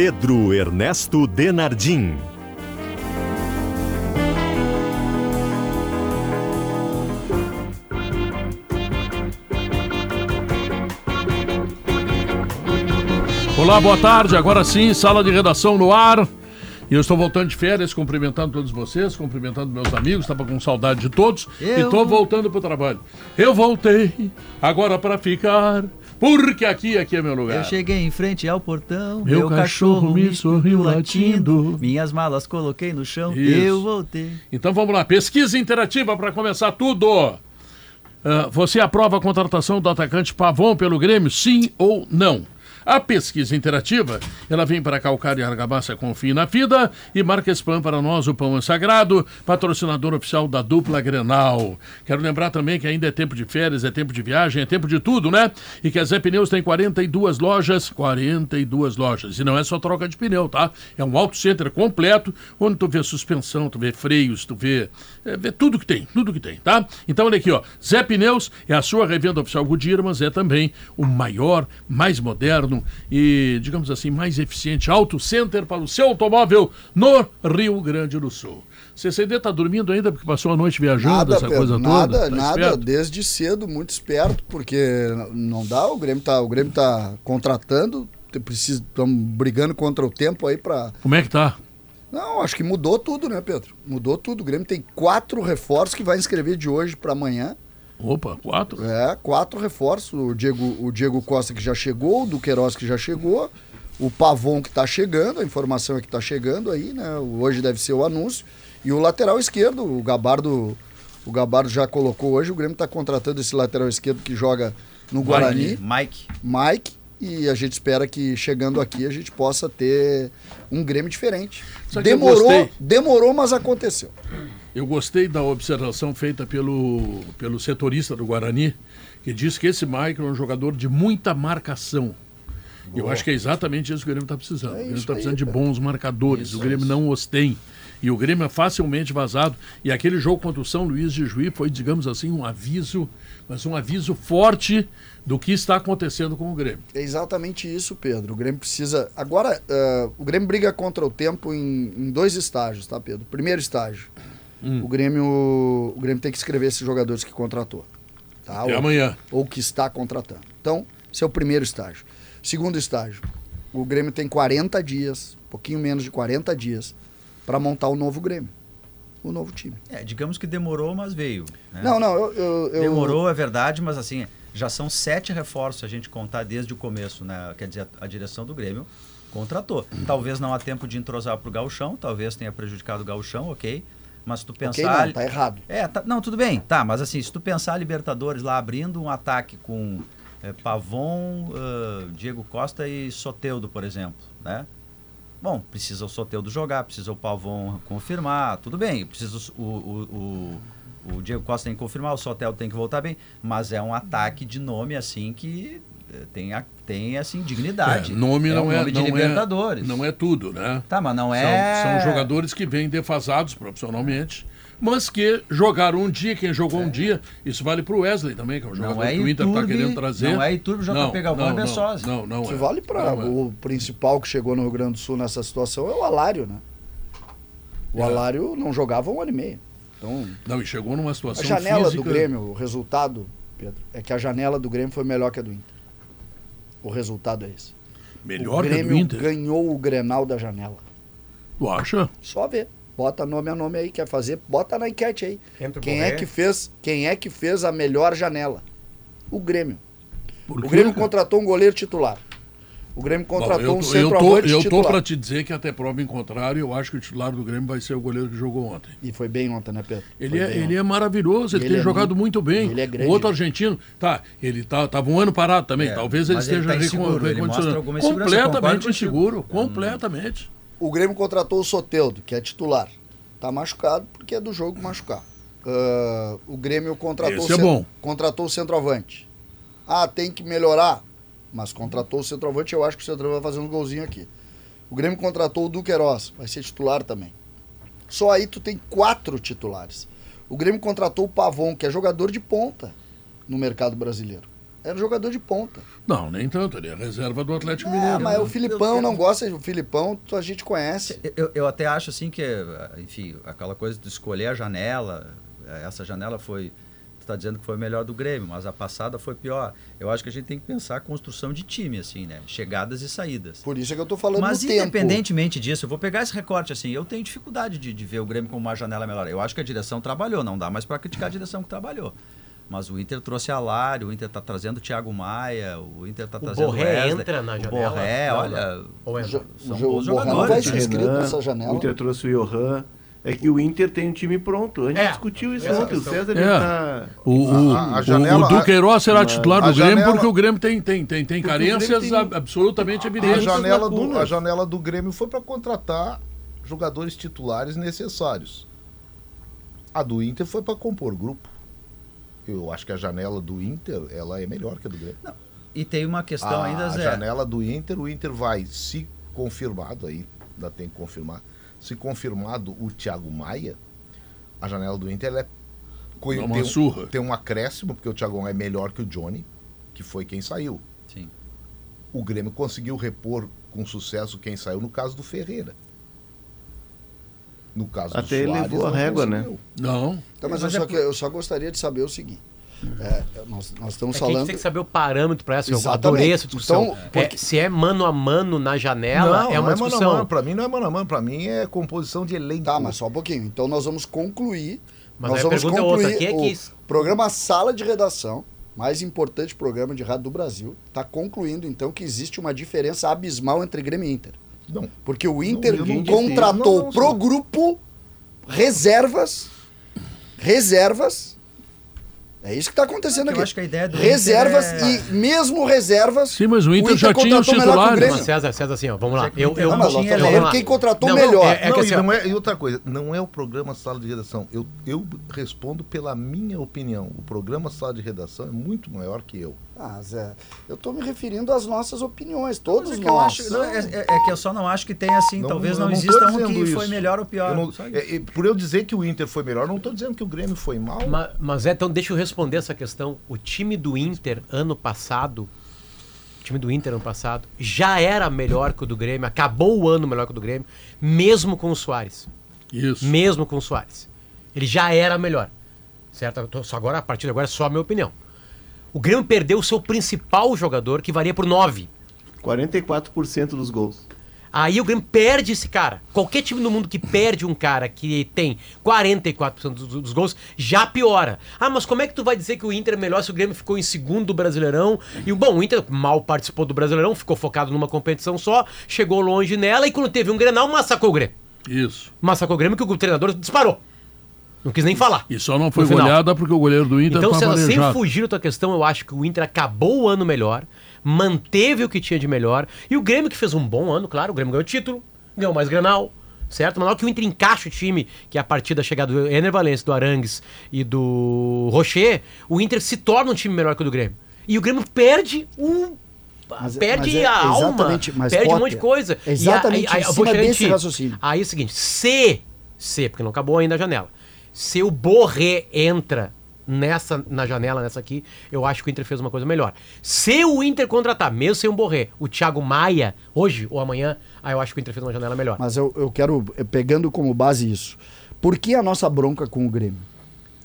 Pedro Ernesto Denardim. Olá, boa tarde. Agora sim, sala de redação no ar. E eu estou voltando de férias, cumprimentando todos vocês, cumprimentando meus amigos, estava com saudade de todos eu... e estou voltando para o trabalho. Eu voltei, agora para ficar, porque aqui, aqui é meu lugar. Eu cheguei em frente ao portão, meu, meu cachorro, cachorro, me sorriu latindo, minhas malas coloquei no chão, Isso. eu voltei. Então vamos lá, pesquisa interativa para começar tudo. Uh, você aprova a contratação do atacante Pavon pelo Grêmio, sim ou não? A pesquisa interativa, ela vem para Calcário e Argamassa Confie na Vida e Marca Spam para nós, o Pão é Sagrado, patrocinador oficial da dupla Grenal. Quero lembrar também que ainda é tempo de férias, é tempo de viagem, é tempo de tudo, né? E que a Zé Pneus tem 42 lojas, 42 lojas. E não é só troca de pneu, tá? É um auto center completo, onde tu vê suspensão, tu vê freios, tu vê, é, vê tudo que tem, tudo que tem, tá? Então olha aqui, ó, Zé Pneus é a sua revenda oficial Goodyear, mas é também o maior, mais moderno, e, digamos assim, mais eficiente auto center para o seu automóvel no Rio Grande do Sul. CCD está dormindo ainda porque passou a noite viajando, nada, essa coisa nada, toda? Tá nada, nada, desde cedo, muito esperto, porque não dá, o Grêmio está o Grêmio tá contratando, estamos brigando contra o tempo aí para... Como é que tá? Não, acho que mudou tudo, né, Pedro? Mudou tudo. O Grêmio tem quatro reforços que vai inscrever de hoje para amanhã. Opa, quatro? É, quatro reforços. O Diego, o Diego Costa que já chegou, o Duqueiroz que já chegou, o Pavon que está chegando, a informação é que está chegando aí, né? Hoje deve ser o anúncio. E o lateral esquerdo, o Gabardo, o Gabardo já colocou hoje, o Grêmio está contratando esse lateral esquerdo que joga no Guarani. Mike. Mike. E a gente espera que chegando aqui a gente possa ter um Grêmio diferente. Demorou, demorou, mas aconteceu. Eu gostei da observação feita pelo, pelo setorista do Guarani, que disse que esse Michael é um jogador de muita marcação. Boa. Eu acho que é exatamente isso que o Grêmio está precisando. É o Grêmio está precisando aí, de bons marcadores. Isso, o Grêmio não os tem. E o Grêmio é facilmente vazado. E aquele jogo contra o São Luís de Juí foi, digamos assim, um aviso, mas um aviso forte do que está acontecendo com o Grêmio. É exatamente isso, Pedro. O Grêmio precisa. Agora, uh, o Grêmio briga contra o tempo em, em dois estágios, tá, Pedro? Primeiro estágio Hum. O, Grêmio, o Grêmio tem que escrever esses jogadores que contratou. Tá? Ou, amanhã. Ou que está contratando. Então, esse é o primeiro estágio. Segundo estágio, o Grêmio tem 40 dias, pouquinho menos de 40 dias, para montar o novo Grêmio. O novo time. É, digamos que demorou, mas veio. Né? Não, não, eu, eu, eu, Demorou, é verdade, mas assim, já são sete reforços, a gente contar desde o começo, né? Quer dizer, a, a direção do Grêmio contratou. Talvez não há tempo de entrosar para o gauchão, talvez tenha prejudicado o gauchão, ok. Mas se tu pensar. Okay, não, tá errado. É, tá, não, tudo bem, tá, mas assim, se tu pensar a Libertadores lá abrindo um ataque com é, Pavon, uh, Diego Costa e Soteudo, por exemplo, né? Bom, precisa o Soteudo jogar, precisa o Pavon confirmar, tudo bem, precisa o, o, o, o Diego Costa tem que confirmar, o Soteudo tem que voltar bem, mas é um ataque de nome assim que tem, a, tem assim, dignidade. É, nome é não um é nome de não é- Libertadores. É, não é tudo, né? Tá, mas não é. São, são, jogadores que vêm defasados profissionalmente, mas que jogaram um dia, quem jogou é. um dia, isso vale para o Wesley também, que é um jogador é que o Inter está querendo trazer. Não é Iturbe, JP Galvão e Bessosa. Não, não, não é. vale para o principal que chegou no Rio Grande do Sul nessa situação é o Alário, né? O é. Alário não jogava um ano e meio. Então, não, e chegou numa situação. A janela física... do Grêmio, o resultado, Pedro, é que a janela do Grêmio foi melhor que a do Inter. O resultado é esse. Melhor o Grêmio que Inter? ganhou o Grenal da janela. Tu acha? Só ver. Bota nome a nome aí, quer fazer? Bota na enquete aí. quem é que fez? Quem é que fez a melhor janela? O Grêmio. o Grêmio contratou um goleiro titular. O Grêmio contratou Bom, eu, um centroavante Eu tô para te dizer que até prova em contrário, eu acho que o titular do Grêmio vai ser o goleiro que jogou ontem. E foi bem ontem, né, Pedro? Ele, é, ele é maravilhoso, ele, ele tem é jogado muito, muito bem. Ele é grande. O outro argentino, tá, ele tá, tava um ano parado também, é, talvez ele esteja ele tá inseguro, recondicionando. Completamente inseguro, completamente. É, o Grêmio contratou o Soteudo, que é titular. Tá machucado porque é do jogo machucar. Ah, o Grêmio contratou, Esse é bom. contratou o centroavante. Ah, tem que melhorar. Mas contratou o centroavante, eu acho que o centroavante vai fazer um golzinho aqui. O Grêmio contratou o Duqueiroz, vai ser titular também. Só aí tu tem quatro titulares. O Grêmio contratou o Pavon, que é jogador de ponta no mercado brasileiro. Era jogador de ponta. Não, nem tanto. Ele é reserva do Atlético Ah, Mineiro. mas o eu- Filipão eu- não gosta, o Filipão a gente conhece. Eu, eu até acho assim que, enfim, aquela coisa de escolher a janela, essa janela foi. Tu tá dizendo que foi melhor do Grêmio, mas a passada foi pior. Eu acho que a gente tem que pensar a construção de time, assim, né? Chegadas e saídas. Por isso é que eu tô falando Mas do tempo. independentemente disso, eu vou pegar esse recorte assim, eu tenho dificuldade de, de ver o Grêmio como uma janela melhor. Eu acho que a direção trabalhou, não dá mais para criticar a direção que trabalhou. Mas o Inter trouxe Alário, o Inter tá trazendo o Thiago Maia, o Inter tá O trazendo Borré Wesley, entra na o janela? Borré, Não, olha, Ou O, são o, jo- bons o Borré não jogadores, vai né? ser inscrito Renan, nessa janela. O Inter trouxe o Johan. É que o Inter tem um time pronto. A gente É. discutiu isso ontem. O César É. ele tá. O, o, A- a janela- o Duqueiroz será titular do a Grêmio janela- porque o Grêmio tem, tem, tem, tem carências tem- ab- absolutamente A evidentes. janela, do, a janela do Grêmio foi para contratar jogadores titulares necessários. A do Inter foi para compor grupo. Eu acho que a janela do Inter ela é melhor que a do Grêmio. E tem uma questão a, ainda, a Zé. janela do Inter, o Inter vai, se confirmado aí, ainda tem que confirmar, se confirmado o Thiago Maia, a janela do Inter ela é uma tem, um- surra. tem um acréscimo, porque o Thiago Maia é melhor que o Johnny, que foi quem saiu. Sim. O Grêmio conseguiu repor com sucesso quem saiu no caso do Ferreira. No caso do Até ele Soares, levou a régua, né? conseguiu. Não. Tá, mas eu Mas é só, eu só gostaria de saber o seguinte. É, nós, nós estamos É que a gente falando. tem que saber o parâmetro para essa. Eu Exatamente. adorei essa discussão. Então, É, porque- se é mano a mano na janela, não, é uma não discussão. mano a mano. Pra mim não é mano a mano, pra mim é composição de elenco. Tá, mas só um pouquinho. Então nós vamos concluir. Mas nós vamos pergunta é outra. concluir Quem é o que isso- programa Sala de Redação, mais importante programa de rádio do Brasil, está concluindo então que existe uma diferença abismal entre Grêmio e Inter. Não. Porque o Inter eu não contratou. Não, não, pro grupo reservas, reservas. É isso que está acontecendo Eu aqui. acho que a ideia do reservas Inter é- e mesmo reservas. Sim, mas o Inter já tinha os contratou melhor que o. Grêmio. Mas César, César, assim, ó, vamos lá. É Eu, não eu, Não, mas tinha vamos lá. quem contratou Não, melhor. é- é não, que e, assim, ó, não é, e outra coisa, não é o programa Sala de Redação. Eu, eu respondo pela minha opinião. O programa Sala de Redação é muito maior que eu. Ah, Zé, eu estou me referindo às nossas opiniões, todos Mas é que nós. eu acho- não, é, é- é que eu só não acho que tem assim, Não, talvez não, exista um que isso. foi melhor ou pior. Eu não- é- é- por eu dizer que o Inter foi melhor, não estou dizendo que o Grêmio foi mal. Ma- Mas, é, então deixa eu responder essa questão. O time do Inter ano passado, o time do Inter ano passado, já era melhor que o do Grêmio, acabou o ano melhor que o do Grêmio, mesmo com o Soares. Isso. Mesmo com o Soares. Ele já era melhor. Certo? Eu tô- só agora, a partir de agora, é só a minha opinião. O Grêmio perdeu o seu principal jogador, que varia por 9. 44% dos gols. Aí o Grêmio perde esse cara. Qualquer time do mundo que perde um cara que tem 44% dos, dos gols, já piora. Ah, mas como é que tu vai dizer que o Inter é melhor se o Grêmio ficou em segundo do Brasileirão? E o bom, o Inter mal participou do Brasileirão, ficou focado numa competição só, chegou longe nela e quando teve um Grenal, massacrou o Grêmio. Isso. Massacrou o Grêmio que o treinador disparou. Não quis nem falar. E só não foi goleada porque o goleiro do Inter Então, estava César, sem aleijado. fugir da tua questão, eu acho que o Inter acabou o ano melhor, manteve o que tinha de melhor, e o Grêmio que fez um bom ano, claro, o Grêmio ganhou título, ganhou mais Granal, certo? Mas na hora que o Inter encaixa o time, que é a partir da chegada do Ener Valencia, do Arangues e do Rocher, o Inter se torna um time melhor que o do Grêmio. E o Grêmio perde o... Mas- perde mas é a alma, perde um monte de coisa. é exatamente e aí, em eu vou cima em desse raciocínio. Aí é o seguinte, se, se, porque não acabou ainda a janela, se o Borré entra nessa, na janela, nessa aqui, eu acho que o Inter fez uma coisa melhor. Se o Inter contratar, mesmo sem o Borré, o Thiago Maia, hoje ou amanhã, aí eu acho que o Inter fez uma janela melhor. Mas eu, eu quero, eh, pegando como base isso, por que a nossa bronca com o Grêmio?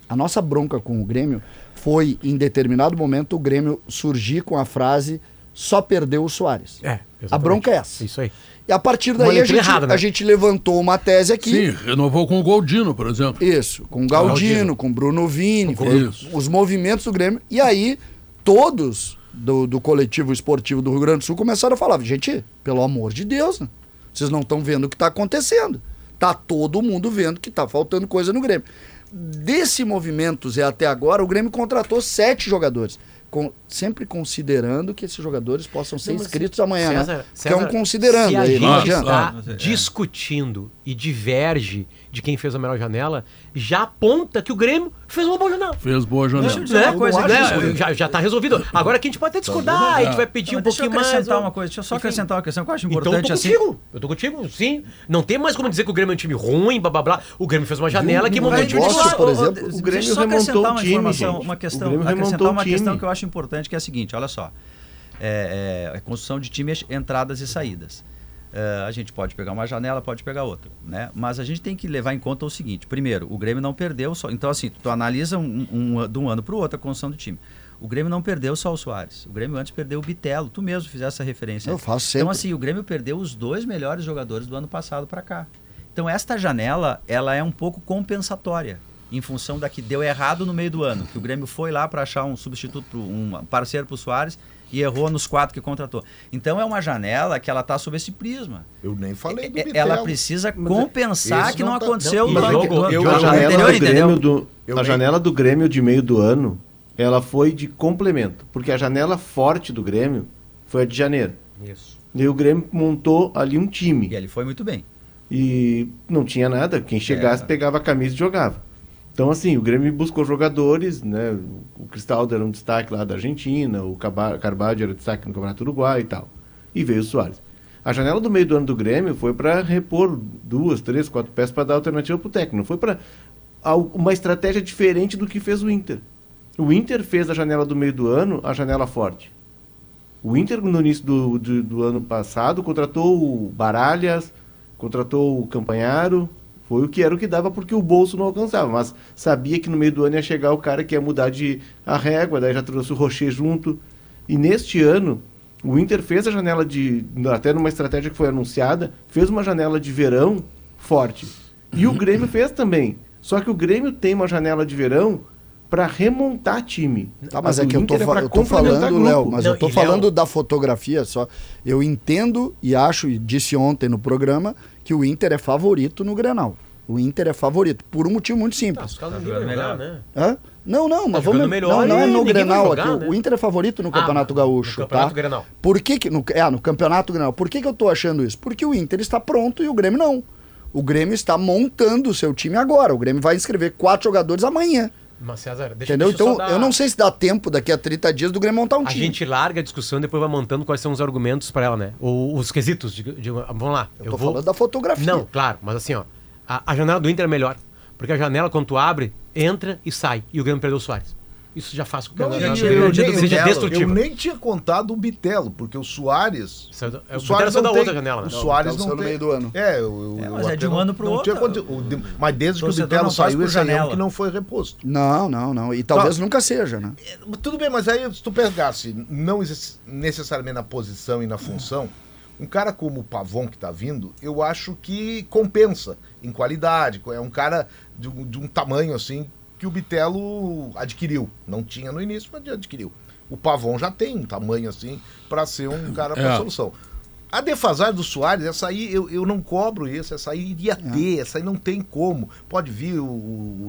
A nossa bronca com o Grêmio foi, em determinado momento, o Grêmio surgir com a frase só perdeu o Soares. É, A bronca é essa. Isso aí. E a partir Uma daí a gente, errada, né? a gente levantou uma tese aqui. Sim, renovou com o Goldino, por exemplo. Isso, com Galdino, Galdino. com Bruno Vini, com Isso. os movimentos do Grêmio. E aí, todos do, do coletivo esportivo do Rio Grande do Sul começaram a falar: gente, pelo amor de Deus, né? vocês não estão vendo o que está acontecendo. Tá todo mundo vendo que tá faltando coisa no Grêmio. Desse movimento, Zé, até agora, o Grêmio contratou sete jogadores. Com- sempre considerando que esses jogadores possam ser inscritos amanhã, César, né? César, que é um considerando se a aí, gente está discutindo e diverge de quem fez a melhor janela, já aponta que o Grêmio fez uma boa janela. Fez boa janela. Deixa eu dizer uma coisa Né? já, já tá resolvido. Agora que a gente pode até discordar, a gente vai pedir Não, um mas deixa eu pouquinho mais. acrescentar ó. uma coisa, deixa eu só Enfim. acrescentar uma questão que eu acho Então eu importante tô assim. contigo. Eu tô contigo, sim. Não tem mais como dizer que o Grêmio é um time ruim, blá blá blá. O Grêmio fez uma janela que montou um time negócio, titular. por exemplo, deixa o eu Grêmio só remontou acrescentar o uma time, uma O questão, Grêmio acrescentar uma o questão que eu acho importante, que é a seguinte, olha só. É, é, a construção de time, é entradas e saídas. É, a gente pode pegar uma janela, pode pegar outra, né? Mas a gente tem que levar em conta o seguinte: primeiro, o Grêmio não perdeu só. Então, assim, tu analisa um, um- de um ano para o outro a construção do time. O Grêmio não perdeu só o Soares. O Grêmio antes perdeu o Bitelo. Tu mesmo fizesse essa referência. Eu faço sempre. Então, assim, o Grêmio perdeu os dois melhores jogadores do ano passado para cá. Então, esta janela, ela é um pouco compensatória, em função da que deu errado no meio do ano. Que o Grêmio foi lá para achar um substituto, pro- um parceiro para o Soares e errou nos quatro que contratou. Então, é uma janela que ela está sob esse prisma. Eu nem falei do É- Bitelo. ela precisa compensar esse que não, não tá- aconteceu não, no e ano, jogo- do- eu- a janela anterior, do? Grêmio do, a nem- janela do Grêmio de meio do ano, ela foi de complemento, porque a janela forte do Grêmio foi a de janeiro. Isso. E o Grêmio montou ali um E time ele foi muito bem. e não tinha nada, quem chegasse É. pegava a camisa e jogava. Então assim, o Grêmio buscou jogadores, né? O Cristaldo era um destaque lá da Argentina, o Carvalho era destaque no Campeonato Uruguai e tal. E veio o Soares. A janela do meio do ano do Grêmio foi para repor duas, três, quatro peças para dar alternativa para o técnico. Não foi para uma estratégia diferente do que fez o Inter. O Inter fez a janela do meio do ano a janela forte. O Inter, no início do, do, do ano passado, contratou o Baralhas, contratou o Campanharo, foi o que era o que dava porque o bolso não alcançava, mas sabia que no meio do ano ia chegar o cara que ia mudar de a régua, daí já trouxe o Rocher junto. E neste ano, o Inter fez a janela de, até numa estratégia que foi anunciada, fez uma janela de verão forte. E o Grêmio fez também. Só que o Grêmio tem uma janela de verão para remontar time. Tá, mas é que eu tô, pra eu tô falando. Léo, mas Não, eu tô falando Léo- da fotografia só. Eu entendo e acho, e disse ontem no programa, que o Inter é favorito no Grenal. O Inter é favorito, por um motivo muito Tá, simples. jogando ligam jogar, melhor. né? Hã? Não, não, mas jogando vamos. melhor não, não é no Grenal jogar, aqui. né? O Inter é favorito no Ah, Campeonato no Gaúcho, Campeonato tá? Grenal. Por que, que no, é, no Campeonato Grenal. Por que, que eu tô achando isso? Porque o Inter está pronto e o Grêmio não. O Grêmio está montando o seu time agora. O Grêmio vai inscrever quatro jogadores amanhã. Mas César, deixa, Entendeu? deixa eu Então, só dar- eu não sei se dá tempo daqui a 30 dias do Grêmio montar um A time. gente larga a discussão e depois vai montando quais são os argumentos para ela, né? Ou os quesitos. De, de- vamos lá. Eu tô falando da fotografia. Não, claro, mas assim, ó. A, a janela do Inter é melhor. Porque a janela, quando tu abre, entra e sai. E o Grêmio perdeu o Soares. Isso já faz com que Não, janela eu- do eu- eu- seja destrutiva. Eu nem tinha contado o Bitelo, porque o Soares. É do- é o o Soares Bitelo não da tem, outra janela, né? O Não, Soares não saiu no tem. meio do ano. É, eu, É, mas é de um não- ano não outro. tinha conti- o de- Mas desde que o Bitelo não saiu, esse aí é um que não foi reposto. Não, não, não. E talvez nunca seja, né? Tudo bem, mas aí se tu pegasse, não existe necessariamente na posição e na função, um cara como o Pavon que tá vindo, eu acho que compensa em qualidade. É um cara de, de um tamanho assim que o Bitelo adquiriu. Não tinha no início, mas adquiriu. O Pavon já tem um tamanho assim para ser um cara para É. solução. A defasagem do Soares, essa aí eu, eu não cobro isso, essa aí iria ter, essa aí não tem como. Pode vir o,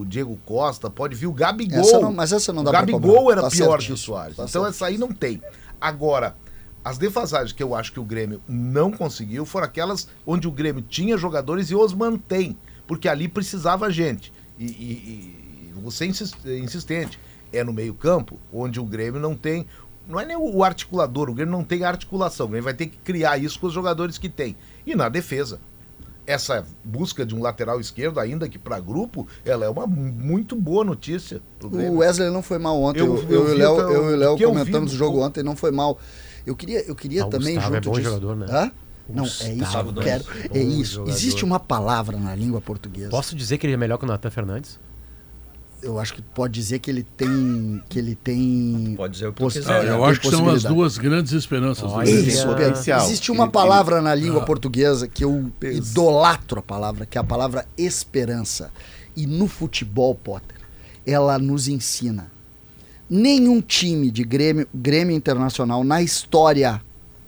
o Diego Costa, pode vir o Gabigol. Essa não- mas essa não dá o Gabigol era Tá pior que o Soares. tá então certo. essa aí não tem. Agora, as defasagens que eu acho que o Grêmio não conseguiu foram aquelas onde o Grêmio tinha jogadores e os mantém, porque ali precisava gente. E- e você insis- insistente, é no meio-campo, onde o Grêmio não tem. Não é nem o articulador, o Grêmio não tem articulação. O Grêmio vai ter que criar isso com os jogadores que tem. E na defesa. Essa busca de um lateral esquerdo, ainda que para grupo, ela é uma muito boa notícia. O Wesley não foi mal ontem. Eu- Eu, eu eu, e o vi Léo, eu e o vi comentamos no o jogo ontem, não foi mal. Eu queria, eu queria Ah, também Gustavo é junto bom disso. jogador, né? Hã? Não, é Gustavo isso que eu Nunes, quero. É isso. jogador. Existe uma palavra na língua portuguesa. Posso dizer que ele é melhor que o Natan Fernandes? Eu acho que pode dizer que ele tem. Que ele tem. Pode dizer o que poss- quiser. Ah, eu tem acho que são as duas grandes esperanças do Olha. Isso, potencial. Existe uma Ele- palavra na língua Ah. portuguesa que eu idolatro a palavra, que é a palavra esperança. E no futebol, Potter, ela nos ensina. Nenhum time de Grêmio, Grêmio Internacional na história,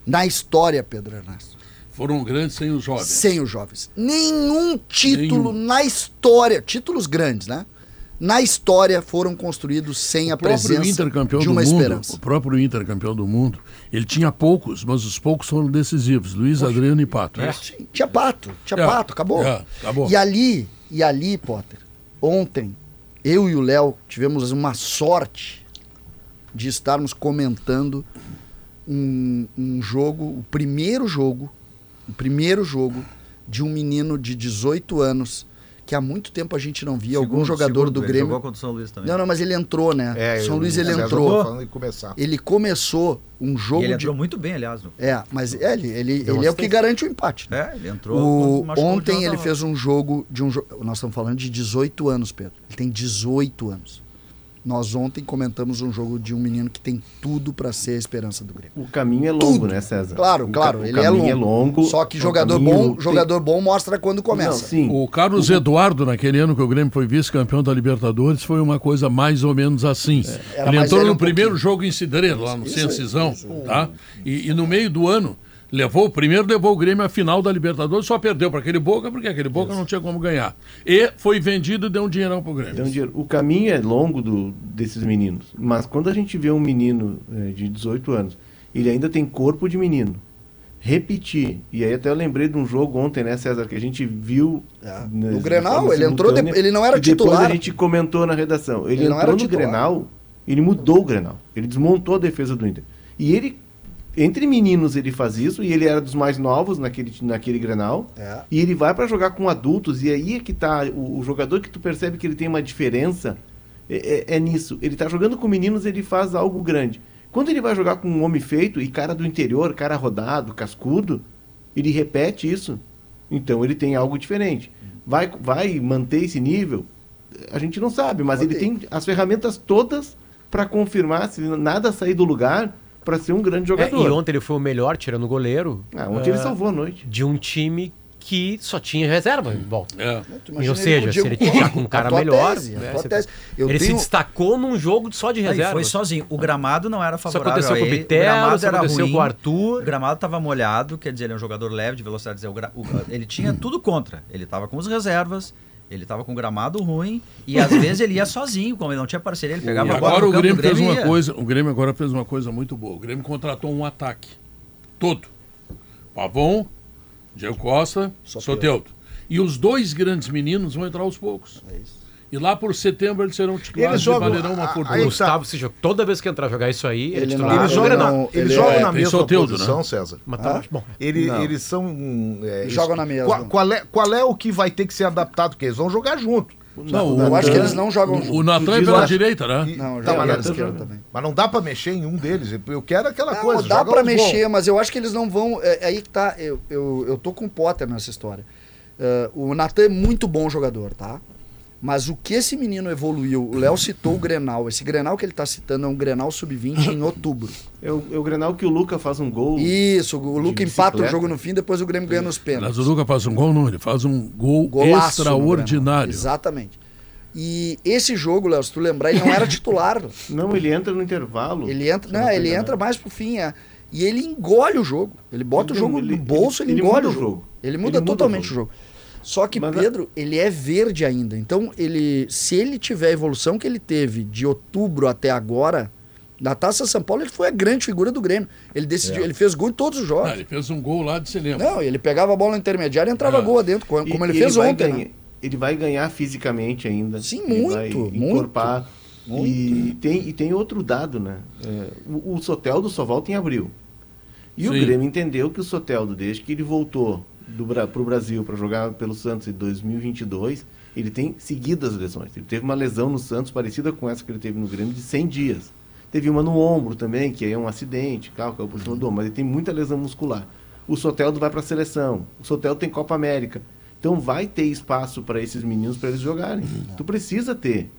na história, Pedro Ernesto, Foram grandes sem os jovens. sem os jovens. Nenhum título Nenhum. na história, títulos grandes, né? Na história foram construídos sem a O próprio presença de uma mundo, esperança. o próprio Inter campeão do mundo, ele tinha poucos, mas os poucos foram decisivos. Luiz Adriano e Pato. Sim, tinha pato, tinha É, pato, acabou. é, acabou. E ali, e ali, Potter, ontem, eu e o Léo tivemos uma sorte de estarmos comentando um, um jogo, o primeiro jogo, o primeiro jogo de um menino de 18 anos que há muito tempo a gente não via, algum Segundo- jogador segundo, do ele Grêmio. Jogou contra o São Luís também. Não, não, mas ele entrou, né? É, São Luís ele entrou. Ele começou um jogo e ele de entrou muito bem, aliás. no- É, mas é, ele, ele, ele é o que garante o empate. né? É, ele entrou. O- ontem ele fez um jogo de um jo- Nós estamos falando de 18 anos, Pedro. Ele tem 18 anos. Nós ontem comentamos um jogo de um menino que tem tudo para ser a esperança do Grêmio. O caminho é longo, Tudo. né, César? Claro, O claro, ca- o ele é caminho longo. é longo. Só que o jogador bom, tem- jogador bom mostra quando começa. Não, sim. O Carlos Eduardo, naquele ano que o Grêmio foi vice-campeão da Libertadores, foi uma coisa mais ou menos assim. Era Ele entrou no um primeiro pouquinho. jogo em Cidreiro, lá no aí. tá? E, e no meio do ano, levou, primeiro levou o Grêmio à final da Libertadores, só perdeu para aquele Boca, porque aquele Boca não tinha como ganhar. E foi vendido e deu um dinheirão pro Grêmio. Então, dinheiro. o caminho é longo do, desses meninos. Mas quando a gente vê um menino eh, de 18 anos, ele ainda tem corpo de menino. Repetir. E aí até eu lembrei de um jogo ontem, né, César, que a gente viu. É. né, No Grenal, ele entrou de- ele não era e depois titular. a gente comentou na redação. Ele, Ele não entrou era no titular. Grenal, ele mudou o Grenal. Ele desmontou a defesa do Inter. E ele, entre meninos, ele faz isso, e ele era dos mais novos naquele, naquele Grenal. É. E ele vai para jogar com adultos, e aí é que tá o, o jogador que tu percebe que ele tem uma diferença é, é- é nisso. Ele tá jogando com meninos, ele faz algo grande. Quando ele vai jogar com um homem feito e cara do interior, cara rodado, cascudo, ele repete isso. Então ele tem algo diferente. Vai, vai manter esse nível? A gente não sabe, mas ele tem as ferramentas todas para confirmar, se nada sair do lugar, para ser um grande É, jogador. e ontem ele foi o melhor, tirando o goleiro, Ah, ontem ele ah, salvou a noite. de um time que só tinha reserva em volta. É. E, ou seja, o se ele tiver com um cara melhor. tese, né. Eu ele se tenho- destacou num jogo só de Aí reserva. foi sozinho. O gramado não era Isso favorável aconteceu a com o ele. Bitelo, gramado isso era aconteceu ruim. com o Arthur. O gramado estava molhado, quer dizer, ele é um jogador leve de velocidade. Dizer, o gra- o- ele tinha tudo contra. Ele estava com os reservas, ele estava com o gramado ruim e às vezes ele ia sozinho, como ele não tinha parceria, ele pegava E a bola agora no o campo do Grêmio fez uma ia. coisa, o Grêmio agora fez uma coisa muito boa. O Grêmio contratou um ataque todo. Pavon, Diego Costa, Soteldo. Soteldo. E os dois grandes meninos vão entrar aos poucos. É isso. E lá por setembro eles serão titulares Eles e jogam- valerão uma fortuna. tá. Gustavo, se joga, toda vez que entrar jogar isso aí, ele, Ele é não- titular. Eles ele jogam, não- na, eles ele jogam é- na mesma Soteldo, posição, né? César. Mas tá, bom. Ele- Não. eles são. é, jogam na mesma. Qual, qual é, qual é o que vai ter que ser adaptado? Porque eles vão jogar junto. Não, Eu acho que eles não jogam o, junto. o Natan é pela lá- direita, né? E- Não, tá, joga mas, na não- esquerda também. mas não dá pra mexer em um deles. Eu quero aquela Não, coisa. dá joga pra mexer, mas eu acho que eles não vão. É, é aí que tá. Eu, eu, eu tô com o Potter nessa história. É, o Natan é muito bom jogador, tá? Mas o que esse menino evoluiu, o Léo citou o Grenal. Esse Grenal que ele tá citando é um Grenal sub-20 em outubro. É o, é o Grenal que o Luca faz um gol. Isso, o Luca empata o jogo no fim, depois o Grêmio ganha nos Mas pênaltis. o Luca faz um gol, não, ele faz um gol Golaço extraordinário. Exatamente. E esse jogo, Léo, se tu lembrar, ele não era titular. Não, ele entra no intervalo. Ele entra, não, tô ele enganado. entra mais pro fim, é. E ele engole o jogo. Ele bota Ele- o jogo ele- no bolso, ele, ele engole muda o o jogo. jogo. Ele muda Ele muda o totalmente o jogo. jogo. Só que Mas a- Pedro, ele é verde ainda. Então, ele, se ele tiver a evolução que ele teve de outubro até agora, na Taça São Paulo, ele foi a grande figura do Grêmio. Ele decidiu, ele fez gol em todos os Ah, jogos. ele fez um gol lá de cinema. Não, ele pegava a bola intermediária e entrava É. gol adentro, como, E- ele e fez vai ontem. ganhar- né? Ele vai ganhar fisicamente ainda. Sim, Ele muito, vai muito, encorpar. E tem, e tem outro dado, né? É, o, o Soteldo só volta em abril. E o Sim. Grêmio entendeu que o Soteldo, desde que ele voltou para o Brasil para jogar pelo Santos em 2022, ele tem seguidas lesões. Ele teve uma lesão no Santos parecida com essa que ele teve no Grêmio de 100 dias. Teve uma no ombro também, que é um acidente, carro, caiu por cima do ombro, mas ele tem muita lesão muscular. O Soteldo vai para a seleção. O Soteldo tem Copa América. Então vai ter espaço para esses meninos para eles jogarem. Tu precisa ter.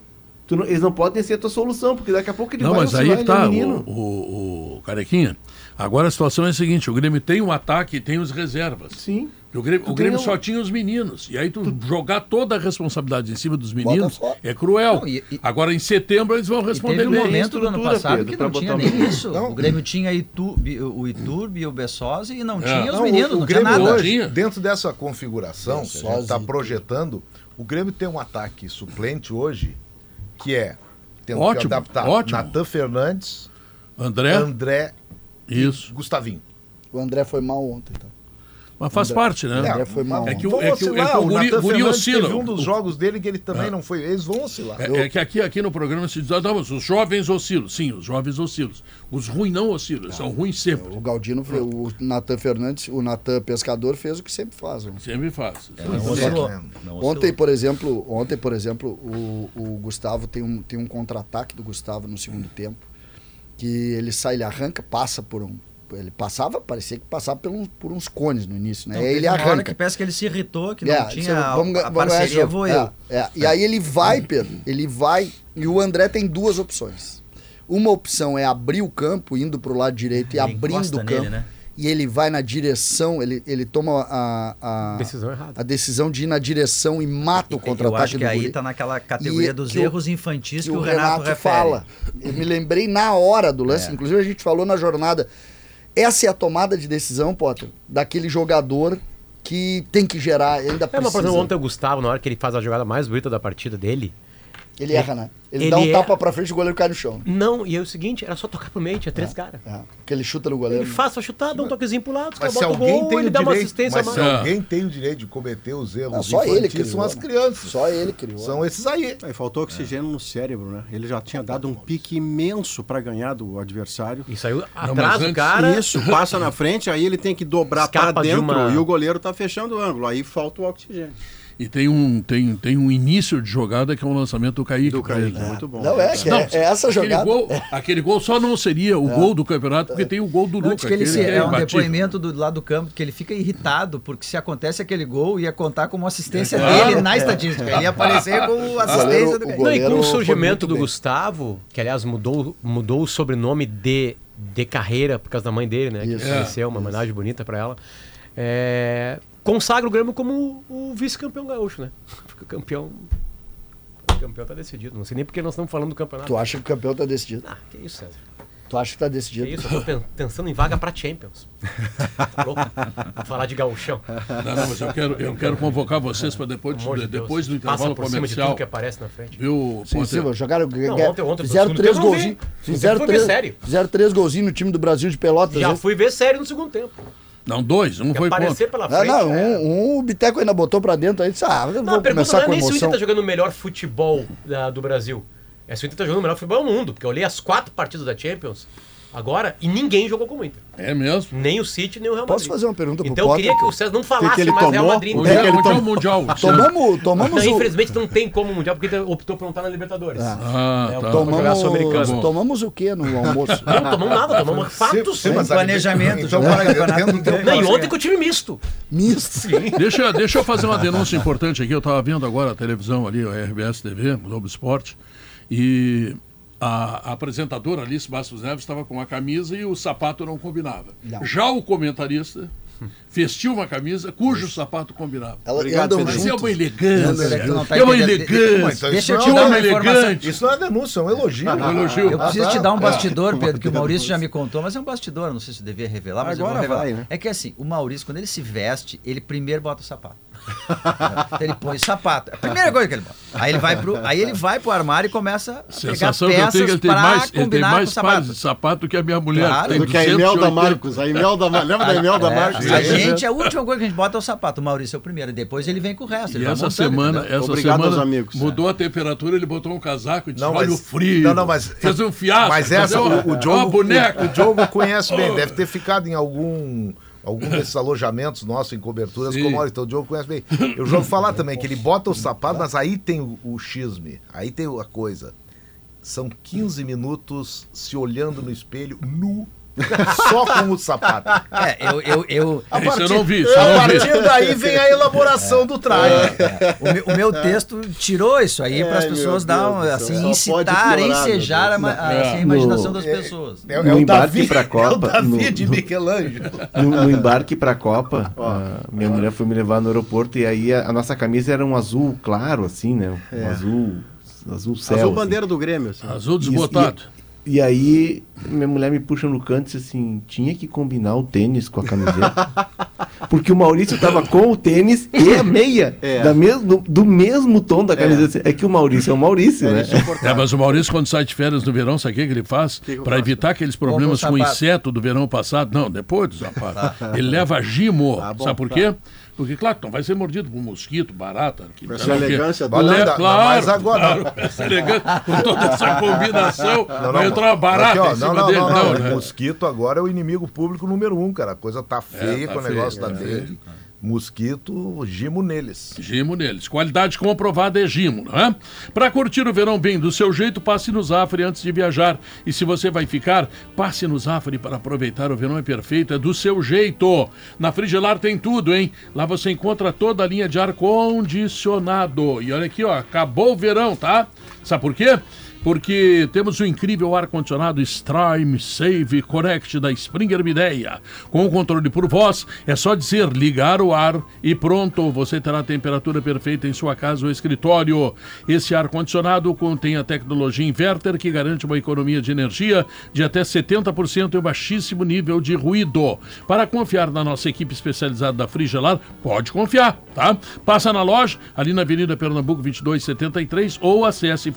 Tu não- eles não podem ser a tua solução, porque daqui a pouco ele Não, vai mas aí que tá, menino. o, o, o Carequinha. Agora a situação é a seguinte: o Grêmio tem um ataque e tem os reservas. Sim. O Grêmio, Tu o Grêmio só tinha os meninos. E aí tu jogar toda a responsabilidade em cima dos meninos é cruel. Não, e- e- Agora em setembro eles vão E responder teve um momento do ano passado Pedro, que não tinha nem o- isso. Não. O Grêmio tinha Iturbe, o Iturbe e o Bessosi e não tinha os Não, meninos, o, o não tinha Grêmio nada. hoje, Tinha. dentro dessa configuração que a gente está projetando, o Grêmio tem um ataque suplente hoje que é temos Ótimo, que adaptar ótimo. Natan Fernandes, André, André e isso. Gustavinho. O André foi mal ontem, tá? Mas faz parte, né? O André foi mal. É que o- é que é que o o guri- guri oscila. teve um dos jogos dele que ele também não foi. Eles vão oscilar. É, é que aqui, aqui no programa se diz, ah, não, mas os jovens oscilam. Sim, os jovens oscilam. Os ruins não oscilam, eles são ruins sempre. O Galdino, fez- o Natan Fernandes, o Natan Pescador fez o que sempre faz. né? Sempre faz. Não oscilou. Não oscilou. Ontem, por exemplo, ontem, por exemplo, o, o Gustavo tem um, tem um contra-ataque do Gustavo no segundo tempo, que ele sai, ele arranca, passa por um. Ele passava, parecia que passava por uns, por uns cones no início, né? E teve ele uma hora arranca. que parece que ele se irritou, que É, não você- tinha a, vamos ga- a vamos parceria, jogo. vou É, eu. é. E aí ele vai, Pedro, ele vai. E o André tem duas opções. Uma opção é abrir o campo, indo para o lado direito e Ele abrindo o campo. nele, né? E ele vai na direção, ele, ele toma a, a, Decisão errada. a decisão de ir na direção e mata o Eu contra-ataque acho que aí guri. tá naquela categoria E dos erros infantis que que, o o Renato, Renato, fala. Eu me lembrei na hora do lance, É. inclusive a gente falou na jornada. Essa é a tomada de decisão, Potter, daquele jogador que tem que gerar, ainda É, mas por precisa. exemplo, ontem o Gustavo, na hora que ele faz a jogada mais bonita da partida dele, Ele erra, né? Ele, Ele dá um é- tapa pra frente e o goleiro cai no chão. não, e é o seguinte, era só tocar pro meio, tinha três caras. É, porque ele chuta no goleiro. Ele faz pra chutar, dá um toquezinho pro lado, os Mas caras se botam o alguém gol, tem ele o dá uma direito, assistência a mas se mais. alguém tem o direito de cometer os erros Não, só ele criou. são as né? crianças. Só ele criou. São esses aí. Aí faltou oxigênio no cérebro, né? Ele já tinha dado um pique imenso para ganhar do adversário. E saiu atrás do antes- cara. Isso, passa na frente, aí ele tem que dobrar para Escapa de dentro uma- e o goleiro tá fechando o ângulo. Aí falta o oxigênio. E tem um, tem, tem um início de jogada que é o lançamento do Kaique. Do Kaique, ele. muito bom. Não, é, que é, é essa aquele jogada. Gol, aquele gol só não seria o gol do campeonato, porque tem o gol do Não, Lucas. que ele se- aquele é um imbatível. depoimento do lado do campo que ele fica irritado porque se acontece aquele gol ia contar como assistência É. dele na estatística. Ele ia aparecer como assistência goleiro- do o Kaique. Não, e com o surgimento do bem. Gustavo, que aliás mudou, mudou o sobrenome de, de carreira por causa da mãe dele, né? Que Isso. faleceu, uma homenagem bonita pra ela. É, consagra o Grêmio como o, o vice-campeão gaúcho, né? Fica campeão. O campeão tá decidido. Não sei nem porque nós estamos falando do campeonato. Tu acha que o campeão tá decidido? Ah, que isso, César. Tu acha que tá Que decidido? isso, eu tô pen- pensando em vaga pra Champions. Tá louco? Vamos falar de gauchão. Não, não, mas eu quero, eu quero convocar vocês para depois, amor de depois do Deus. Passa intervalo por cima de comercial. tudo que aparece na frente. Viu, Sim, Potter? sim, jogaram. Não, ontem- ontem, fizeram três golzinhos. Fizeram três, sério. fizeram três golzinhos no time do Brasil de Pelotas. Já né? fui ver sério no segundo tempo. Não, dois, um foi aparecer contra. pela Não, frente. não, é- um, um o Biteco ainda botou pra dentro aí disse, ah, Não, vou a pergunta começar não é com nem se o Inter tá jogando o melhor futebol da- do Brasil. É se o Inter tá jogando o melhor futebol do mundo. Porque eu olhei as quatro partidas da Champions agora e ninguém jogou como o Inter. É mesmo? Nem o City, nem o Real Posso Madrid. fazer uma pergunta pro Então eu queria que o César não falasse que ele mais Real tomou? Madrid. Onde É é, que ele onde é tom- o Mundial? Tomamos, tomamos Não, o- infelizmente não tem como o Mundial, porque o Inter optou por não estar na Libertadores. Ah, É, tá. Sul-Americano. tomamos, tomamos o que no almoço? Não tomamos nada, tomamos fatos. Sim, mas Sem planejamento, Então, campeonato tendo- inteiro. Não, e ontem com o time misto. Misto. Deixa, deixa eu fazer uma denúncia importante aqui. Eu estava vendo agora a televisão ali, a RBS TV, o Globo Esporte, e a, apresentadora Alice Bastos Neves estava com a camisa e o sapato não combinava. Não. Já o comentarista vestiu uma camisa cujo sapato combinava. Elas Obrigado, andam. Mas é uma elegância. Não, tá é uma elegância. Deixa eu isso te não dar é uma elegante. Isso não é denúncia, é um elogio. Um elogio. Eu preciso Ah, te tá. dar um bastidor, Pedro, que o Maurício já me contou, mas é um bastidor, não sei se eu devia revelar, mas eu Agora vou revelar. vai, né? É que assim, o Maurício, quando ele se veste, ele primeiro bota o sapato. Então ele põe o sapato. É a primeira coisa que ele bota. Aí ele vai pro, aí ele vai pro armário e começa a pegar Sensação que eu peças tenho que ele tem mais, ele tem combinar com o mais pares sapato. de sapato do que a minha mulher. Claro. tem Do que a 280. Imelda Marcos. A Imelda, lembra da Imelda É, Marcos? a gente, a última coisa que a gente bota é o sapato. O Maurício é o primeiro. Depois ele vem com o resto. E essa montando, semana, entendeu? essa Obrigado semana amigos. mudou a temperatura, ele botou um casaco e disse, Não, olha o frio. não, não, mas- Fez um fiasco. Mas essa, o, o Diogo, boneca. o Diogo conhece bem, deve ter ficado em algum algum desses alojamentos nossos em coberturas Sim. como então o Diogo conhece bem. Eu já vou falar também que ele bota o sapato, mas aí tem o, o xisme, aí tem a coisa. São 15 minutos se olhando no espelho nu, só com o sapato. É, eu, eu, eu, A Isso eu não vi, isso eu a não vi. partir daí vem a elaboração do traje. o, meu, o meu texto tirou isso aí para as pessoas dar, um, assim. Só incitar, ensejar a, Deus. a- assim, a É. imaginação No- das pessoas. É, No é o embarque Davi, pra é o Copa, Davi no- de Michelangelo. No, no embarque pra Copa, a minha mulher foi me levar no aeroporto e aí a, a nossa camisa era um azul claro, assim, né? Um azul, azul céu. Azul assim. bandeira do Grêmio. assim. Azul desbotado. E aí, minha mulher me puxa no canto e disse assim: tinha que combinar o tênis com a camiseta. Porque o Maurício tava com o tênis e a meia É. da mes do, do mesmo tom da camisa. É. que o Maurício é o Maurício, né? É, mas o Maurício, quando sai de férias no verão, sabe o que, que ele faz? Para evitar aqueles problemas com o inseto do verão passado. Não, depois do sapato. Ele leva gimo. Bom, sabe por tá. Porque, claro, não vai ser mordido por um mosquito, barata. Que, Com essa elegância do... dá- claro, mas agora- claro, essa elegância, com toda essa combinação, Não, vai não, entrar uma barata aqui, ó, em cima não, dele. não, Não, não, né? O mosquito agora é o inimigo público número um, cara. A coisa tá feia tá com o feio, negócio tá da feio. Mosquito, gimo neles. Gimo neles. Qualidade comprovada é Gimo, não é? Para curtir o verão bem do seu jeito, passe no Zafari antes de viajar. E se você vai ficar, passe no Zafari para aproveitar o verão é perfeito, é do seu jeito. Na Frigelar tem tudo, hein? Lá você encontra toda a linha de ar condicionado. E olha aqui, ó, acabou o verão, tá? Sabe por quê? Porque temos o incrível ar-condicionado Stream Save Connect da Springer Mideia. Com o controle por voz, é só dizer ligar o ar e pronto, você terá a temperatura perfeita em sua casa ou escritório. Esse ar-condicionado contém a tecnologia inverter que garante uma economia de energia de até 70% e um baixíssimo nível de ruído. Para confiar na nossa equipe especializada da Frigelar, pode confiar, tá? Passa na loja, ali na Avenida Pernambuco 2273 ou acesse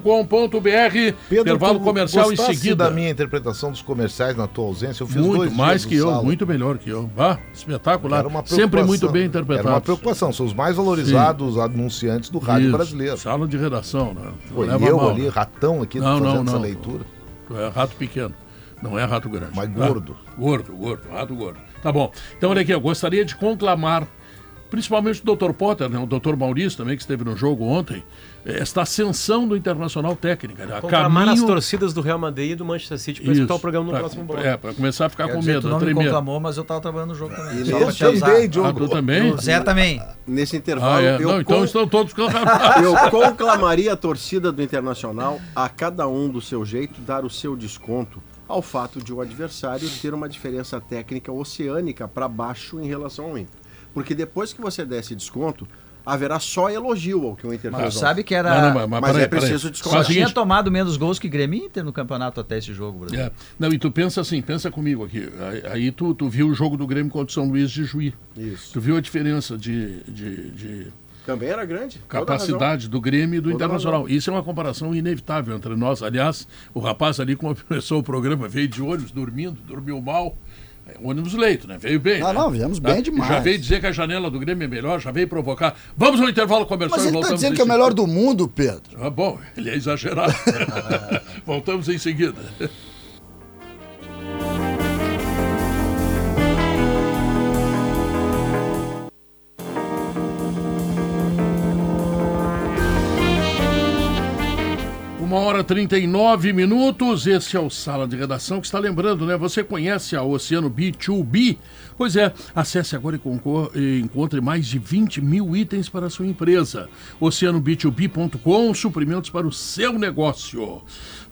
frigelar.com.br. Intervalo comercial em seguida. da minha interpretação dos comerciais na tua ausência? Eu fiz Muito dois mais que eu, Sala. muito melhor que eu. Ah, espetacular. Sempre muito bem Era uma interpretado. preocupação, são os mais valorizados anunciantes do rádio Isso, brasileiro. Sala de redação, né? Pô, e eu mal, ali, né? ratão aqui, Não, fazendo não, essa não. leitura. Tu É rato pequeno. Não é rato grande. Mas tá? gordo. Gordo, gordo, rato gordo. Tá bom. Então, olha aqui, eu gostaria de conclamar, principalmente o Dr. Potter, né, o Dr. Maurício também, que esteve no jogo ontem, esta ascensão do Internacional Técnica. Né? A Conclamar as caminho... torcidas do Real Madrid e do Manchester City para escutar o programa no pra- próximo bloco. É, para começar a ficar Quer com dizer, medo, tu não me conclamou, mas eu tava trabalhando no jogo também. Eu também, Ah, Diogo. tu também? O Zé também. Nesse Ah, intervalo, é. eu, Não, então con- estão todos eu conclamaria a torcida do Internacional a cada um do seu jeito dar o seu desconto ao fato de o adversário ter uma diferença técnica oceânica para baixo em relação ao Inter. Porque depois que você der esse desconto, haverá só elogio ao que o Inter Mas fez. sabe que era. Não, não, mas, mas, peraí, é preciso descontar. Só tinha tomado menos gols que Grêmio Inter no campeonato até esse jogo, Brasil. É. Não, e tu pensa assim, pensa comigo aqui. Aí, aí tu, tu viu o jogo do Grêmio contra o São Luís de Juí. Isso. Tu viu a diferença de, de, de Também era grande. toda capacidade do Grêmio e do Toda Internacional. Isso é uma comparação inevitável entre nós. Aliás, o rapaz ali, quando começou o programa, veio de ônibus, dormindo, dormiu mal. É, Ônibus leito, né? Veio bem. Não, né? não, viemos bem E demais. Já veio dizer que a janela do Grêmio é melhor, já veio provocar. Vamos ao intervalo comercial Mas e ele tá voltamos dizendo que é o melhor do mundo, Pedro. Ah, bom, ele é exagerado. voltamos em seguida. Uma hora e 39 minutos, esse é o Sala de Redação que está lembrando, né? Você conhece a Oceano B2B? Pois é, acesse agora e, e encontre mais de 20 mil itens para a sua empresa. OceanoB2B.com, suprimentos para o seu negócio.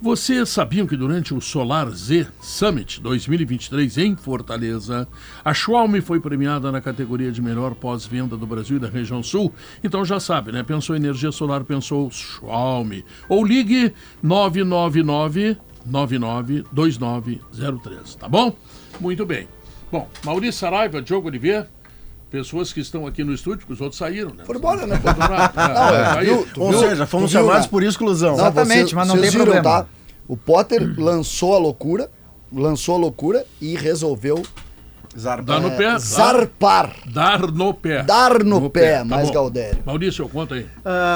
Vocês sabiam que durante o Solar Z Summit 2023 em Fortaleza, a Xiaomi foi premiada na categoria de melhor pós-venda do Brasil e da região sul? Então já sabe, né? Pensou em energia solar, pensou Xiaomi. Ou ligue 999 992903, tá bom? Muito bem. Bom, Maurício Saraiva, Diogo Oliveira, pessoas que estão aqui no estúdio, porque os outros saíram, né? Foram embora, né? Não, Ah, é, viu? Tu Ou viu? seja, fomos viu, chamados né? por exclusão. Não, Exatamente, mas não tem viram, problema. Tá? O Potter lançou a loucura, lançou a loucura e resolveu Dá no pé. zarpar, Dar no pé. dar no, pé, tá mais bom. Galdério. Maurício, conta aí.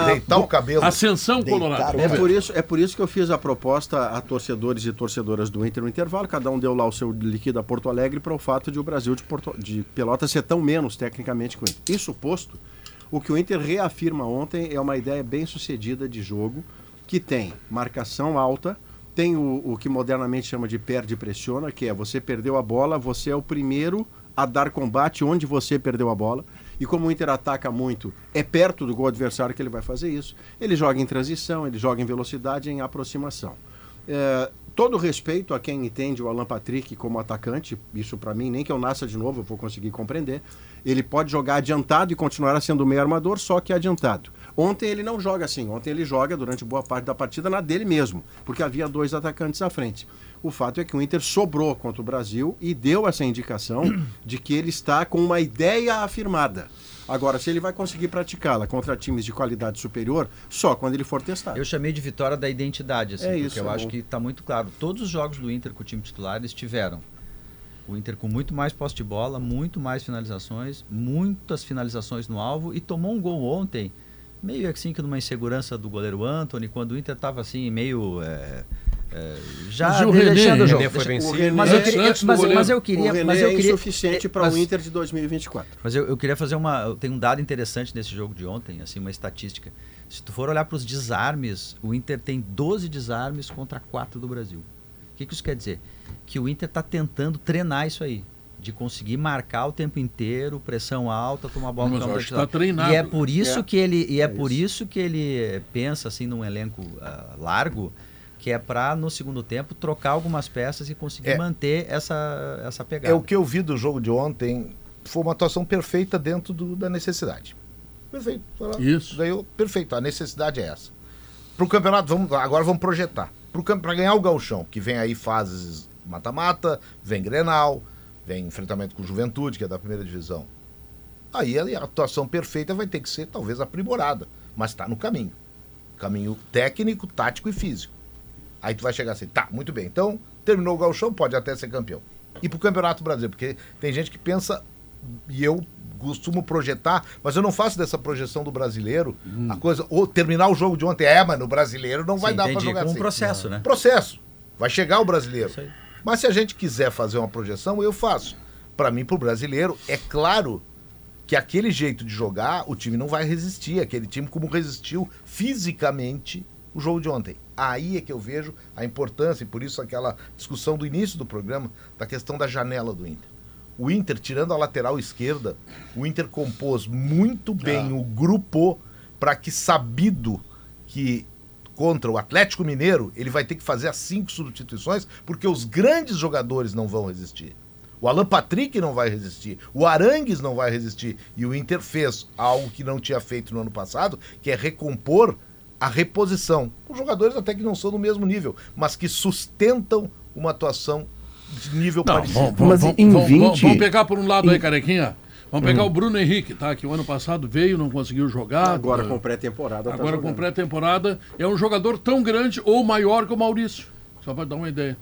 Deitar o cabelo. Ascensão. Colorado. É por, isso, é por isso que eu fiz a proposta a torcedores e torcedoras do Inter no intervalo. Cada um deu lá o seu liquida Porto Alegre para o fato de o Brasil de, Porto, de Pelotas ser tão menos tecnicamente que o Inter. Isso posto, o que o Inter reafirma ontem é uma ideia bem sucedida de jogo que tem marcação alta, tem o, o que modernamente chama de perde e pressiona, que é você perdeu a bola, você é o primeiro a dar combate onde você perdeu a bola. E como o Inter ataca muito, é perto do gol adversário que ele vai fazer isso. Ele joga em transição, ele joga em velocidade, em aproximação. É, todo respeito a quem entende o Alan Patrick como atacante, isso para mim, nem que eu nasça de novo eu vou conseguir compreender. Ele pode jogar adiantado e continuará sendo meio armador, só que adiantado. Ontem ele não joga assim, ontem ele joga durante boa parte da partida na dele mesmo, porque havia dois atacantes à frente. O fato é que o Inter sobrou contra o Brasil e deu essa indicação de que ele está com uma ideia afirmada. Agora, se ele vai conseguir praticá-la contra times de qualidade superior, só quando ele for testado. Eu chamei de vitória da identidade, assim, É porque isso, eu é acho que está muito claro. Todos os jogos do Inter com o time titular eles tiveram. O Inter com muito mais posse de bola, muito mais finalizações, muitas finalizações no alvo e tomou um gol ontem, meio assim que numa insegurança do goleiro Anthony, quando o Inter estava assim, meio. é, é, já Mas o deixando René? o jogo. René foi vencido. Mas eu Antes- queria, mas, mas eu queria, o René mas eu é queria insuficiente é, para mas- o Inter de 2024. mas eu, eu queria fazer uma. eu Tem um dado interessante nesse jogo de ontem, assim, uma estatística. Se tu for olhar para os desarmes, o Inter tem 12 desarmes contra 4 do Brasil. O que, que isso quer dizer? Que o Inter está tentando treinar isso aí. De conseguir marcar o tempo inteiro, pressão alta, tomar bola Mas no eu campo acho que adversário. tá treinado. E é por isso É. que ele e é, É por isso que ele pensa assim num elenco ah, largo, que é para no segundo tempo trocar algumas peças e conseguir É. manter essa essa pegada. É o que eu vi do jogo de ontem. Foi uma atuação perfeita dentro do- da necessidade. Perfeito. Isso. Daí eu- perfeito. A necessidade é essa. Pro campeonato, vamos, agora vamos projetar. Para ganhar o Galchão, que vem aí fases mata-mata, vem Grenal, vem enfrentamento com Juventude, que é da primeira divisão. Aí a atuação perfeita vai ter que ser talvez aprimorada, mas está no caminho. Caminho técnico, tático e físico. Aí tu vai chegar assim, tá, muito bem. Então, terminou o gauchão, pode até ser campeão. E pro Campeonato Brasileiro, porque tem gente que pensa, e eu costumo projetar, mas eu não faço dessa projeção do brasileiro a coisa, ou terminar o jogo de ontem, é, mas no brasileiro não vai Sim, dar para jogar como um assim. processo, né? Processo. Vai chegar o brasileiro. Isso aí. Mas se a gente quiser fazer uma projeção, eu faço. Para mim, pro brasileiro, é claro que aquele jeito de jogar, o time não vai resistir. Aquele time como resistiu fisicamente o jogo de ontem. Aí é que eu vejo a importância, e por isso aquela discussão do início do programa, da questão da janela do Inter. O Inter, tirando a lateral esquerda, o Inter compôs muito bem o grupo para que sabido que contra o Atlético Mineiro, ele vai ter que fazer as cinco substituições, porque os grandes jogadores não vão resistir. O Alan Patrick não vai resistir, o Arangues não vai resistir. E o Inter fez algo que não tinha feito no ano passado, que é recompor a reposição. Os jogadores até que não são do mesmo nível, mas que sustentam uma atuação de nível Não, parecido. vamos, vamos, Mas vamos, em vamos, 20 vamos pegar por um lado aí, em- carequinha. Vamos pegar o Bruno Henrique, tá? Que o ano passado veio, não conseguiu jogar. Agora eh, com pré-temporada. tá Agora com pré-temporada. É um jogador tão grande ou maior que o Maurício. Só para dar uma ideia.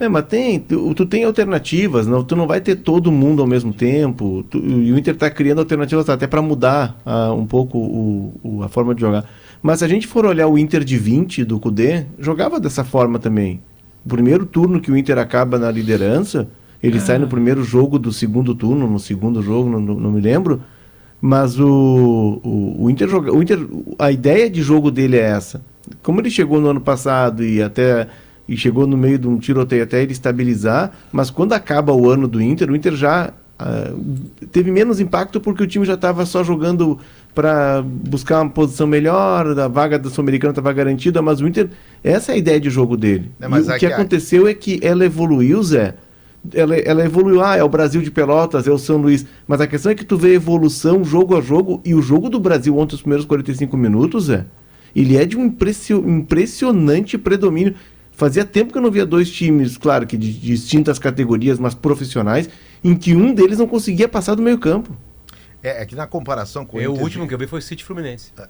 É, mas tem, tu, tu tem alternativas, não, tu não vai ter todo mundo ao mesmo tempo. tu- e o Inter está criando alternativas até para mudar ah, um pouco o, o- a forma de jogar. Mas se a gente for olhar o Inter de 20 do Cudê, jogava dessa forma também. O primeiro turno que o Inter acaba na liderança, ele sai no primeiro jogo do segundo turno, no segundo jogo, não, não- me lembro. Mas o, o, o Inter joga, o Inter, a ideia de jogo dele é essa. Como ele chegou no ano passado e até e chegou no meio de um tiroteio até ele estabilizar, mas quando acaba o ano do Inter, o Inter já ah, teve menos impacto porque o time já estava só jogando para buscar uma posição melhor, a vaga da Sul-Americana estava garantida, mas o Inter, essa é a ideia de jogo dele. É, mas o é que que a- aconteceu é que ela evoluiu, Zé, ela, ela evoluiu, ah, é o Brasil de Pelotas, é o São Luís. Mas a questão é que tu vê evolução jogo a jogo, e o jogo do Brasil ontem, os primeiros 45 minutos, é, ele é de um impressio- impressionante predomínio. Fazia tempo que eu não via dois times, claro que de distintas categorias, mas profissionais, em que um deles não conseguia passar do meio campo. É, é que na comparação com Eu, o Inter último que eu vi foi City Fluminense.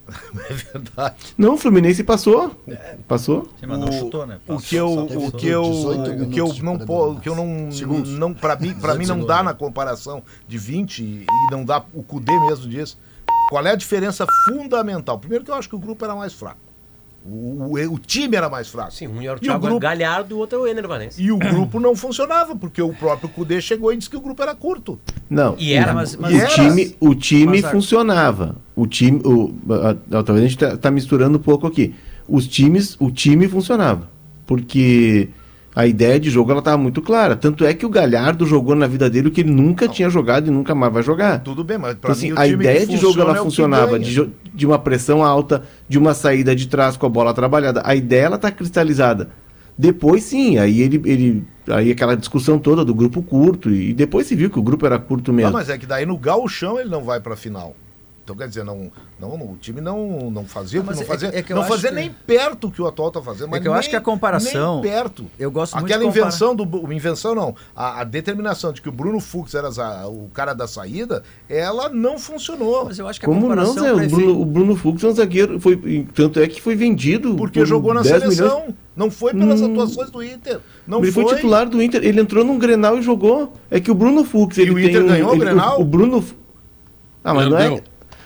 É verdade. Não, o Fluminense passou. Passou. Sim, mas não o, chutou, né? o que eu, o que eu, 18 o que eu não o que eu não, Segundos. não para mim, para mim não 18 dá na comparação de 20 e não dá o Cudê mesmo disso. Qual é a diferença fundamental? Primeiro que eu acho que o grupo era mais fraco. O, o, o time era mais fraco. Sim, um era o E o Thiago grupo- Galhardo e o outro é o Ener Valencia. E o grupo não funcionava, porque o próprio Cudê chegou e disse que o grupo era curto. Não. E era, o, mas- o mas- era. time, o time Mas funcionava. O time, o, a- a- talvez a gente tá, tá misturando um pouco aqui. Os times, o time funcionava, porque a ideia de jogo ela estava muito clara. Tanto é que o Galhardo jogou na vida dele o que ele nunca tinha jogado e nunca mais vai jogar. Tudo bem, mas Então, para assim, mim a ideia de jogo ela é funcionava de, de uma pressão alta, de uma saída de trás com a bola trabalhada. A ideia ela tá cristalizada. Depois sim, aí ele, ele aí aquela discussão toda do grupo curto e depois se viu que o grupo era curto Não, mesmo. mas é que daí no gauchão ele não vai pra final. Então, quer dizer, não, não, o time não, não fazia, mas não é- fazia, é que não fazia que- nem perto o que o atual está fazendo. Mas que eu nem, acho que a comparação- Nem perto. eu gosto muito Aquela comparar- invenção do. Invenção não. A, a determinação de que o Bruno Fux era za- o cara da saída, ela não funcionou. Mas eu acho que a é Como não, comparação Zé? pra O Bruno, o Bruno Fux é um zagueiro. Foi, tanto é que foi vendido. Porque por jogou na 10 seleção. milhões. Não foi pelas Hum. atuações do Inter. Não ele foi. foi titular do Inter. Ele entrou num Grenal e jogou. É que o Bruno Fux. E Ele o tem Inter um- ganhou o ele- Grenal? O, Bruno. Fu- Ah, mas não é.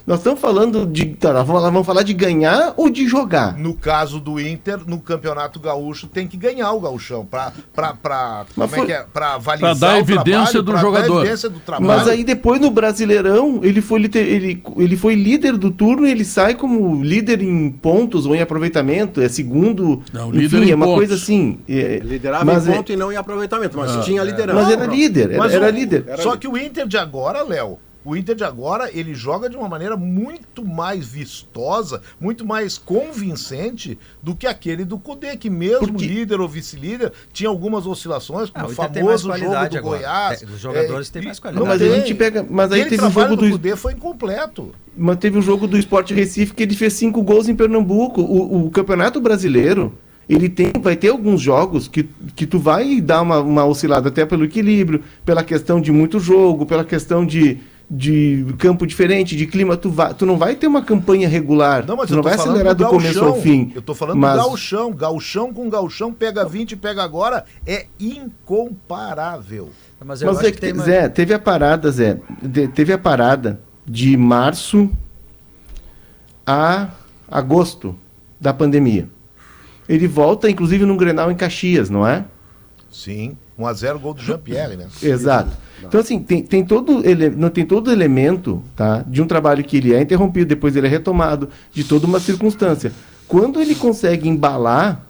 Nós estamos falando de. Tá, vamos falar de ganhar ou de jogar? No caso do Inter, no Campeonato Gaúcho, tem que ganhar o gauchão pra, pra, pra, Mas como é foi- que é? pra avalizar Pra dar o evidência trabalho, do pra jogador. Dar evidência do trabalho. Mas aí depois no Brasileirão, ele foi, ele, ele foi líder do turno e ele sai como líder em pontos ou em aproveitamento, é segundo. Não, enfim, líder em é uma pontos. coisa assim. é- Liderava mas em é- ponto e não em aproveitamento, mas tinha liderança. Mas era líder, era, Mas era o- líder. Só que o Inter de agora, Léo, o Inter de agora, ele joga de uma maneira muito mais vistosa, muito mais convincente do que aquele do Cudê, que mesmo Porque- líder ou vice-líder, tinha algumas oscilações, como Ah, o o famoso jogo qualidade do agora. Goiás. É, os jogadores têm e- mais não qualidade. Mas a gente pega- mas aí teve um trabalho jogo do do- Cudê foi incompleto. Mas teve o jogo do Sport Recife que ele fez cinco gols em Pernambuco. O, o Campeonato Brasileiro, ele tem, vai ter alguns jogos que, que tu vai dar uma, uma oscilada até pelo equilíbrio, pela questão de muito jogo, pela questão de, de campo diferente, de clima. Tu, vai, tu não vai ter uma campanha regular. Não, mas tu eu não vai acelerar do, começo gauchão. ao fim. Eu tô falando mas, do gauchão. Gauchão com gauchão, pega 20 e pega agora, é incomparável. Mas eu Mas acho é que que, tem mais... Zé, teve a parada, Zé. de- teve a parada de março a agosto da pandemia. Ele volta, inclusive, num Grenal em Caxias, não é? Sim, 1x0 gol do Jean-Pierre, né? Exato. Então, assim, tem, tem, todo ele, não tem todo elemento tá, de um trabalho que ele é interrompido, depois ele é retomado, de toda uma circunstância. Quando ele consegue embalar,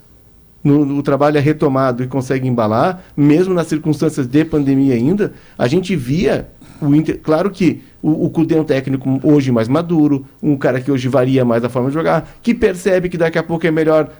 no, no- o trabalho é retomado e consegue embalar, mesmo nas circunstâncias de pandemia ainda, a gente via o Inter. Claro que o, o Cudê é um técnico hoje mais maduro, um cara que hoje varia mais a forma de jogar, que percebe que daqui a pouco é melhor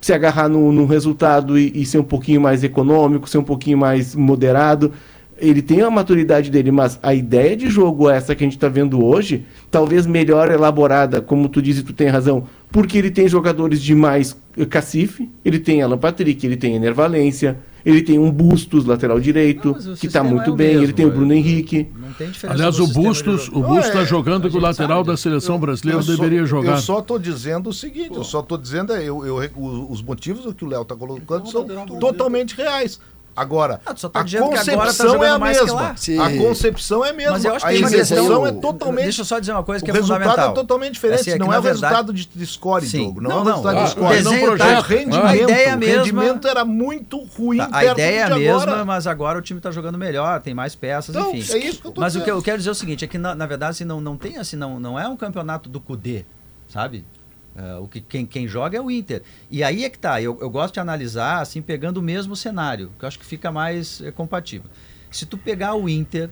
se agarrar num resultado e, e ser um pouquinho mais econômico, ser um pouquinho mais moderado. Ele tem a maturidade dele, mas a ideia de jogo essa que a gente está vendo hoje, talvez melhor elaborada, como tu diz e tu tem razão, porque ele tem jogadores de mais cacife, ele tem Alan Patrick, ele tem Ener Valência, ele tem um Bustos, lateral direito, Não, que está muito é bem, mesmo, ele tem o é. Bruno Henrique. Não tem diferença Aliás, o Bustos, o Bustos está é, jogando com o lateral sabe da seleção brasileira, Eu só- deveria jogar. Eu só tô dizendo o seguinte, eu só tô dizendo, é, eu, eu- o- os motivos que o Léo tá colocando são totalmente reais. Agora, Ah, tá a dizendo tá concepção é jogando a mesma. A concepção é a mesma. Mas eu acho que a execução questão- é totalmente... Deixa eu só dizer uma coisa que o é resultado fundamental. é totalmente diferente, Assim, é não é o verdade- resultado de, de score, Sim. Diogo. Não, Não, é o não. resultado Ah, de o score. desenho não, tá- o rendimento, a ideia é a o mesma. rendimento era muito ruim Tá, a perto ideia é a de mesma, agora. mas agora o time está jogando melhor, tem mais peças, Então, enfim. é isso que eu tô mas o que dizendo. eu quero dizer é o seguinte, é que na, na verdade assim, não, não tem assim, não, não é um campeonato do Cudê, sabe? É, o que, quem, quem joga é o Inter. E aí é que tá, eu, eu gosto de analisar assim, pegando o mesmo cenário, que eu acho que fica mais é, compatível. Se tu pegar o Inter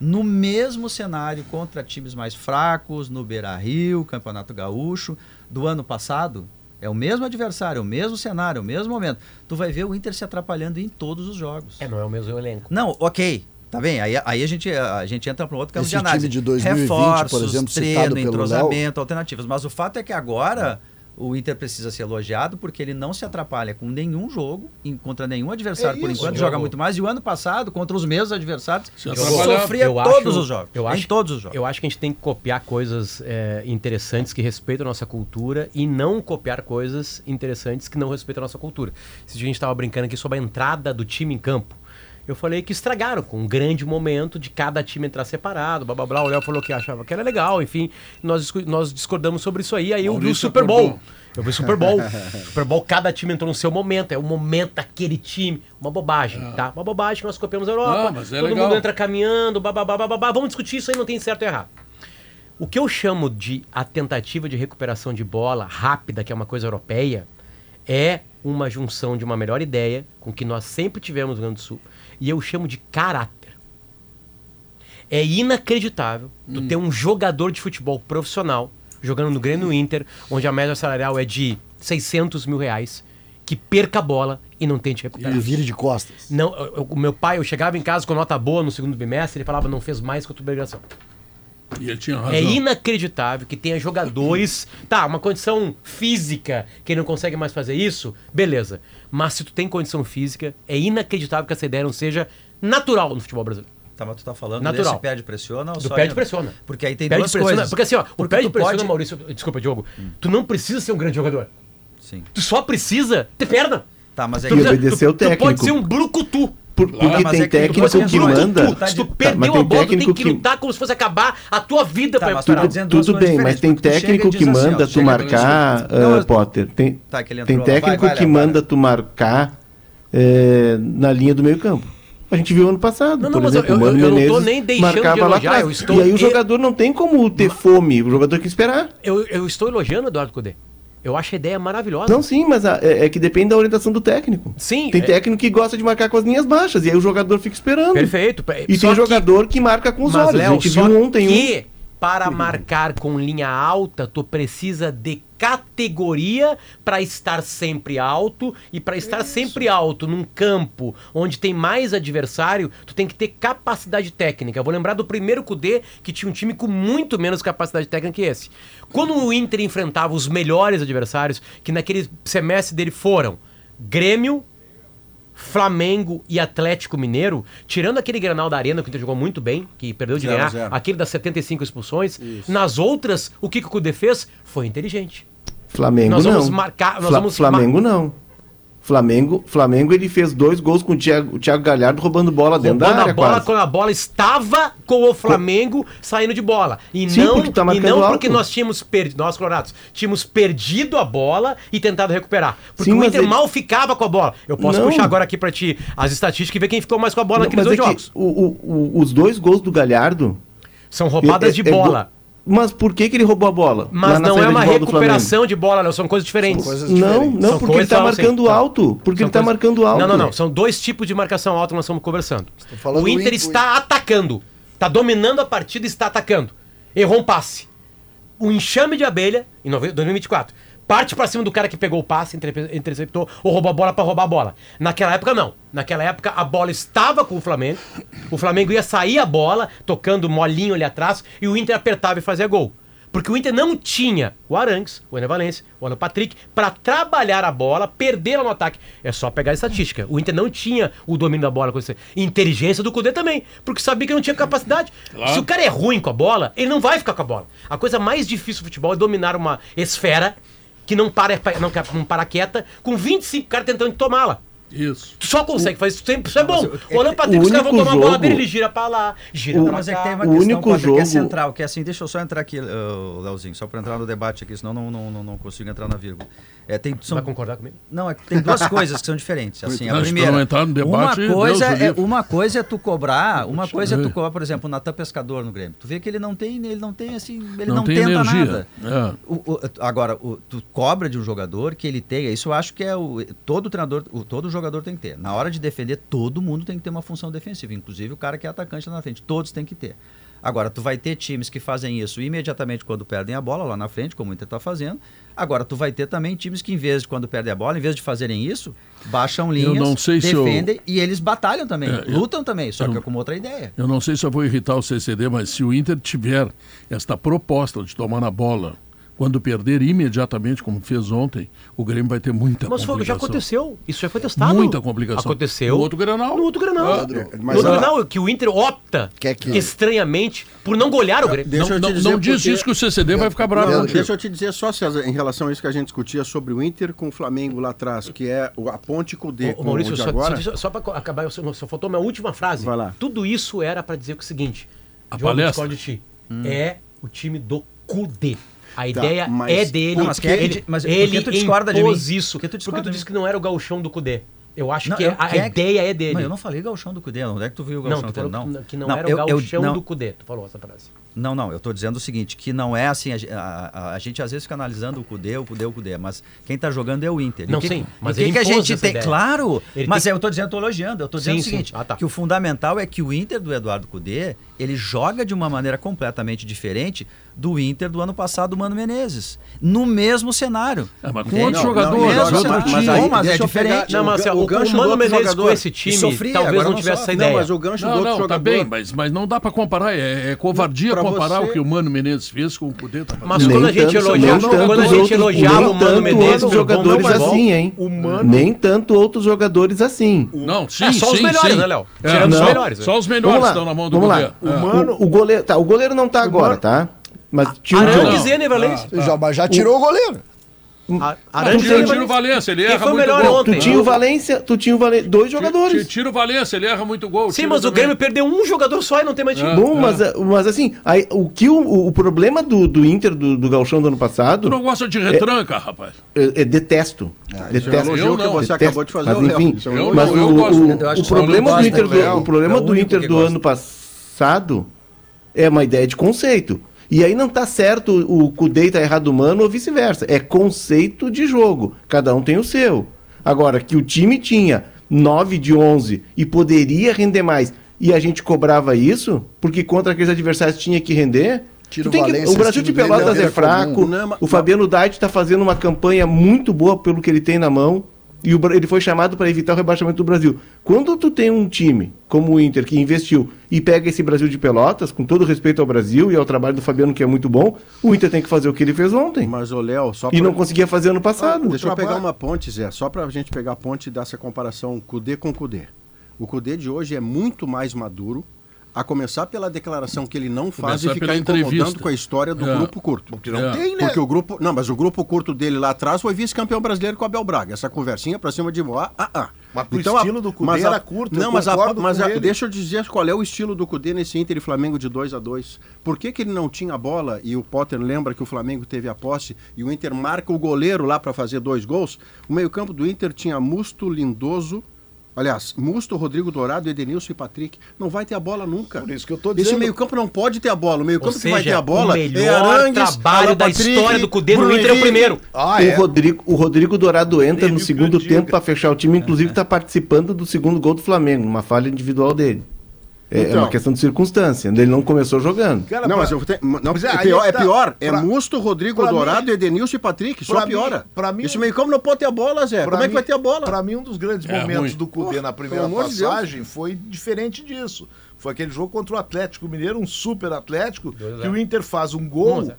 no mesmo cenário contra times mais fracos, no Beira-Rio, Campeonato Gaúcho, do ano passado, é o mesmo adversário, o mesmo cenário, o mesmo momento. Tu vai ver o Inter se atrapalhando em todos os jogos. É, não é o mesmo elenco. Não, ok. Tá bem? Aí, aí a, gente, a gente entra para um outro campo Esse de análise. time de 2020, Reforços, por exemplo, treino, pelo entrosamento, alternativas. Mas o fato é que agora o Inter precisa ser elogiado porque ele não se atrapalha com nenhum jogo, em- contra nenhum adversário É por isso, enquanto, joga muito mais. E o ano passado, contra os mesmos adversários, Se sofria Eu todos acho- os jogos. eu em acho- todos os jogos. Eu acho que a gente tem que copiar coisas é, interessantes que respeitam a nossa cultura e não copiar coisas interessantes que não respeitam a nossa cultura. Esse dia a gente estava brincando aqui sobre a entrada do time em campo. Eu falei que estragaram com um grande momento de cada time entrar separado, blá blá blá. O Léo falou que achava que era legal, enfim. Nós, nós discordamos sobre isso aí. Aí eu vi o Super Bowl. acordou. Eu vi o Super Bowl. Super Bowl, cada time entrou no seu momento. É o momento daquele time. Uma bobagem, tá? Uma bobagem que nós copiamos a Europa. Ah, mas é todo legal. mundo entra caminhando, bababá, bababá. Vamos discutir isso aí, não tem certo e errado. O que eu chamo de a tentativa de recuperação de bola rápida, que é uma coisa europeia, é uma junção de uma melhor ideia com o que nós sempre tivemos no Rio Grande do Sul, e eu chamo de caráter. É inacreditável tu ter um jogador de futebol profissional jogando no Grêmio Inter, onde a média salarial é de 600 mil reais, que perca a bola e não tente recuperar. E vire de costas. Não, o meu pai, eu chegava em casa com nota boa no segundo bimestre, ele falava, não fez mais que a tua obrigação. E ele tinha razão. É inacreditável que tenha jogadores. Tá, uma condição física que ele não consegue mais fazer isso, beleza. Mas se tu tem condição física, é inacreditável que essa ideia não seja natural no futebol brasileiro. Tá, mas tu tá falando Natural. desse perde pressiona ou Do só perde entra? pressiona. Porque aí tem Perde duas pressiona, coisas. Porque assim, ó, o Porque perde tu pressiona, pode- Maurício. Desculpa, Diogo. Tu não precisa ser um grande jogador. Sim. Tu só precisa ter perna. Tá, mas é Tu, E que... precisa- obedecer tu- o tu pode técnico. ser um brucutu. Por- porque mas tem é que tu técnico que brucutu, manda. tá Se tu de- perdeu mas tem a bola, tu tem técnico que que- lutar como se fosse acabar a tua vida Tá, tu tá dizendo Tudo, tudo bem, mas tem porque tu técnico que assim, manda tu marcar, Não, Potter. Tem, Tá, que tem lá. técnico que manda tu marcar na linha do meio campo. A gente viu ano passado, Não, não, por mas exemplo, eu- o Mano eu- eu não tô Menezes nem deixando de marcava lá elogiar, atrás. eu estou- E aí o eu- jogador não tem como ter fome, o jogador tem que esperar. Eu, eu estou elogiando o Eduardo Cudê. Eu acho a ideia maravilhosa. Não, sim, mas a- é, é que depende da orientação do técnico. Sim, Tem é- técnico que gosta de marcar com as linhas baixas, e aí o jogador fica esperando. Perfeito. E Só tem que- jogador que marca com os Mas, olhos. Léo, a gente viu ontem um. Para marcar com linha alta, tu precisa de categoria para estar sempre alto e para estar sempre alto num campo onde tem mais adversário, tu tem que ter capacidade técnica. Eu vou lembrar do primeiro Cudê que tinha um time com muito menos capacidade técnica que esse. Quando o Inter enfrentava os melhores adversários, que naquele semestre dele foram Grêmio, Flamengo e Atlético Mineiro, tirando aquele Granal da Arena que o Inter jogou muito bem, que perdeu de Zero ganhar, zero. aquele das 75 expulsões, nas outras, o que, que o Cudê fez foi inteligente. Flamengo Nós não. marcar- nós Fla- vamos Flamengo não. Flamengo, Flamengo ele fez dois gols com o Thiago, o Thiago Galhardo roubando bola dentro da área a bola quase. quando a bola estava com o Flamengo saindo de bola. E Sim, não, porque tá e não alto. porque nós tínhamos perdido, nós colorados, tínhamos perdido a bola e tentado recuperar. Porque Sim, o Inter ele- mal ficava com a bola. Eu posso Não. puxar agora aqui pra ti as estatísticas e ver quem ficou mais com a bola Não, naqueles dois é jogos. o- o- os dois gols do Galhardo. São roubadas é- de é bola. go- Mas por que, que ele roubou a bola? Mas não é uma recuperação de bola, Léo, são coisas diferentes. coisas Não, diferentes. não, São porque ele coisas- tá não, sim, marcando tá. alto. Porque São ele tá coisas- marcando alto. Não, não, não. São dois tipos de marcação alta que nós estamos conversando. falando O Inter está atacando. Está dominando a partida e está atacando. Errou um passe. O enxame de abelha, em nove- 2024, parte pra cima do cara que pegou o passe, interceptou ou roubou a bola pra roubar a bola. Naquela época, não. Naquela época, a bola estava com o Flamengo. O Flamengo ia sair a bola, tocando molinho ali atrás, e o Inter apertava e fazia gol. Porque o Inter não tinha o Arangues, o Ené Valência, o Ana Patrick, pra trabalhar a bola, perder ela no ataque. É só pegar a estatística. O Inter não tinha o domínio da bola. com esse- Inteligência do Cudê também. Porque sabia que não tinha capacidade. Se o cara é ruim com a bola, ele não vai ficar com a bola. A coisa mais difícil do futebol é dominar uma esfera que não para, não, não para quieta, com 25 caras tentando tomá-la. Isso. Tu só consegue fazer isso sempre. Isso é bom. O Alan o Patrick, os caras vão tomar a bola jogo- dele, ele gira pra lá, gira O- pra Mas é cá. que tem uma O questão único Potter, que é jogo- central, que é assim, deixa eu só entrar aqui, uh, Leozinho, só para entrar no debate aqui, senão não, não, não, não consigo entrar na vírgula. É, tem, são, Vai concordar comigo? Não, é que tem duas coisas que são diferentes. Assim, a primeira, não entrar no debate, uma coisa o é livre. uma coisa é tu cobrar, uma coisa é tu cobrar, por exemplo, o Natan Pescador no Grêmio. Tu vê que ele não tem, ele não tem assim, ele Não não, tem tenta energia. nada. É. O- o- agora, o- tu cobra de um jogador que ele tenha, isso eu acho que é o todo treinador, o, todo jogador tem que ter. Na hora de defender, todo mundo tem que ter uma função defensiva, inclusive o cara que é atacante lá na frente, todos têm que ter. Agora, tu vai ter times que fazem isso imediatamente quando perdem a bola lá na frente, como o Inter está fazendo. Agora, tu vai ter também times que, em vez de quando perdem a bola, em vez de fazerem isso, baixam linhas, não sei se eu- defendem e eles batalham também, É, eu- lutam também, só eu- que é com outra ideia. Eu não sei se eu vou irritar o CCD, mas se o Inter tiver esta proposta de tomar na bola, quando perder imediatamente, como fez ontem, o Grêmio vai ter muita Mas foi, já complicação. aconteceu. Isso já foi testado. Muita complicação. Aconteceu. No outro Grenal. No outro Grenal. Ah, no mas outro a- Grenal, que o Inter opta Quer que- estranhamente por não golear o Grêmio. Deixa não eu te não, dizer não diz porque- isso que o CCD vai ficar bravo Não, deixa eu te dizer só, César, em relação a isso que a gente discutia sobre o Inter com o Flamengo lá atrás, que é o- a ponte com o D Ô, Maurício, só, agora. só, só para acabar, só, só faltou minha última frase. Vai lá. Tudo isso era para dizer o seguinte: A Diogo, palestra. de ti. É o time do Cudê. A ideia mas- é dele. Não, mas é que ele, mas ele tu discorda de mim? isso. Por que tu porque discorda tu de disse que não era o gauchão do Cudê. Eu acho Não, que eu- a, é que- ideia é dele. Mas eu não falei gauchão do Cudê, onde é que tu viu o Não, gauchão tu do Cudê? que- que não, era o eu- eu- gauchão não, do Cudê. Tu falou essa frase. Não, não, eu estou dizendo o seguinte, que não é assim, a, a- a- gente às vezes fica analisando o Cudê, o Cudê, o Cudê, mas quem está jogando é o Inter. Não, o que, sim, mas o que, ele que a gente tem? ideia. Claro, Ele mas tem- eu estou dizendo, estou elogiando, eu estou dizendo Sim, o seguinte, Ah, tá. que o fundamental é que o Inter do Eduardo Cudê, ele joga de uma maneira completamente diferente do Inter do ano passado, do Mano Menezes, no mesmo cenário. É, mas com outros Não, jogadores, não, não, outro cenário. time. mas aí, mas é eu diferente. pegar- Não, o mas ga- assim, o, o gancho o do Mano outro Menezes jogador. com esse time sofria, talvez não não tivesse essa Não, ideia. mas o gancho do Não, outro não, tá jogador. bem, mas, mas não dá pra comparar, é, é covardia Pra comparar você- o que o Mano Menezes fez com o Cudê. Tá Mas quando a gente elogiava, nem quando a gente elogiava o Mano tanto Menezes, jogadores futebol, assim, hein? Nem tanto outros jogadores assim. Não, sim, É só os sim, melhores, sim. né, Léo? É, Tirando os só- melhores, né? Só os Vamos melhores lá, estão na mão do. É. Goleiro, tá, o goleiro não tá agora, tá? Mas tinha um Arangues e Enervalência. Já, mas já tirou o goleiro. A- Ah, Arangues e tira, o. Valência, ele erra foi o muito gol. ontem? Tu tinha o Valência, tu tinha o Valência, dois jogadores. Tira o Valência, ele erra muito gol. Sim, mas o também. Grêmio perdeu um jogador só e não tem mais time. Bom, mas, mas assim, aí, o que o, o problema do, do Inter, do, do Galchão do ano Tu passado, não gosta de retranca, rapaz. é, é detesto. Isso é um detesto. elogio Eu que não. você Detesto. acabou de fazer, mas, enfim, é Eu mas eu o, gosto. o- Eu o problema eu do Inter do, o problema É o do Inter do ano passado é uma ideia de conceito. E aí não tá certo o Cudei tá errado humano ou vice-versa. É conceito de jogo. Cada um tem o seu. Agora, que o time tinha 9 de 11 e poderia render mais e a gente cobrava isso, porque contra aqueles adversários tinha que render. Tira tu o tem que- Valência, o Brasil de Pelotas é fraco. Não, mas- o Fabiano Dait está fazendo uma campanha muito boa pelo que ele tem na mão. E ele foi chamado para evitar o rebaixamento do Brasil. Quando tu tem um time como o Inter que investiu e pega esse Brasil de Pelotas, com todo respeito ao Brasil e ao trabalho do Fabiano que é muito bom, o Inter tem que fazer o que ele fez ontem. Mas, ô, Léo, só E pra- não conseguia fazer ano passado. Deixa eu trabalho- pegar uma ponte, Zé, só pra gente pegar a ponte e dar essa comparação Cudê com Cudê. O Cudê de hoje é muito mais maduro, a começar pela declaração que ele não faz Começar e ficar incomodando entrevista. com a história do É. grupo curto. Porque não É. tem, né? Porque o grupo. Não, mas o grupo curto dele lá atrás foi vice-campeão brasileiro com o Abel Braga. Essa conversinha pra cima de Moá. Ah, ah. Mas pro estilo do Cudê mas a- era curto, Não, mas, a, mas a- deixa eu dizer qual é o estilo do Cudê nesse Inter e Flamengo de 2 a 2 Por que, que ele não tinha bola e o Potter lembra que o Flamengo teve a posse e o Inter marca o goleiro lá pra fazer dois gols? O meio-campo do Inter tinha Musto, Lindoso. Aliás, Musto, Rodrigo Dourado, Edenilson e Patrick. Não vai ter a bola nunca. Por isso que eu tô Esse dizendo. meio-campo não pode ter a bola. O meio-campo que vai ter a bola o é melhor Arangues, trabalho Alan da Patrick, história do Cudê no Inter é o primeiro. Ah, o, é. Rodrigo, o Rodrigo Dourado entra Ele no que segundo tempo para fechar o time, inclusive está participando do segundo gol do Flamengo, numa falha individual dele. É, é Então. uma questão de circunstância. Ele não começou jogando. Cara, Não, pra- mas eu tenho, não, Mas é, é, aí pior, é é tá. pior. É Pra- Musto, Rodrigo pra Dourado, mim- Edenilson e Patrick. Só pra mim- piora. pra mim- Esse meio campo não pode ter a bola, Zé. Pra Como é que mim- vai ter a bola? Pra mim, um dos grandes É momentos ruim. do Cudê na primeira amor de passagem foi diferente disso. Foi aquele jogo contra o Atlético Mineiro, um super Atlético, que o Inter faz um gol.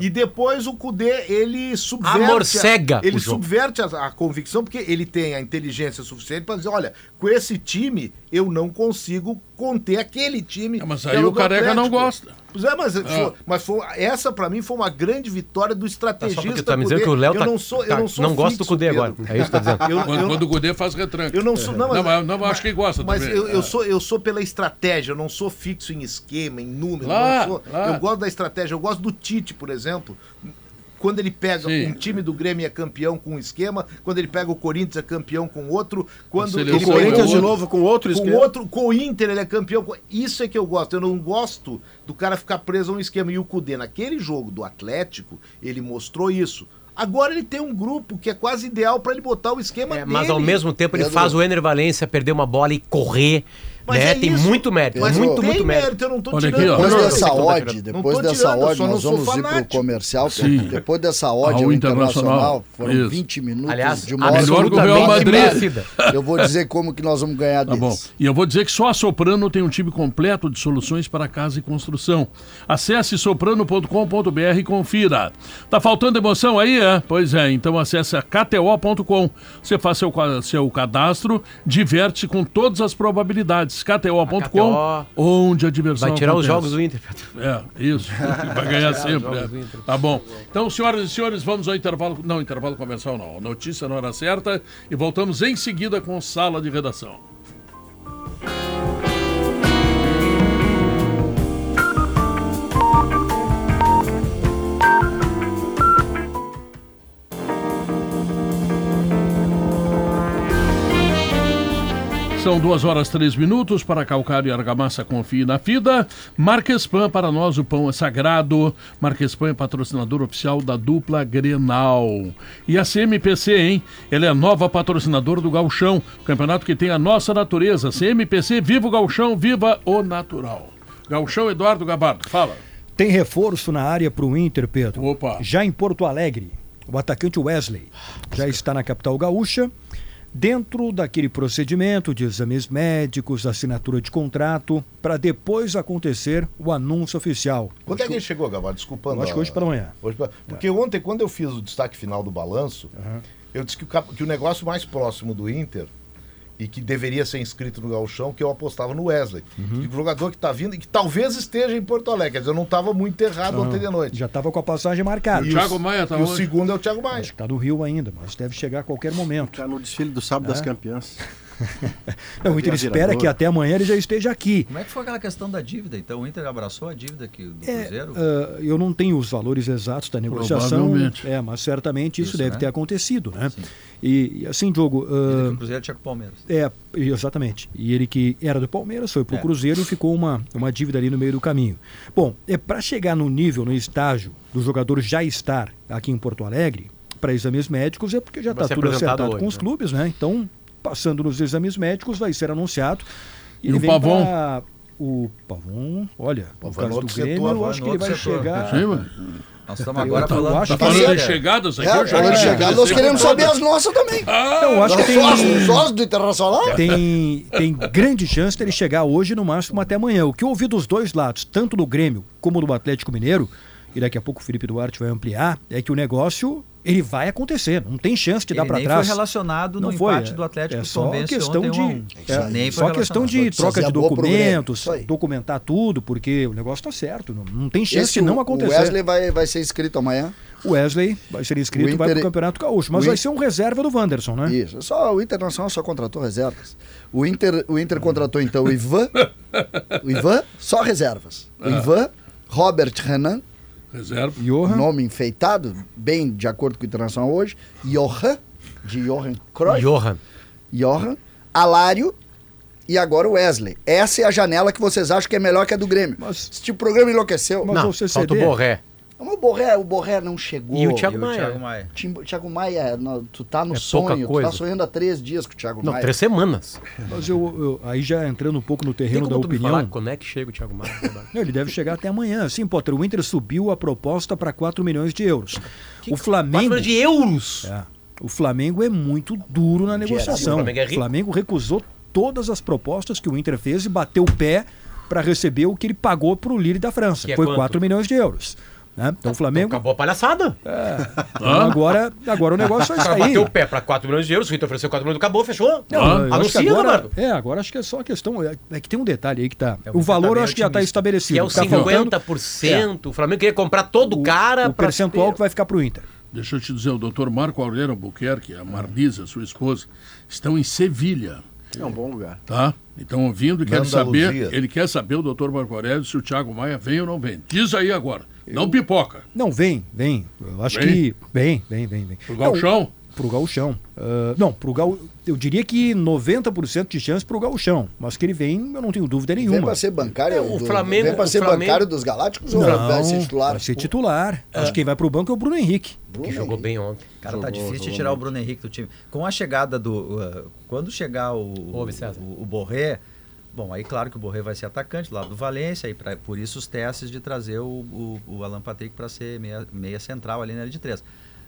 E depois o Cudê, ele subverte. Amorcega ele subverte a, a convicção, porque ele tem a inteligência suficiente para dizer: olha, com esse time eu não consigo conter aquele time. É, mas aí o Careca não Atlético." gosta. Pois é, mas, foi, mas foi- essa pra mim foi uma grande vitória do Tá, estrategista. só porque tu tá me dizendo que o Léo eu tá, não sou, eu tá- não sou gosta do Cudê agora. É isso que tá dizendo. Eu- Quando, eu- quando o Cudê faz retranca. eu não sou. Não, mas, Não, mas- não, acho que gosta Mas também. eu, eu É. sou, eu sou pela estratégia, eu não sou fixo em esquema, em número. Lá, não sou- lá. Eu gosto da estratégia, eu gosto do Tite, por exemplo. Quando ele pega Sim. um time do Grêmio é campeão com um esquema, quando ele pega o Corinthians é campeão com outro, quando ele ele O Corinthians de outro- novo com outro com esquema. outro, com o Inter ele é campeão. com- Isso é que eu gosto. Eu não gosto do cara ficar preso a um esquema. E o Cudê, naquele jogo do Atlético, ele mostrou isso. Agora ele tem um grupo que é quase ideal para ele botar o esquema É, dele. mas ao mesmo tempo ele faz o Ener Valência perder uma bola e correr. Mas né? é tem isso. muito mérito. Mas muito, tem muito mérito. Eu não tô Olha tirando. aqui, ó. Depois Não, dessa não, depois dessa não nós vamos ir pro fanático. comercial. Sim. Depois dessa odd Ao ao Internacional. foram Isso. 20 minutos Aliás, de uma o absolutamente Madrid. Eu vou dizer como que nós vamos ganhar Tá bom. deles. E eu vou dizer que só a Soprano tem um time completo de soluções para casa e construção. Acesse soprano.com.br e confira. Tá faltando emoção aí, é? Pois é, então acesse a kto.com. Você faz seu, seu cadastro, diverte com todas as probabilidades. kto.com, KTO onde a diversão Vai tirar os acontece. jogos do Inter. Pedro. É, isso. Vai ganhar sempre. é. Tá bom. Então, senhoras e senhores, vamos ao intervalo. Não, intervalo comercial não. Notícia na hora certa. E voltamos em seguida com sala de redação. São duas horas três minutos para calcário e argamassa confie na FIDA. Marquespan, para nós o pão é sagrado. Marquespan é patrocinador oficial da dupla Grenal. E a CMPC, hein? Ela é a nova patrocinadora do Gauchão, campeonato que tem a nossa natureza. CMPC, viva o Gauchão, viva o natural. Gauchão Eduardo Gabardo, fala. Tem reforço na área para o Inter, Pedro. Opa. Já em Porto Alegre, o atacante Wesley já está na capital gaúcha. Dentro daquele procedimento de exames médicos, assinatura de contrato, para depois acontecer o anúncio oficial. Quando é que ele chegou, Gabar? Desculpando. Acho que hoje pela manhã. Hoje pra- Porque ontem, quando eu fiz o destaque final do balanço, eu disse que o, cap- que o negócio mais próximo do Inter e que deveria ser inscrito no Gauchão, que eu apostava no Wesley. Uhum. O jogador que está vindo e que talvez esteja em Porto Alegre. Quer dizer, eu não estava muito errado ontem de noite. Já estava com a passagem marcada. E Thiago o, Maia tá e o segundo é o Thiago Maia. Acho que está no Rio ainda, mas deve chegar a qualquer momento. Tá no desfile do sábado das É. campeãs. Não, o Inter espera que até amanhã ele já esteja aqui. Como é que foi aquela questão da dívida? Então o Inter abraçou a dívida que, do É, Cruzeiro? ah, eu não tenho os valores exatos da negociação, é, mas certamente isso, Isso, deve né? ter acontecido, né? E, e assim, Diogo, que o Cruzeiro tinha com o Palmeiras. É, exatamente. E ele que era do Palmeiras, foi pro É. Cruzeiro e ficou uma, uma dívida ali no meio do caminho. Bom, é para chegar no nível, no estágio do jogador já estar aqui em Porto Alegre, para exames médicos, é porque já está tudo acertado hoje, com os né? clubes, né? Então, passando nos exames médicos, vai ser anunciado. E Ele o vem Pavon? pra- O Pavon, olha, no Pavon é caso do Grêmio, setor, eu acho no que ele vai setor. chegar. Sim, mano. Nós estamos agora eu falando. acho Tá que falando sim. das chegadas aqui? É, eu já falando de dizer nós queremos que- saber as nossas também. Então, eu acho que tem... do Internacional? tem, tem grande chance dele chegar hoje, no máximo até amanhã. O que eu ouvi dos dois lados, tanto do Grêmio como do Atlético Mineiro, e daqui a pouco o Felipe Duarte vai ampliar, é que o negócio ele vai acontecer. Não tem chance de dar para trás. foi relacionado Não no foi, empate é- do Atlético é só questão de um é, só questão de troca de documentos, documentar tudo, porque o negócio está certo. Não, não tem chance Esse, de não acontecer. O Wesley vai, vai ser inscrito amanhã. O Wesley vai ser inscrito e vai para o Campeonato Gaúcho, mas o vai ser um reserva do Wanderson, né? Isso. Só, o Internacional só contratou reservas. O Inter, o Inter contratou então o Ivan. o Ivan, só reservas. O Ivan, Robert Renan, Reserva. Johan, nome enfeitado, bem de acordo com o Internacional hoje. Johan, de Johan Cruyff. Johan. Johan, Alário e agora o Wesley. Essa é a janela que vocês acham que é melhor que a do Grêmio. Mas- Este programa enlouqueceu. Mas Não, CCD falta o Borré. Mas o Borré, o Borré não chegou. E o Thiago E o Maia. Thiago Maia. Tim- Thiago Maia, não, tu tá no É sonho, tu tá sonhando há três dias com o Thiago Não, Maia. três semanas. Mas eu, eu- aí já entrando um pouco no Tem terreno da como opinião. falar quando é que chega o Thiago Maia? Não, ele deve chegar até amanhã. Sim, Potter, o Inter subiu a proposta para 4 milhões de euros. o Flamengo. 4 de euros. É, o Flamengo é muito duro na negociação. O Flamengo é rico. Flamengo recusou todas as propostas que o Inter fez e bateu o pé para receber o que ele pagou para o Lille da França. Que é Foi quanto? 4 milhões de euros. Né? Então o Flamengo. Acabou a palhaçada. então agora, agora o negócio O vai cara sair. bateu o pé para 4 milhões de euros, o Inter ofereceu 4 milhões, acabou, fechou. Não, que Anuncia, agora, Leonardo. é, agora acho que é só a questão. É, é que tem um detalhe aí que tá. É, o valor acho que já está estabelecido. Que é o Tá faltando 50%. O Flamengo queria comprar todo o cara o pra percentual ter- que vai ficar pro Inter. Deixa eu te dizer, o doutor Marco Aurélio Albuquerque, a Marlisa, sua esposa, estão em Sevilha, É um bom lugar. tá? Então ouvindo e quer saber, ele quer saber, o doutor Marco Aurélio, se o Thiago Maia vem ou não vem. Diz aí agora, não pipoca. Não, vem, vem. Eu acho Vem? que. Vem, vem, vem, vem. Pro Não, Galchão? Pro gauchão. Ah, não, pro gal... eu diria que 90% de chance pro gauchão. Mas que ele vem, eu não tenho dúvida Vem nenhuma. pra ser bancário. É, o do- Flamengo- Vem pra o ser Flamengo- bancário dos Galácticos ou Não, vai ser titular? Vai ser titular. Acho que quem vai pro banco é o Bruno Henrique. Bruno Que jogou bem ontem. Cara, tá Jogou, difícil de jogou tirar o muito. Bruno Henrique do time. Com a chegada do. uh, quando chegar o, César. o, o Borré. Bom, aí claro que o Borré vai ser atacante lá do Valência, e pra- por isso os testes de trazer o, o, o Alan Patrick para ser meia, meia central ali na área de três.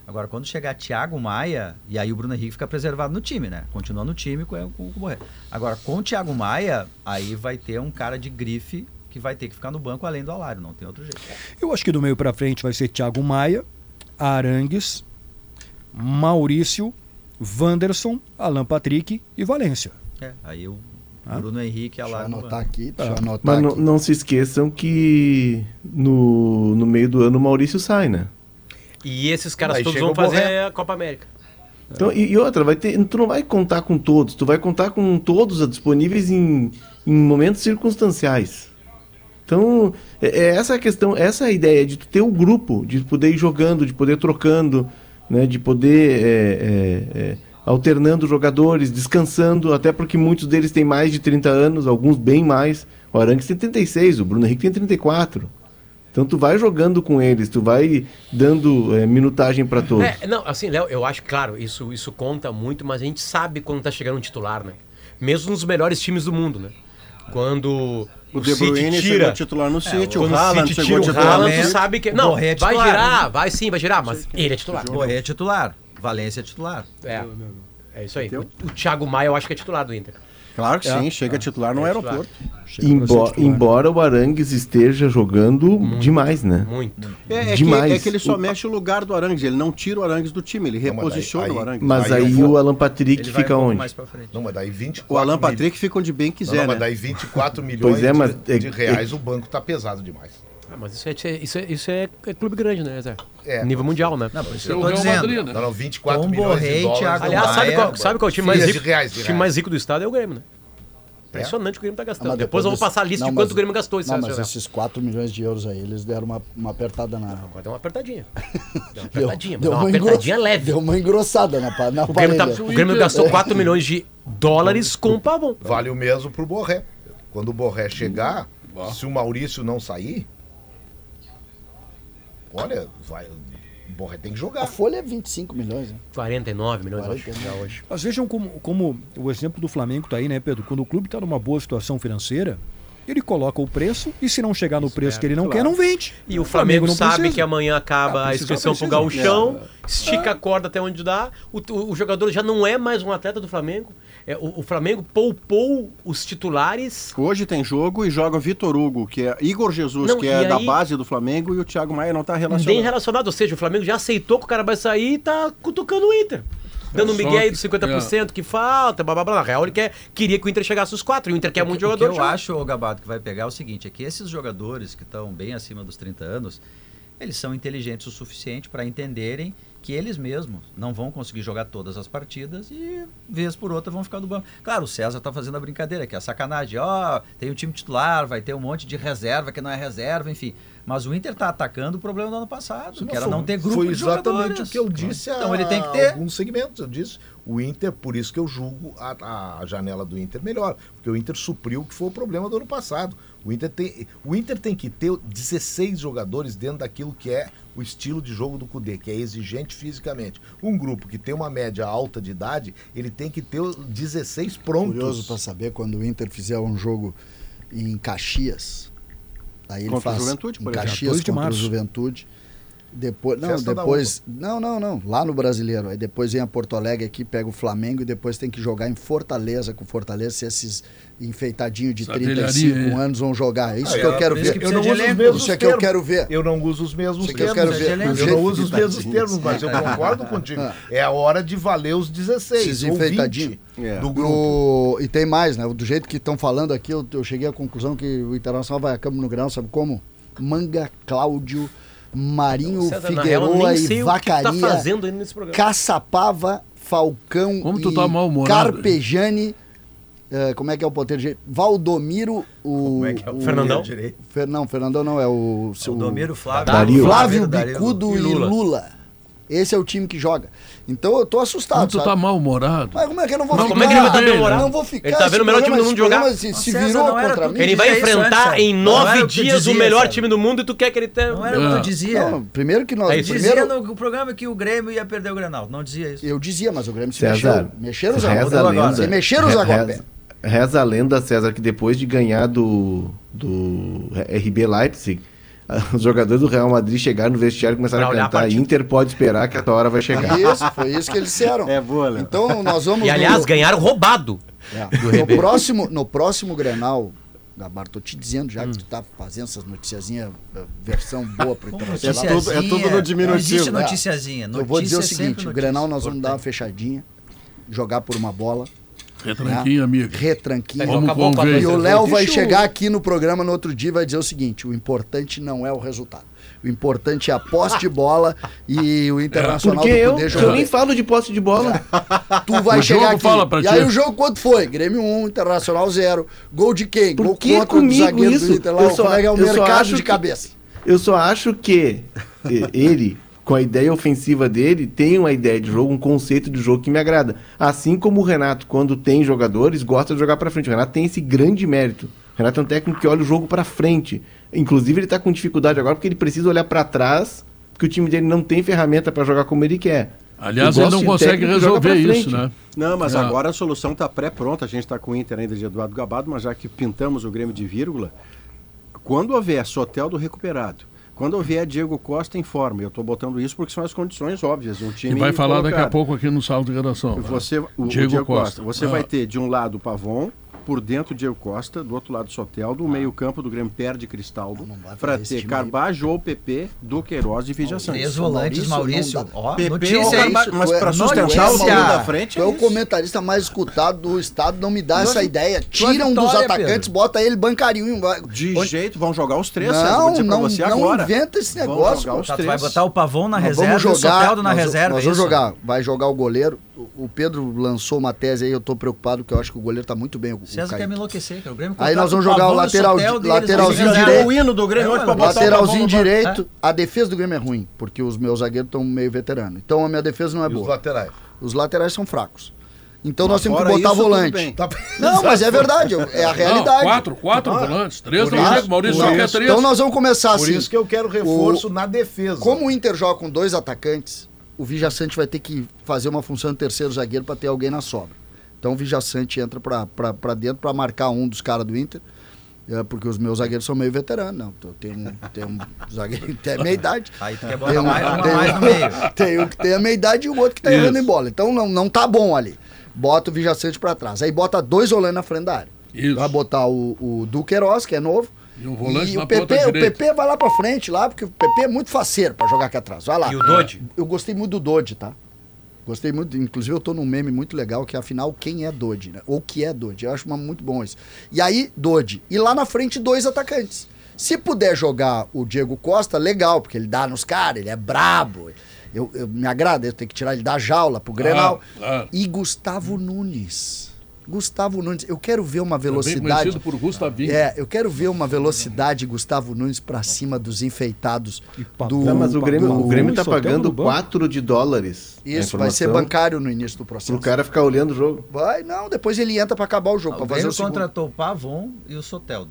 Agora, quando chegar Thiago Maia, e aí o Bruno Henrique fica preservado no time, né? Continua no time com, com, com o Borré. Agora, com o Thiago Maia, aí vai ter um cara de grife que vai ter que ficar no banco além do Alário, não tem outro jeito. Eu acho que do meio pra frente vai ser Thiago Maia, Arangues, Maurício, Wanderson, Alan Patrick e Valência. É, aí o Ah. Bruno Henrique e Deixa eu Alário no anotar aqui, deixa eu Tá. anotar Mas não, aqui. não se esqueçam que no, no meio do ano o Maurício sai, né? E esses caras Aí todos vão o Borré. fazer a Copa América. Então, e, e outra, vai ter, tu não vai contar com todos, tu vai contar com todos disponíveis em, em momentos circunstanciais. Então, é, é essa a questão, essa é a ideia de tu ter o grupo, de poder ir jogando, de poder trocando, né, de poder é, é, é, alternando jogadores, descansando, até porque muitos deles têm mais de 30 anos, alguns bem mais. O Arangues tem 36, o Bruno Henrique tem 34. Então tu vai jogando com eles, tu vai dando é, minutagem para todos. É, não, assim, Léo, eu acho, claro, isso, isso conta muito, mas a gente sabe quando tá chegando um titular, né? Mesmo nos melhores times do mundo, né? Quando O De Bruyne chegou a titular no City, o quando Haaland City tira o titular no Haaland, sabe que... o Não, é vai titular, girar, vai sim, vai girar, mas ele é titular. Borré é titular, Valência é titular. É. É isso aí. O, o Thiago Maia eu acho que é titular do Inter. Claro que sim, chega titular no É aeroporto. Embo- embora o Arangues esteja jogando demais, né? Muito. É, é que, Demais. é que ele só O- mexe o lugar do Arangues, ele não tira o Arangues do time, ele Não, mas reposiciona aí- o Arangues. Mas Aí aí, vou- o Alan Patrick Ele vai fica um onde? mais pra frente. Não, mas daí 24 O Alan mil- Patrick fica onde bem Não, quiser, não, mas né? daí 24 milhões Pois é, mas de, é- de reais o banco tá pesado demais. Ah, mas isso é, isso é, isso é, é clube grande, né, Zé? É, Nível mundial, né? Não, por isso eu tô dizendo. Madrid, né? Não, não, 24 Tom milhões Borré, de dólares. Thiago Aliás, sabe Maia, qual, sabe qual é o time mais rico? reais, time reais. mais rico do estado é o Grêmio, né? Impressionante o que o Grêmio tá gastando. Mas depois, eu vou passar a lista Não, de mas quanto o Grêmio gastou esse Não, mas esses 4 milhões de euros aí, eles deram uma, uma apertada na. Agora deu uma apertadinha. Deu uma Deu, apertadinha, mas deu deu uma engro- apertadinha leve. Deu uma engrossada na, na O Grêmio, tá- o Grêmio gastou 4 milhões de dólares com o Pavon. Vale o mesmo pro Borré. Quando o Borré chegar, se o Maurício não sair, olha, vai, o Borré tem que A jogar. folha é 25 milhões, né? 49 milhões, eu acho, 49. já hoje. Mas vejam como, como o exemplo do Flamengo tá aí, né, Pedro? Quando o clube está numa boa situação financeira, ele coloca o preço e se não chegar no preço que ele não quer, não vende. E o Flamengo, não sabe precisa. que amanhã acaba Ah, a inscrição pro precisa. gauchão, estica a corda até onde dá. O, o- o jogador já não é mais um atleta do Flamengo. É, o, o Flamengo poupou os titulares. Hoje tem jogo e joga Vitor Hugo, que é Igor Jesus, Não, que é e da aí- base do Flamengo, e o Thiago Maia não tá relacionado. Bem relacionado, ou seja, o Flamengo já aceitou que o cara vai sair e tá cutucando o Inter. Dando um Só migué aí que- dos 50% que falta, blá blá blá. Na real, ele quer, queria que o Inter chegasse aos quatro. e O Inter quer muito o jogador. que eu acho, ô Gabato, que vai pegar é o seguinte, é que esses jogadores que estão bem acima dos 30 anos, eles são inteligentes o suficiente para entenderem que eles mesmos não vão conseguir jogar todas as partidas e, vez por outra, vão ficar do banco. Claro, o César tá fazendo a brincadeira, que é a sacanagem. Ó, tem o time titular, vai ter um monte de reserva que não é reserva, enfim. Mas o Inter tá atacando o problema do ano passado, que era foi- não ter grupo Foi de exatamente jogadores. o que eu disse Então ele tem que ter. alguns segmentos. Eu disse, o Inter, por isso que eu julgo a, a janela do Inter melhor. Porque o Inter supriu o que foi o problema do ano passado. O Inter tem, o Inter tem que ter 16 jogadores dentro daquilo que é o estilo de jogo do Cudê, que é exigente fisicamente. Um grupo que tem uma média alta de idade, ele tem que ter 16 prontos. Curioso para saber quando o Inter fizer um jogo em Caxias. Aí ele Contra faz Juventude, por em. Caxias 2 de contra o. Juventude. Depois, não, Festa depois, não, não, não, lá no Brasileiro. Aí depois vem a Porto Alegre aqui, pega o Flamengo e depois tem que jogar em Fortaleza com Fortaleza, se esses enfeitadinhos de Essa 35 velharia, é. anos vão jogar. É isso Ah, que eu é, quero por isso ver. que Eu não uso os mesmos Isso é que eu termos. quero ver. Eu não uso os mesmos Isso que eu termos. quero ver. Eu não uso os mesmos termos, mas eu concordo contigo. É a hora de valer os 16 Esses ou 20 enfeitadinhos. É. do grupo. O- e tem mais, né? Do jeito que estão falando aqui, eu, eu cheguei à conclusão que o Internacional vai a campo no grão, sabe como? Manga, Cláudio, Marinho, César, Figueroa e o tá Vacaria, fazendo aí nesse programa. Caçapava, Falcão Como tu e tá mal-humorado? Carpejani. eh, como é que é o ponteiro direito? Valdomiro, o. Como é que é o Fernandão? direito? Fer- não, Fernandão não, é o. O Domiro Flávio. Dario. Flávio Dario Bicudo e Lula. Esse é o time que joga. Então eu tô assustado. Como tu sabe? tá mal-humorado? Mas como é que eu não vou Mas ficar? como é que ele vai tá bem-humorado? Não vou ficar. Ele tá vendo o melhor time do mundo jogar? Se, se virou contra mim. Ele vai enfrentar em nove dias o melhor time do mundo e tu quer que ele tenha. Não era o que É. tu dizia. Não, primeiro que nós. É primeiro, dizia no programa que o Grêmio ia perder o Grenal. Não dizia isso. Eu dizia, mas o Grêmio se César, mexeu. Mexeram os reza a aguapés. lenda. Se mexeram os. Reza, reza a lenda, César, que depois de ganhar do, do RB Leipzig, os jogadores do Real Madrid chegaram no vestiário e começaram Pra a a cantar partida. Inter pode esperar que a tua hora vai chegar. Isso, foi isso que eles disseram. É boa, Léo. Então nós vamos. E aliás, no, ganharam roubado. é, no próximo, no próximo Grenal, Gabar, tô te dizendo já Hum. que tu tá fazendo essas noticiazinhas, eh, versão boa pro É Internacional. tudo- é tudo no diminutivo, Não existe né? noticiazinha. Eu vou dizer o Notícia é seguinte, o notícia. Grenal nós vamos dar uma fechadinha, jogar por uma bola, Retranquinho, amigo. retranquinho. Vamos acabou com a conver. E o Léo vai eu- chegar aqui no programa no outro dia e vai dizer o seguinte: o importante não é o resultado. O importante é a posse de bola e o Internacional Porque do eu, poder eu jogar. nem falo de posse de bola. Tu vai O chegar jogo aqui. fala pra e ti. aí o jogo quanto foi? Grêmio 1, Internacional 0. Gol de quem? Por Gol que contra comigo do zagueiro isso? do Inter lá. Eu só- Como é que é o eu mercado acho de que- cabeça? Eu só acho que ele, com a ideia ofensiva dele, tem uma ideia de jogo, um conceito de jogo que me agrada. Assim como o Renato, quando tem jogadores, gosta de jogar pra frente. O Renato tem esse grande mérito. O Renato é um técnico que olha o jogo pra frente. Inclusive, ele tá com dificuldade agora porque ele precisa olhar pra trás, porque o time dele não tem ferramenta pra jogar como ele quer. Aliás, ele não consegue resolver isso, né? Não, mas É. agora a solução está pré-pronta. A gente está com o Inter ainda de Eduardo Gabado, mas já que pintamos o Grêmio de vírgula, quando houver Soteldo recuperado, Quando vier Diego Costa, informe. Eu estou botando isso porque são as condições óbvias. Um E time vai falar daqui a colocado. pouco aqui no saldo de redação. Você, o o Diego Diego, Costa. Costa. Você Ah. vai ter de um lado o Pavon, por dentro Diego Costa, do outro lado Soteldo, o meio-campo do Grêmio perde Cristaldo, vai para ter. Carbajo ou PP, Duqueiroz e Vigia Três Santos. volantes, Maurício, Maurício. Ó, PP notícia mas é- para sustentar o. Maurício da frente, é é o comentarista mais escutado do estado, não me dá essa ideia. Tira um dos atacantes, Pedro. bota ele bancarinho. De Onde- jeito, vão jogar os três, César, Não, dizer pra não, você não agora. inventa esse Vão negócio. jogar pô. os Tá, três. vai botar o Pavon na reserva vamos e o jogar, Soteldo na reserva. Nós é vamos isso? jogar. Vai jogar o goleiro. O Pedro lançou uma tese aí, eu tô preocupado, porque eu acho que o goleiro tá muito bem. César quer me enlouquecer, cara. O Grêmio Aí nós vamos o jogar o e lateral- Soteldo e eles lateralzinho direito. o hino do Grêmio É, o Lateralzinho direito, a defesa do Grêmio é ruim, porque os meus zagueiros estão meio veteranos. Então a minha defesa não é E os boa. laterais. Os laterais são fracos. Então nós temos que botar isso, volante. Tá- Não, mas é verdade, é a realidade. Não, quatro, quatro volantes. Três por não chega. Maurício por só quer três. Então nós vamos começar Por assim. isso que eu quero reforço na defesa. Como o Inter joga com dois atacantes, o Vijaçante vai ter que fazer uma função de terceiro zagueiro para ter alguém na sobra. Então o Vijaçante entra para dentro para marcar um dos caras do Inter. é, porque os meus zagueiros são meio veteranos. Não, eu tenho, um- tenho um zagueiro que tem a meia idade. Aí tu quer Tem botar um, mais, uma tem um- mais no meio. tem um que tem a meia idade e o outro que tá Isso. errando em bola. Então não, não tá bom ali. Bota o Vijaçante para trás. Aí bota dois olhando na frente da área. Isso. Vai botar o, o Duqueiroz, que é novo. E o volante e o PP, o. PP vai lá pra frente, lá, porque o PP é muito faceiro pra jogar aqui atrás. Vai lá. E o Dodge? Eu gostei muito do Dodge, tá? Gostei muito, inclusive eu tô num meme muito legal que é, afinal quem é Dodge, né? Ou que é Dodge. Eu acho uma- muito bom isso. E aí, Dodge. E lá na frente, dois atacantes. Se puder jogar o Diego Costa, legal, porque ele dá nos caras, ele é brabo. Eu, eu- me agrada, eu tenho que tirar ele da jaula pro Grenal. claro. E Gustavo Nunes. Gustavo Nunes, eu quero ver uma Também velocidade. conhecido por Gustavinho. É, eu quero ver uma velocidade Gustavo Nunes pra cima dos enfeitados do. Não, mas o Grêmio, do- o Grêmio tá pagando no banco. 4 de dólares. Isso, vai ser bancário no início do processo. Pro cara ficar olhando o jogo. Vai, não, depois ele entra pra acabar o jogo, O Grêmio o segundo. contratou o Pavon e o Soteldo.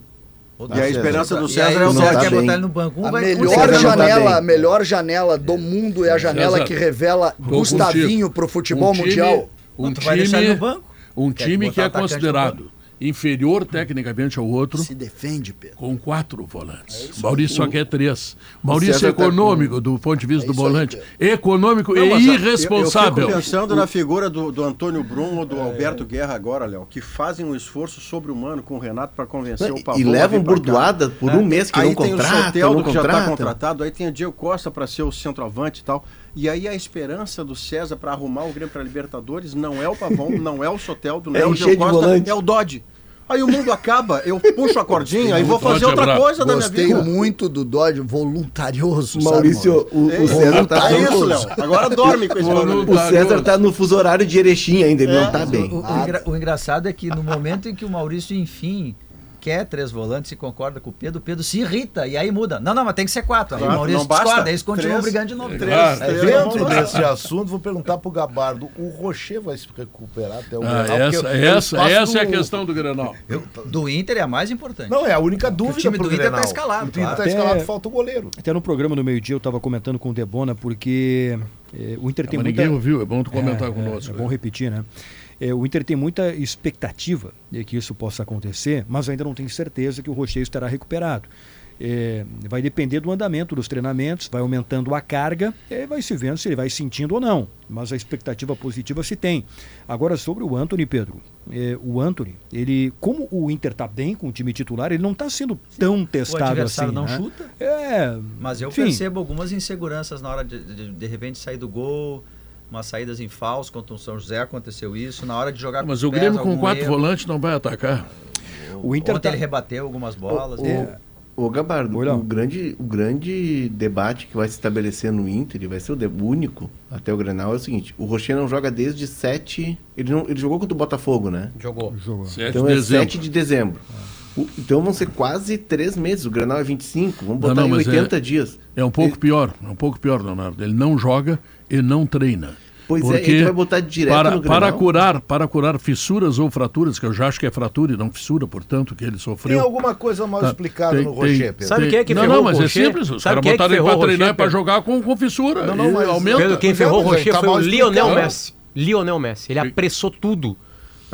O E a esperança do César é o o César tá quer bem. botar ele no banco. Um A melhor tá janela, bem. a melhor janela do mundo é a janela César, que revela Gustavinho contigo. pro futebol Um time- mundial. Um Tu vai deixar ele no time, banco? Um Quer time que é considerado inferior tecnicamente ao outro, Se defende, Pedro. com quatro volantes. Maurício só quer três. Maurício é tá econômico do ponto de vista É do aí, volante. Pedro. Econômico Não, e irresponsável. Eu, eu fico pensando na figura do, do Antônio Brum ou do Alberto Guerra agora, Léo, que fazem um esforço sobre-humano com o Renato para convencer o Pavão. E levam burdoada por É. um mês que aí não tem contrata, o Soteldo não que já está contrata. contratado, aí tem o Diego Costa para ser o centroavante e tal. E aí a esperança do César para arrumar o Grêmio para Libertadores não é o Pavão, não é o Soteldo, não é, É o de Costa, é o Dodge. Aí o mundo acaba, eu puxo a cordinha e vou fazer é outra coisa da minha Gostei vida. muito do Dodge voluntarioso, Maurício, sabe, o, o César tá É isso, no, Léo. Agora dorme com esse barulho. o César tá no fuso horário de Erechim ainda, ele não tá bem. O, o engra- o engraçado é que no momento em que o Maurício, enfim, quer três volantes e concorda com o Pedro, o Pedro se irrita e aí muda. Não, não, mas tem que ser quatro. Aí o Quatro, Maurício discorda, aí eles continuam Três? brigando de novo. Claro. Três. É, dentro desse assunto, vou perguntar pro Gabardo. O Rocher vai se recuperar até o Ah, Grenal? essa o essa, essa é a questão do Grenal. Eu- do Inter é a mais importante. Não, é a única dúvida time pro do Inter Grenal. tá escalado, O Inter claro. tá Até- escalado, falta o goleiro. Até no programa do meio-dia eu estava comentando com o Debona, porque eh, o Inter tem Mas muita... ninguém ouviu, é bom tu comentar É, conosco. É, é bom repetir, né? É, o Inter tem muita expectativa de que isso possa acontecer, mas ainda não tem certeza que o Rocheio estará recuperado. É, vai depender do andamento dos treinamentos, vai aumentando a carga, e aí vai se vendo se ele vai sentindo ou não. Mas a expectativa positiva se tem. Agora, sobre o Anthony, Pedro, é, o Anthony, ele, como o Inter está bem com o time titular, ele não está sendo tão O testado adversário assim. não né? chuta, É, mas eu enfim, percebo algumas inseguranças na hora de, de, de repente sair do gol, umas saídas em falso contra o São José aconteceu isso, na hora de jogar Mas com o pés, Grêmio com quatro erro. volantes não vai atacar. O Inter Ontem tá- ele rebateu algumas bolas. O- né? Ô Gabardo, Oi, Léo. o grande, o grande debate que vai se estabelecer no Inter, e vai ser o de- único até o Grenal, é o seguinte, o Rocher não joga desde 7... Ele, não, ele jogou contra o Botafogo, né? Jogou. jogou. 7 Então de é dezembro. 7 de dezembro. O- então vão ser quase três meses. O Grenal é 25. Vamos Não, botar não, em mas 80 dias. É um pouco pior, é um pouco pior, Leonardo. Ele não joga e não treina. Pois é, Porque ele vai botar direto para, no para curar, para curar fissuras ou fraturas, que eu já acho que é fratura e não fissura, portanto, que ele Tem sofreu. alguma coisa mal Tá, explicada tem- no tem- Rocher, Pedro? Sabe quem é que não, ferrou não, o mas Rocher? é simples. Os caras é que botaram ele para treinar para jogar com, com fissura. Não, não, mas- aumenta. Pedro, quem Não, ferrou o Rocher tá foi o Lionel. Messi. Lionel Messi. Ele apressou tudo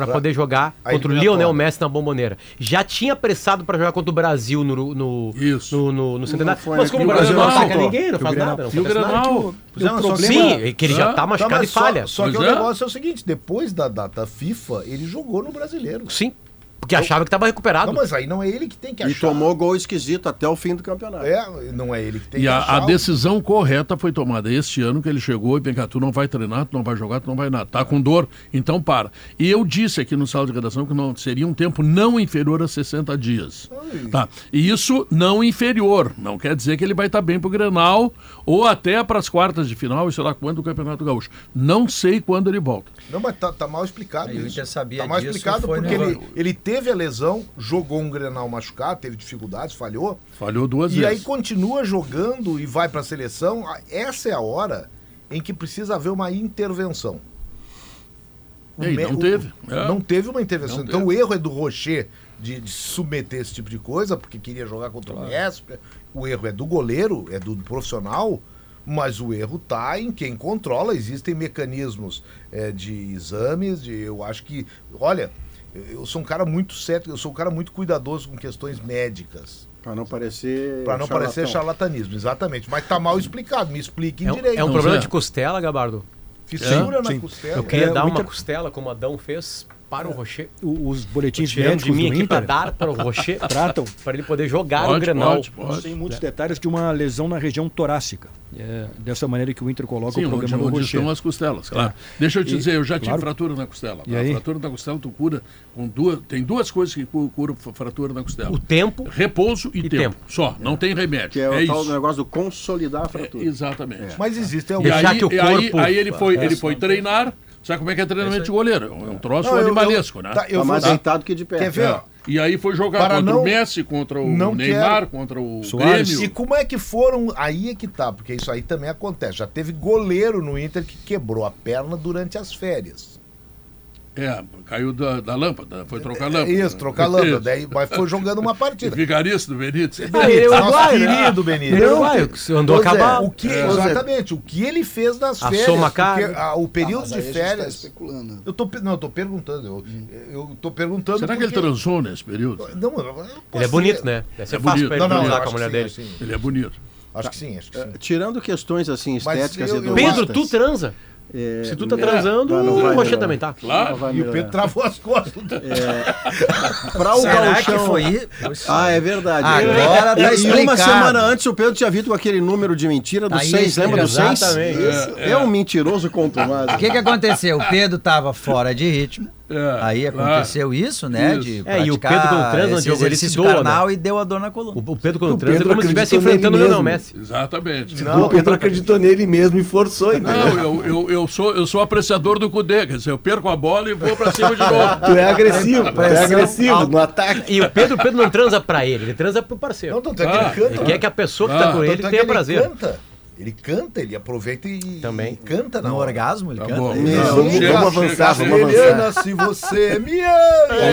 pra Pra- poder jogar contra o. Lionel Messi na bomboneira. Já tinha pressado pra jogar contra o Brasil no, no, Isso. no, no, no centenário. Mas né? como o Brasil não ataca ninguém, não o faz nada. Não E o problema- Sim, é que ele já tá machucado e só- falha. Só, que o é. negócio é o seguinte: depois da data FIFA, ele jogou no brasileiro. Sim, porque achava que tava recuperado. Não, mas aí não é ele que tem que E achar. tomou gol esquisito até o fim do campeonato. É, não é ele que tem E que a, achar. a o- decisão correta foi tomada este ano que ele chegou e vem cá, tu não vai treinar, tu não vai jogar, tu não vai nada. Tá com dor, então para. E eu disse aqui no sala de redação que não seria um tempo não inferior a 60 dias. Tá. E isso não inferior. Não quer dizer que ele vai estar bem pro Grenal ou até para as quartas de final, e sei lá quando do Campeonato Gaúcho. Não sei quando ele volta. Não, mas tá, tá mal explicado o isso. Inter sabia tá mal disso, explicado foi porque no- ele, ele teve a lesão, jogou um Grenal machucado, teve dificuldades, falhou. Falhou duas E aí vezes. continua jogando e vai pra seleção. Ah, Essa é a hora em que precisa haver uma intervenção. E aí, me- não o- teve. É. Não teve uma intervenção. Não então teve. o erro é do Rocher de, de submeter esse tipo de coisa, porque queria jogar contra o Esper. O erro é do goleiro, é do profissional, mas o erro tá em quem controla. Existem mecanismos é, de exames, de eu acho que. Olha, eu- eu sou um cara muito cético, eu sou um cara muito cuidadoso com questões médicas. Pra não parecer. Pra não charlatão. parecer charlatanismo, exatamente. Mas tá mal explicado, me explique É um, direito. é um Não, problema Zé. de costela, Gabardo. Fissura na sim. costela. Eu queria É, dar uma costela como Adão fez para o Rocher. O- Os boletins Tirando de médicos mim do aqui para dar para o Rocher, tratam para ele poder jogar o Pode, Grenal. pode, pode. sem muitos detalhes de uma lesão na região torácica. É dessa maneira que o Inter coloca Sim, o onde, problema no onde Rocher. estão as costelas, claro. Deixa eu te E- dizer, eu já tive claro. fratura na costela. E A aí? fratura na costela tu cura com duas. Tem duas coisas que cu- curam fratura na costela. O tempo Repouso e, E tempo. tempo. Só, não tem remédio. Que é o é tal isso. negócio do consolidar a É, fratura. exatamente. Mas existem E alguns. Deixar aí, que o e aí, aí ele foi, É, ele foi treinar. Sabe como é que é treinamento de goleiro? É um troço Não, eu- animalesco, eu- né? tá, eu Tá mais deitado que de pé. Quer ver? ó? E aí foi jogar Para contra não- o Messi, contra o não Neymar, quero- contra o Soares. E Grêmio. como é que foram. Aí é que tá, porque isso aí também acontece. Já teve goleiro no Inter que quebrou a perna durante as férias. É, caiu da, da lâmpada, foi trocar lâmpada. Isso, trocar lâmpada. Daí, mas foi jogando uma partida. Vigarista do Benítez. Ah, ele é Nosso uruguaio, né? querido Benítez. Ele é que se andou a Pois é, o que, É. Exatamente, o que ele fez nas Assou férias. uma cara. porque, ah, o período aí de a tá férias. especulando. Eu tô, não, eu tô perguntando. Eu, eu tô perguntando. Será que ele porque- transou nesse período? Não, eu- eu posso Ele é bonito, né? Deve ser É fácil bonito. pra ele Não, não, com a mulher dele. sim. Ele é bonito. Acho que sim, acho que sim. Tirando questões assim estéticas e Pedro, tu transa. É, Se tu tá É, transando, o Rocher também tá. Claro. E o. Pedro travou as costas. Pra o Será que gauchão- foi isso? Ah, é verdade. Agora tá e, e uma semana antes o Pedro tinha vindo com aquele número de mentira do Tá 6, aí, lembra do 6? exatamente. É, um mentiroso contumaz. O que, que aconteceu? O Pedro estava fora de ritmo. É, Aí claro. aconteceu isso, né? Isso. De É, e o Pedro quando transa, esse Diogo, ele se doa, carnal e deu a dor na coluna. O, o Pedro quando O transa é como se estivesse enfrentando o Lionel. Messi. Exatamente. o Pedro acreditou nele mesmo e forçou, entendeu? Não, eu, eu, eu, sou, eu sou apreciador do Cudê, quer dizer, eu perco a bola e vou pra cima de novo. Tu é agressivo, tu é agressivo no ataque. E o Pedro, Pedro não transa pra ele, ele transa pro parceiro. Não, tanto é que Ah, ele canta. Ele quer que a pessoa que Ah, tá com ele é tenha ele prazer. canta. Ele canta, ele aproveita e, Também. e canta na No hora. orgasmo, ele Tá canta. bom. Ele- Não, vamos- chega, vamos avançar, chega, vamos. Helena, se você me ama.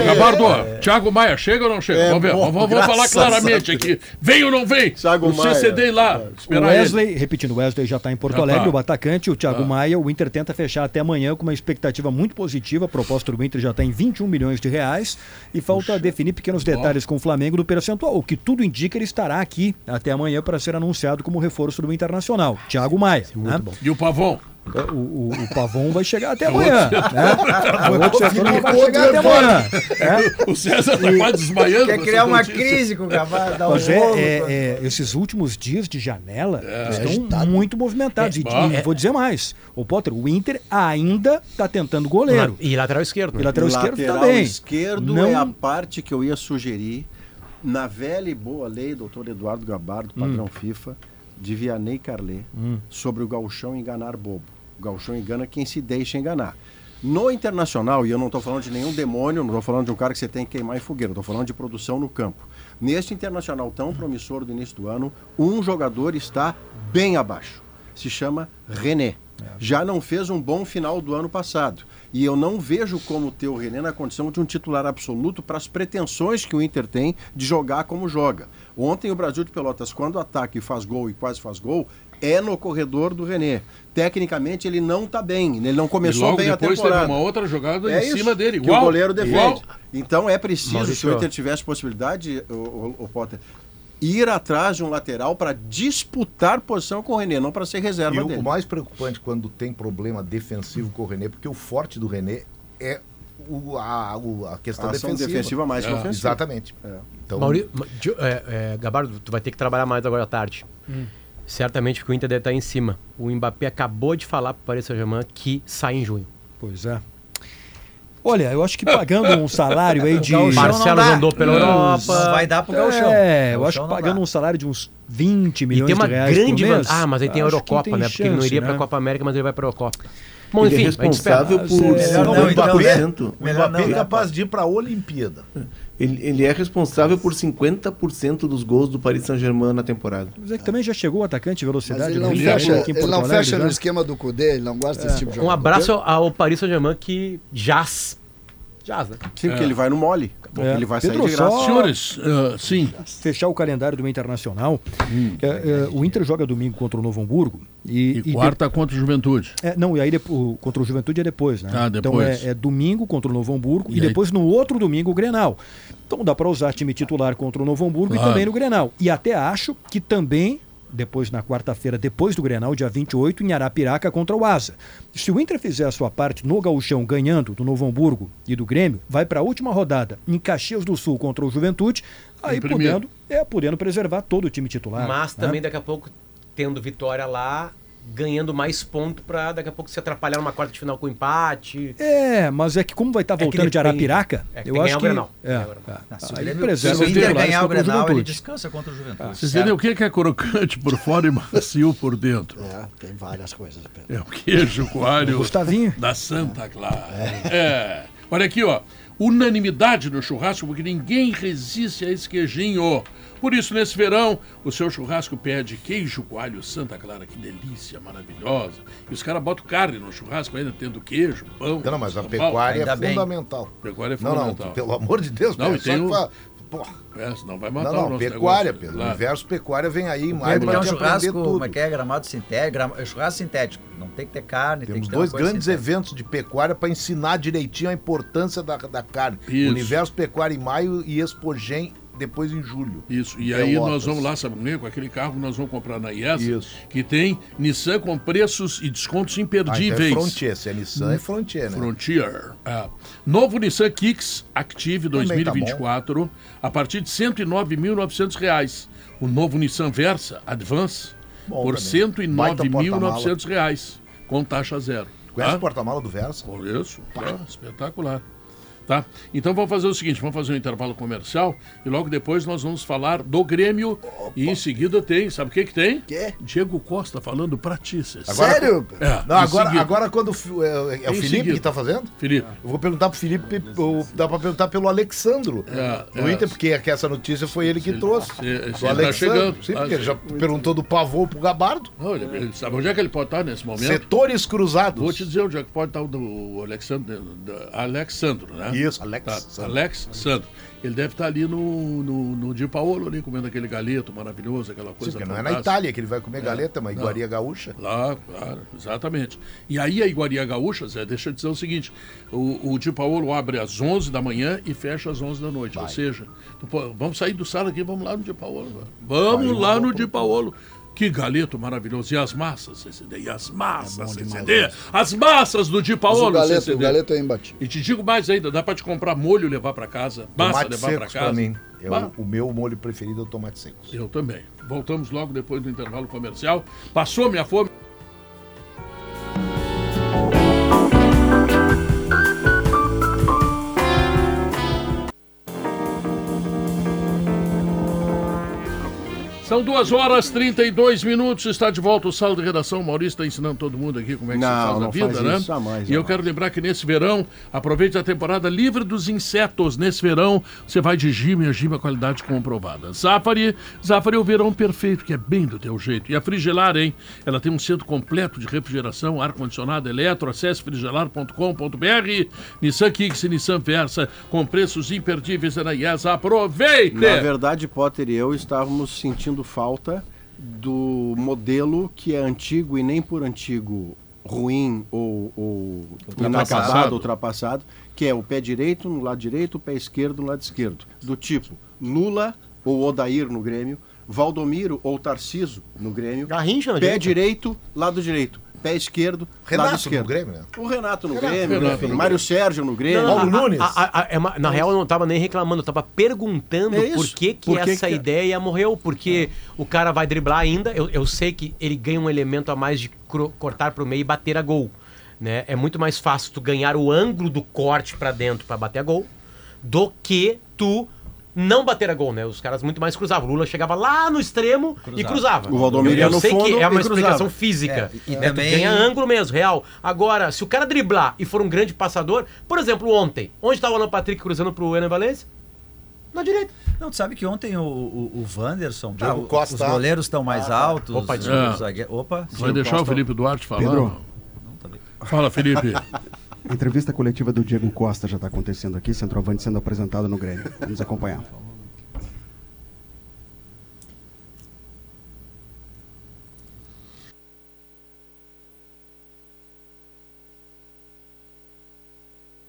Ô, Gabardo, Thiago Maia, chega ou não chega? É vamos ver, bom, vamos, falar claramente aqui. Vem ou não vem? Thiago o Maia. CCD lá, O esperar ele. Wesley, repetindo, o Wesley já está em Porto Já Alegre, tá. o atacante, o Thiago Maia, o Inter tenta fechar até amanhã com uma expectativa muito positiva. A proposta do Inter já está em 21 milhões de reais e falta definir pequenos detalhes com o Flamengo do percentual. O que tudo indica, ele estará aqui até amanhã para ser anunciado como reforço do Internacional. Thiago Maia. né? E o Pavão? O, o- o Pavon vai chegar até amanhã. né? O outro setor vai Outro chegar até setor. amanhã. né? O César tá quase desmaiando. Quer criar uma notícia. crise com o Gabardo, dar um Mas é, é, é, esses últimos dias de janela estão agitado. muito movimentados. É, e, e vou dizer mais: o Potter, o Inter ainda está tentando goleiro. E lateral esquerdo. E né? lateral esquerdo lateral também. esquerdo Não- é a parte que eu ia sugerir na velha e boa lei, doutor Eduardo Gabardo, padrão FIFA, de Vianney Carlet, sobre o gauchão enganar bobo. O gauchão engana quem se deixa enganar. No internacional, e eu não estou falando de nenhum demônio, não estou falando de um cara que você tem que queimar em fogueira, estou falando de produção no campo. Neste internacional tão promissor do início do ano, um jogador está bem abaixo. Se chama René. Já não fez um bom final do ano passado. E eu não vejo como ter o René na condição de um titular absoluto para as pretensões que o Inter tem de jogar como joga. Ontem o Brasil de Pelotas, quando ataca e faz gol e quase faz gol, é no corredor do René. Tecnicamente ele não tá bem, ele não E começou logo bem a depois temporada. teve uma outra jogada É em isso, cima dele. que o goleiro defende. igual. Então é preciso, se o Inter tivesse possibilidade, o, o- o Potter, ir atrás de um lateral para disputar posição com o René, não para ser E reserva o, dele. o mais preocupante quando tem problema defensivo com o René, porque o forte do René é o- a, a questão A ação defensiva. defensiva mais que É. ofensiva. Exatamente. Então, Mauri... Ma- Gio- é, é, Gabardo, tu vai ter que trabalhar mais agora à tarde. Certamente porque o Inter deve estar em cima. O Mbappé acabou de falar para o Paris Saint-Germain que sai em junho. Pois é. Olha, eu acho que pagando um salário aí de. Marcelo andou pela Europa. vai dar pro Gauchão. É, eu acho que pagando dá. um salário de uns 20 E milhões tem uma de reais grande por mês. vantagem. Ah, mas aí tem a que Eurocopa, né? Porque ele não chance, iria para a né? Copa América, mas ele vai para a Eurocopa. Bom, Ele é enfim, gente espera. responsável por não, então, Mbappé, 50%. o Melhor Mbappé não, é né, capaz de ir para a Olimpíada. Ele, ele é responsável por 50% dos gols do Paris Saint-Germain na temporada. Mas é que também já chegou o atacante de Mas velocidade. ele não né? Ele é fecha, aqui em ele não fecha no esquema do Cudê, ele não gosta desse tipo de Um jogador. abraço ao Paris Saint-Germain que jaz. Jaz, né? Sim, porque ele vai no mole. É. Ele vai Pedro, sair de graça. só- Senhores, ah, sim. Fechar o calendário do Internacional. É, é, o Inter joga domingo contra o Novo Hamburgo. E, E e quarta contra o Juventude. de- é, não, e aí depo- contra o Juventude é depois, né? Ah, depois. Então é, é domingo contra o Novo Hamburgo E e, aí- depois no outro domingo o Grenal. Então dá para usar time titular contra o Novo Hamburgo Claro. e também no Grenal. E até acho que também depois na quarta-feira, depois do Grenal, dia 28, em Arapiraca contra o Asa. Se o Inter fizer a sua parte no gauchão ganhando do Novo Hamburgo e do Grêmio, vai para a última rodada em Caxias do Sul contra o Juventude, aí podendo, é, podendo preservar todo o time titular. Mas né? também daqui a pouco, tendo vitória lá, ganhando mais ponto para daqui a pouco se atrapalhar numa quarta de final com empate. É, mas é que como vai estar que voltando de depende. Arapiraca, É eu acho que é, Ganhar o Grenal. é. Ah, se o Grêmio- ganhar o Grenal, ele Juventude. descansa contra o Juventude. Vocês entendem o que é crocante por fora e macio por dentro? É, tem várias coisas, Pedro. É o queijo coalho Gustavinho. da Santa Clara. É. Olha aqui, ó. Unanimidade no churrasco, porque ninguém resiste a esse queijinho. Por isso, nesse verão, o seu churrasco pede queijo coalho Santa Clara. Que delícia maravilhosa. E os caras botam carne no churrasco ainda, tendo queijo, pão. Não, mas a pecuária é fundamental. Pecuária é Não, não, fundamental. pelo amor de Deus, Não, cara, só tem Porra. É, senão vai matar Não, o não, nosso pecuária, negócio. Pedro. Claro. O universo pecuária vem aí, Tem mais que pra ter um te churrasco, aprender tudo. como é que é? Gramado sintético, gra- é churrasco sintético. Não tem que ter carne, tem Temos que ter dois grandes sintética. eventos de pecuária para ensinar direitinho a importância da, da carne. Isso. Universo Pecuária em maio e Expogem depois em julho. Isso, e Em aí Pelotas. nós vamos lá, sabe, com aquele carro que nós vamos comprar na IES, Isso. que tem Nissan com preços e descontos Ah, então imperdíveis. é Frontier. Se é Nissan, é Frontier, né? Frontier. é. Novo Nissan Kicks Active Também tá 2024 a partir de 109.900 reais. O novo Nissan Versa Advance Bom por. R$ Baita 109.900 reais com taxa zero. Conhece tá? o porta-mala do Versa? Conheço, tá, espetacular. Tá? Então vamos fazer o seguinte, vamos fazer um intervalo comercial e logo depois nós vamos falar do Grêmio e em seguida tem, sabe o que que tem? Quê? Diego Costa falando pra. Agora- Sério? É, Não, agora, seguida. agora quando o Fi- é, é o Felipe seguida. que tá fazendo? Felipe. Eu vou perguntar pro Felipe, ou dá pra perguntar pelo Alexandro É, do é. Inter, porque é que essa notícia foi ele que trouxe. se- se ele do tá chegando. Sim, Ah, porque ele sim. já perguntou do pavô pro Gabardo. Não, ele, ele sabe onde é que ele pode estar nesse momento? Setores cruzados. Vou te dizer onde é que pode estar o do Alexandre, do Alexandro, né? Isso, Alex Tá, Sandro. Alex Sandro. Ele deve estar ali no, no, no Di Paolo, ali, comendo aquele galeto maravilhoso, aquela Sim, coisa porque não é na. Itália que ele vai comer galeta, mas iguaria gaúcha. Lá, claro, exatamente. E aí a Iguaria Gaúcha, Zé, deixa eu dizer o seguinte: o, o Di Paolo abre às 11 da manhã e fecha às 11 da noite. Ou seja, tu vamos sair do sala aqui, vamos lá no Di Paolo. Vamos lá no Di Paolo. Que galeto maravilhoso. E as massas, CCD? E as massas, CCD? As massas do Di Paolo, o galeto, CCD. o galeto é imbatível. E te digo mais ainda, dá pra te comprar molho e levar pra casa, massa Tomate levar pra casa. pra mim. Eu- Bah, o meu molho preferido é o tomate secos. eu também. Voltamos logo depois do intervalo comercial. Passou minha fome. São duas horas 32 minutos. Está de volta o sala de redação. O Maurício está ensinando todo mundo aqui como é que se Não, faz a vida, faz né? isso, jamais, e eu jamais. quero lembrar que nesse verão, aproveite a temporada livre dos insetos. Nesse verão, você vai de Gima e a Gima qualidade comprovada. Zafari, Zafari é o verão perfeito, que é bem do teu jeito. E a Frigelar, hein? Ela tem um centro completo de refrigeração, ar-condicionado, eletro. Acesse frigelar.com.br. Nissan Kicks e Nissan Versa, com preços imperdíveis é na IES. Aproveite! Na verdade, Potter e eu estávamos sentindo falta do modelo que é antigo e nem por antigo ruim ou, ou Ultrapassado. inacabado, ultrapassado, que é o pé direito no lado direito, o pé esquerdo no lado esquerdo. Do tipo Lula ou Odair no Grêmio, Valdomiro ou Tarciso no Grêmio, Garrincha pé direita. direito, lado direito, pé esquerdo, lado Renato no esquerdo. Grêmio, né? O Renato no Renato, Grêmio, Renato no Mário Sérgio no Grêmio. Não, não, Paulo a- Nunes. a- a- a- é uma- na real, eu não tava nem reclamando, eu tava perguntando É por que, que Por que essa que- ideia morreu. Porque o cara vai driblar ainda. Eu, eu sei que ele ganha um elemento a mais de cro- cortar pro meio e bater a gol. Né? É muito mais fácil tu ganhar o ângulo do corte pra dentro pra bater a gol do que tu não bater a gol, né? Os caras muito mais cruzavam. O Lula chegava lá no extremo e cruzava. O Valdomiro eu, ia eu no sei fundo que é uma cruzava. explicação física. É, e né? também- Tu ganha ângulo mesmo, real. Agora, se o cara driblar e for um grande passador, por exemplo, ontem, onde estava o Alan Patrick cruzando pro Ener Valencia? Na direita. Não, tu sabe que ontem o, o, o Wanderson, ah, o- Costa. os goleiros estão mais altos. Opa, desculpa. zague- Opa, Vai deixar o Felipe Duarte falar? Pedro. Não, tá. Fala, Felipe. A entrevista coletiva do Diego Costa já está acontecendo aqui, centroavante sendo apresentado no Grêmio. Vamos acompanhar.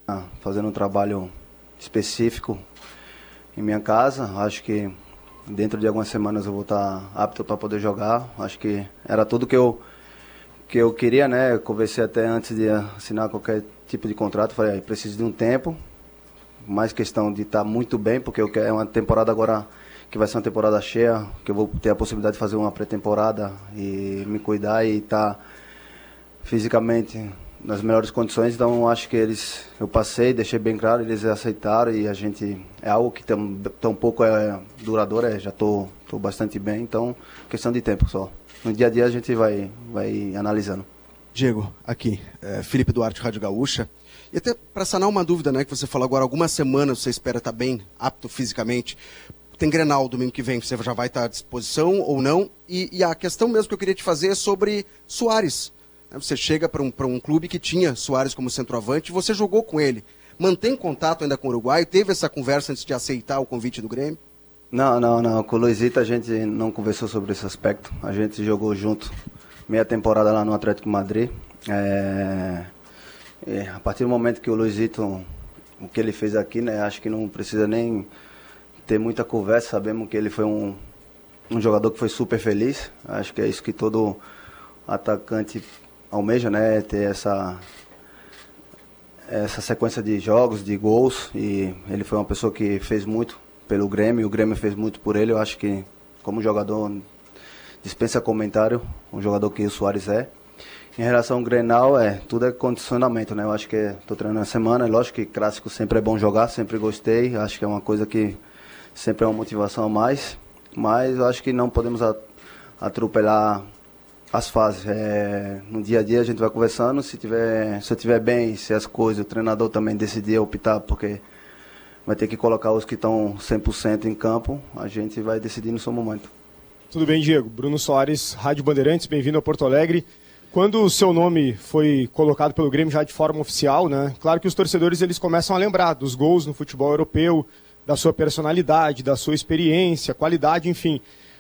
Ah, fazendo um trabalho específico em minha casa. Acho que dentro de algumas semanas eu vou estar apto para poder jogar. Acho que era tudo que eu que eu queria, né? Eu conversei até antes de assinar qualquer tipo de contrato. Falei, preciso de um tempo, mais questão de estar muito bem, porque eu quero é uma temporada agora que vai ser uma temporada cheia, que eu vou ter a possibilidade de fazer uma pré-temporada e me cuidar e estar fisicamente nas melhores condições, então acho que eles eu passei, deixei bem claro, eles aceitaram e a gente é algo que tão, tão pouco é duradouro, é, já tô, tô bastante bem, então questão de tempo só. No dia a dia a gente vai vai analisando. Diego, aqui, é, Felipe Duarte, Rádio Gaúcha. E até para sanar uma dúvida, né, que você falou agora, algumas semanas você espera estar bem, apto fisicamente. Tem Grenal domingo que vem, você já vai estar à disposição ou não? E, e a questão mesmo que eu queria te fazer é sobre Soares. né? Você chega para um, um clube que tinha Soares como centroavante você jogou com ele. Mantém contato ainda com o Uruguai? Teve essa conversa antes de aceitar o convite do Grêmio? Não, não, não. Com o Luizito a gente não conversou sobre esse aspecto. A gente jogou junto meia temporada lá no Atlético Madrid. É, e a partir do momento que o Luizito, o que ele fez aqui, né, acho que não precisa nem ter muita conversa. Sabemos que ele foi um, um jogador que foi super feliz. Acho que é isso que todo atacante almeja, né, ter essa essa sequência de jogos, de gols, e ele foi uma pessoa que fez muito pelo Grêmio, o Grêmio fez muito por ele. Eu acho que, como jogador, dispensa comentário, um jogador que o Soares é. Em relação ao Grenal, é, tudo é condicionamento, né? Eu acho que estou treinando a semana, é lógico que clássico sempre é bom jogar, sempre gostei, acho que é uma coisa que sempre é uma motivação a mais, mas eu acho que não podemos atropelar as fases. É, no dia a dia a gente vai conversando, se, tiver, se eu estiver bem, se as coisas, o treinador também decidir optar, porque vai ter que colocar os que estão 100% em campo, a gente vai decidir no seu momento. Tudo bem, Diego? Bruno Soares, Rádio Bandeirantes, bem-vindo a Porto Alegre. Quando o seu nome foi colocado pelo Grêmio já de forma oficial, né? Claro que os torcedores eles começam a lembrar dos gols no futebol europeu, da sua personalidade, da sua experiência, qualidade, enfim.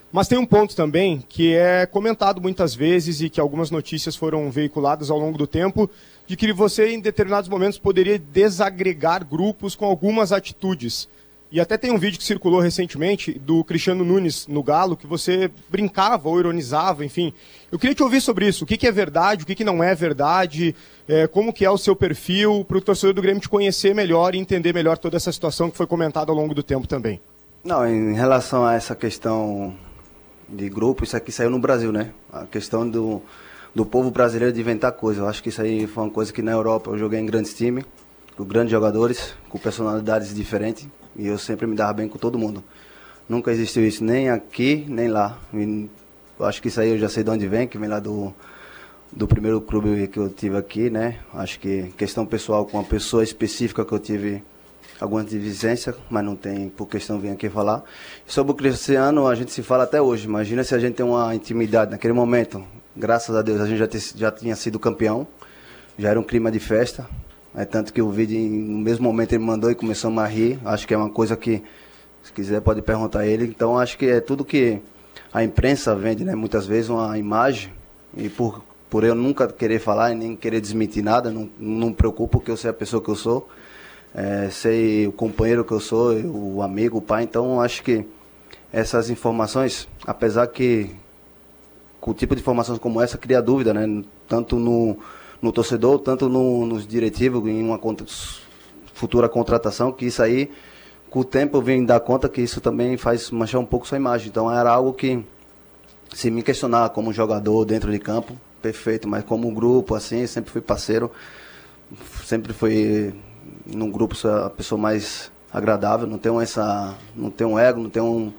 Mas tem um ponto também que é comentado muitas vezes e que algumas notícias foram veiculadas ao longo do tempo, de que você em determinados momentos poderia desagregar grupos com algumas atitudes. E até tem um vídeo que circulou recentemente do Cristiano Nunes no Galo, que você brincava ou ironizava, enfim. Eu queria te ouvir sobre isso. O que, que é verdade, o que, que não é verdade, é, como que é o seu perfil, para o torcedor do Grêmio te conhecer melhor e entender melhor toda essa situação que foi comentada ao longo do tempo também. Não, em relação a essa questão de grupo, isso aqui saiu no Brasil, né? A questão do, do povo brasileiro de inventar coisas. Eu acho que isso aí foi uma coisa que na Europa eu joguei em grandes times, com grandes jogadores, com personalidades diferentes, e eu sempre me dava bem com todo mundo. Nunca existiu isso nem aqui, nem lá. E eu acho que isso aí eu já sei de onde vem, que vem lá do, do primeiro clube que eu tive aqui, né? Acho que questão pessoal com uma pessoa específica que eu tive algumas divergências, mas não tem por questão vir aqui falar. Sobre o Cristiano, a gente se fala até hoje. Imagina se a gente tem uma intimidade naquele momento. Graças a Deus a gente já, te- já tinha sido campeão, já era um clima de festa. É tanto que o vídeo, no mesmo momento, ele mandou e começamos a rir. Acho que é uma coisa que, se quiser, pode perguntar a ele. Então, acho que é tudo que a imprensa vende, né, muitas vezes uma imagem. E por por eu nunca querer falar e nem querer desmentir nada, não, não me preocupo porque eu sei a pessoa que eu sou, é, sei o companheiro que eu sou, o amigo, o pai, então acho que essas informações, apesar que com o tipo de informações como essa cria dúvida, né, tanto no, no torcedor, tanto no, nos diretivos, em uma contra, futura contratação, que isso aí, com o tempo eu vim dar conta que isso também faz manchar um pouco sua imagem, então era algo que se me questionar como jogador dentro de campo, perfeito, mas como grupo, assim, sempre fui parceiro, sempre fui num grupo a pessoa mais agradável, não tenho essa, não tenho ego, não tenho um,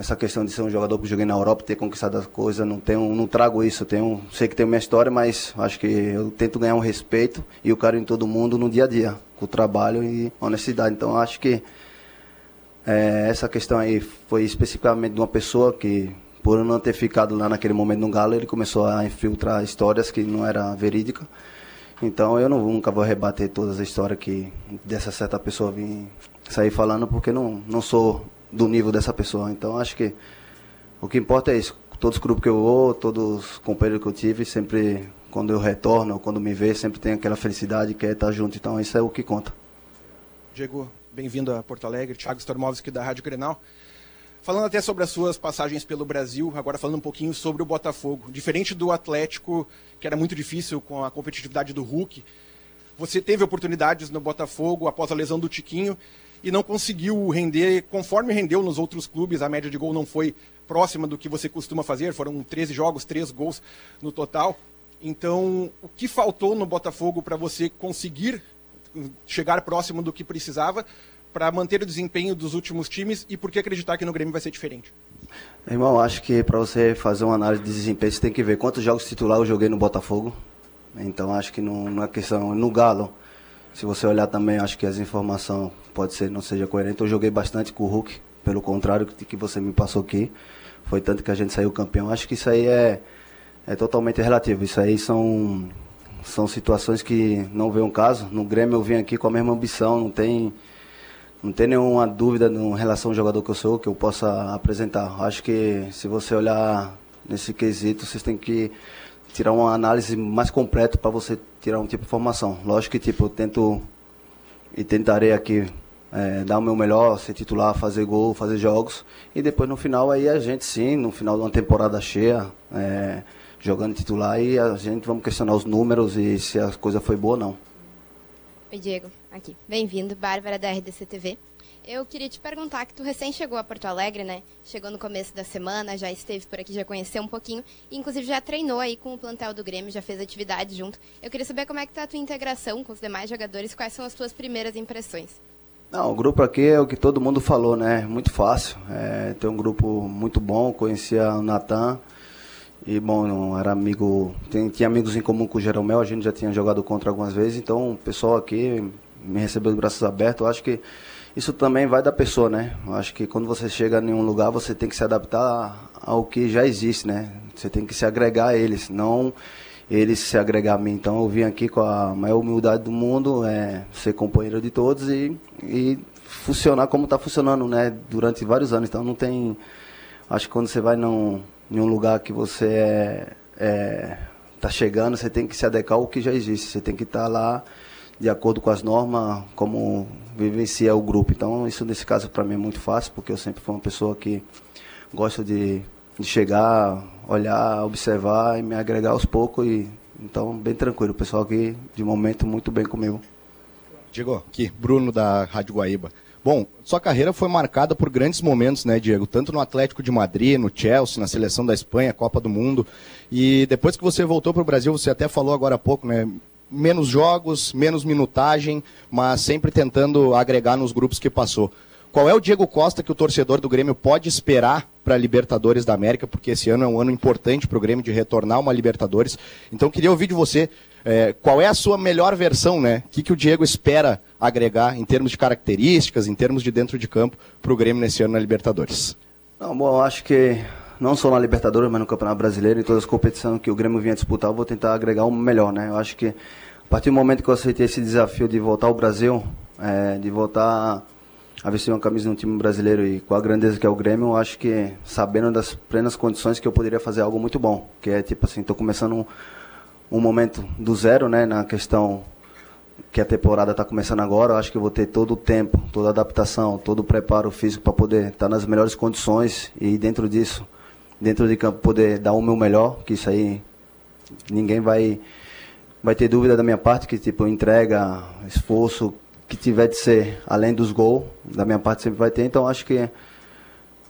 essa questão de ser um jogador que joguei na Europa, ter conquistado as coisas, não tenho, não trago isso, tenho, sei que tenho minha história, mas acho que eu tento ganhar um respeito e o carinho em todo mundo no dia a dia, com o trabalho e honestidade. Então acho que é, essa questão aí foi especificamente de uma pessoa que por não ter ficado lá naquele momento no Galo, ele começou a infiltrar histórias que não era verídica. Então eu não, nunca vou rebater todas as histórias que dessa certa pessoa vim sair falando, porque não, não sou do nível dessa pessoa. Então acho que o que importa é isso. Todos os grupos que eu vou, todos os companheiros que eu tive, sempre quando eu retorno, quando me vê, sempre tem aquela felicidade que é estar junto. Então isso é o que conta. Diego, bem-vindo a Porto Alegre. Thiago Stormovski da Rádio Grenal. Falando até sobre as suas passagens pelo Brasil, agora falando um pouquinho sobre o Botafogo. Diferente do Atlético, que era muito difícil com a competitividade do Hulk, você teve oportunidades no Botafogo após a lesão do Tiquinho e não conseguiu render conforme rendeu nos outros clubes. A média de gol não foi próxima do que você costuma fazer, foram 13 jogos, 3 gols no total. Então, o que faltou no Botafogo para você conseguir chegar próximo do que precisava para manter o desempenho dos últimos times e por que acreditar que no Grêmio vai ser diferente? Irmão, acho que para você fazer uma análise de desempenho, você tem que ver quantos jogos titular eu joguei no Botafogo. Então acho que não, não é questão. No Galo, se você olhar também, acho que as informações pode ser não seja coerente. Eu joguei bastante com o Hulk, pelo contrário que, que você me passou aqui. Foi tanto que a gente saiu campeão. Acho que isso aí é, é totalmente relativo. Isso aí são, são situações que não vê um caso. No Grêmio eu vim aqui com a mesma ambição, não tem não tem nenhuma dúvida em relação ao jogador que eu sou, que eu possa apresentar. Acho que se você olhar nesse quesito, vocês têm que tirar uma análise mais completa para você tirar um tipo de formação. Lógico que tipo, eu tento e tentarei aqui é, dar o meu melhor, ser titular, fazer gol, fazer jogos. E depois no final aí a gente sim, no final de uma temporada cheia, é, jogando titular e a gente vamos questionar os números e se a coisa foi boa ou não. Oi, Diego. Aqui. Bem-vindo, Bárbara da RDC TV. Eu queria te perguntar que tu recém chegou a Porto Alegre, né? Chegou no começo da semana, já esteve por aqui, já conheceu um pouquinho, e inclusive já treinou aí com o plantel do Grêmio, já fez atividade junto. Eu queria saber como é que tá a tua integração com os demais jogadores, quais são as tuas primeiras impressões? Não, o grupo aqui é o que todo mundo falou, né? Muito fácil. É, tem um grupo muito bom, conhecia o Natan, e bom, era amigo, tem, tinha amigos em comum com o Jeromel, a gente já tinha jogado contra algumas vezes, então o pessoal aqui me recebeu de braços abertos. Eu acho que isso também vai da pessoa, né? Eu acho que quando você chega em um lugar, você tem que se adaptar ao que já existe, né? Você tem que se agregar a eles, não eles se agregar a mim. Então eu vim aqui com a maior humildade do mundo, é, ser companheiro de todos e, e funcionar como está funcionando, né? Durante vários anos. Então não tem. Acho que quando você vai num em um lugar que você é, é, tá chegando, você tem que se adequar ao que já existe. Você tem que estar tá lá de acordo com as normas, como vivencia o grupo. Então, isso nesse caso para mim é muito fácil, porque eu sempre fui uma pessoa que gosta de, de chegar, olhar, observar e me agregar aos poucos. E, então, bem tranquilo. O pessoal aqui, de momento, muito bem comigo. Diego, aqui, Bruno da Rádio Guaíba. Bom, sua carreira foi marcada por grandes momentos, né, Diego? Tanto no Atlético de Madrid, no Chelsea, na seleção da Espanha, Copa do Mundo. E depois que você voltou para o Brasil, você até falou agora há pouco, né? Menos jogos, menos minutagem, mas sempre tentando agregar nos grupos que passou. Qual é o Diego Costa que o torcedor do Grêmio pode esperar para a Libertadores da América? Porque esse ano é um ano importante para o Grêmio de retornar uma Libertadores. Então, queria ouvir de você é, qual é a sua melhor versão, né? O que, que o Diego espera agregar em termos de características, em termos de dentro de campo, para o Grêmio nesse ano na Libertadores? Não, bom, acho que não só na Libertadores, mas no Campeonato Brasileiro, em todas as competições que o Grêmio vinha disputar, eu vou tentar agregar o melhor, né? Eu acho que a partir do momento que eu aceitei esse desafio de voltar ao Brasil, é, de voltar a vestir uma camisa de um time brasileiro e com a grandeza que é o Grêmio, eu acho que sabendo das plenas condições que eu poderia fazer algo muito bom, que é tipo assim, estou começando um, um momento do zero, né, na questão que a temporada está começando agora, eu acho que eu vou ter todo o tempo, toda a adaptação, todo o preparo físico para poder estar nas melhores condições e dentro disso, dentro de campo, poder dar o meu melhor, que isso aí ninguém vai vai ter dúvida da minha parte, que tipo, entrega, esforço, que tiver de ser além dos gols, da minha parte sempre vai ter, então acho que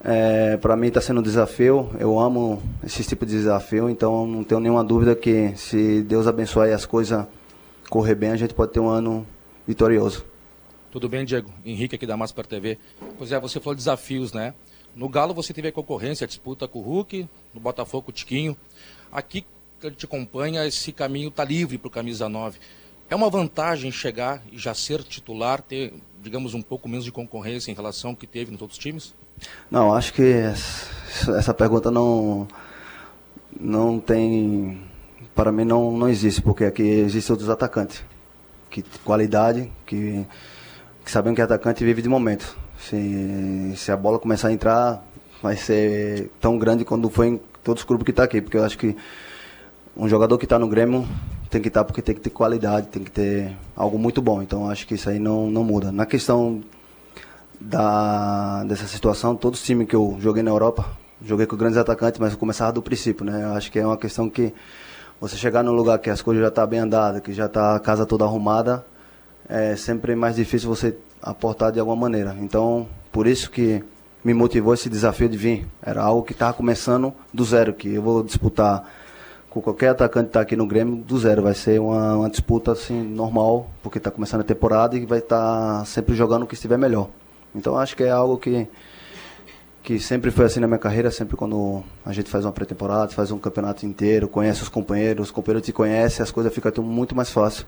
é, para mim está sendo um desafio, eu amo esse tipo de desafio, então não tenho nenhuma dúvida que se Deus abençoar e as coisas correr bem, a gente pode ter um ano vitorioso. Tudo bem, Diego? Henrique aqui da Maspar TV. Pois é, você falou de desafios, né? No Galo você teve a concorrência, a disputa com o Hulk, no Botafogo o Tiquinho. Aqui que a gente acompanha, esse caminho está livre para o camisa 9. É uma vantagem chegar e já ser titular, ter, digamos, um pouco menos de concorrência em relação ao que teve nos outros times? Não, acho que essa essa pergunta não não tem para mim não, não existe, porque aqui existem outros atacantes. Que qualidade, que, que sabem que atacante vive de momento. Se, se a bola começar a entrar, vai ser tão grande quando foi em todos os clubes que está aqui, porque eu acho que um jogador que está no Grêmio tem que estar tá porque tem que ter qualidade, tem que ter algo muito bom. Então acho que isso aí não, não muda. Na questão da, dessa situação, todos os times que eu joguei na Europa, joguei com grandes atacantes, mas eu começava do princípio, né? Eu acho que é uma questão que você chegar num lugar que as coisas já estão tá bem andadas, que já está a casa toda arrumada, é sempre mais difícil você aportar de alguma maneira. Então, por isso que me motivou esse desafio de vir. Era algo que estava começando do zero, que eu vou disputar com qualquer atacante que está aqui no Grêmio do zero. Vai ser uma, uma disputa assim normal, porque está começando a temporada e vai estar tá sempre jogando o que estiver melhor. Então acho que é algo que que sempre foi assim na minha carreira, sempre quando a gente faz uma pré-temporada, faz um campeonato inteiro, conhece os companheiros, os companheiros te conhecem, as coisas ficam muito mais fácil.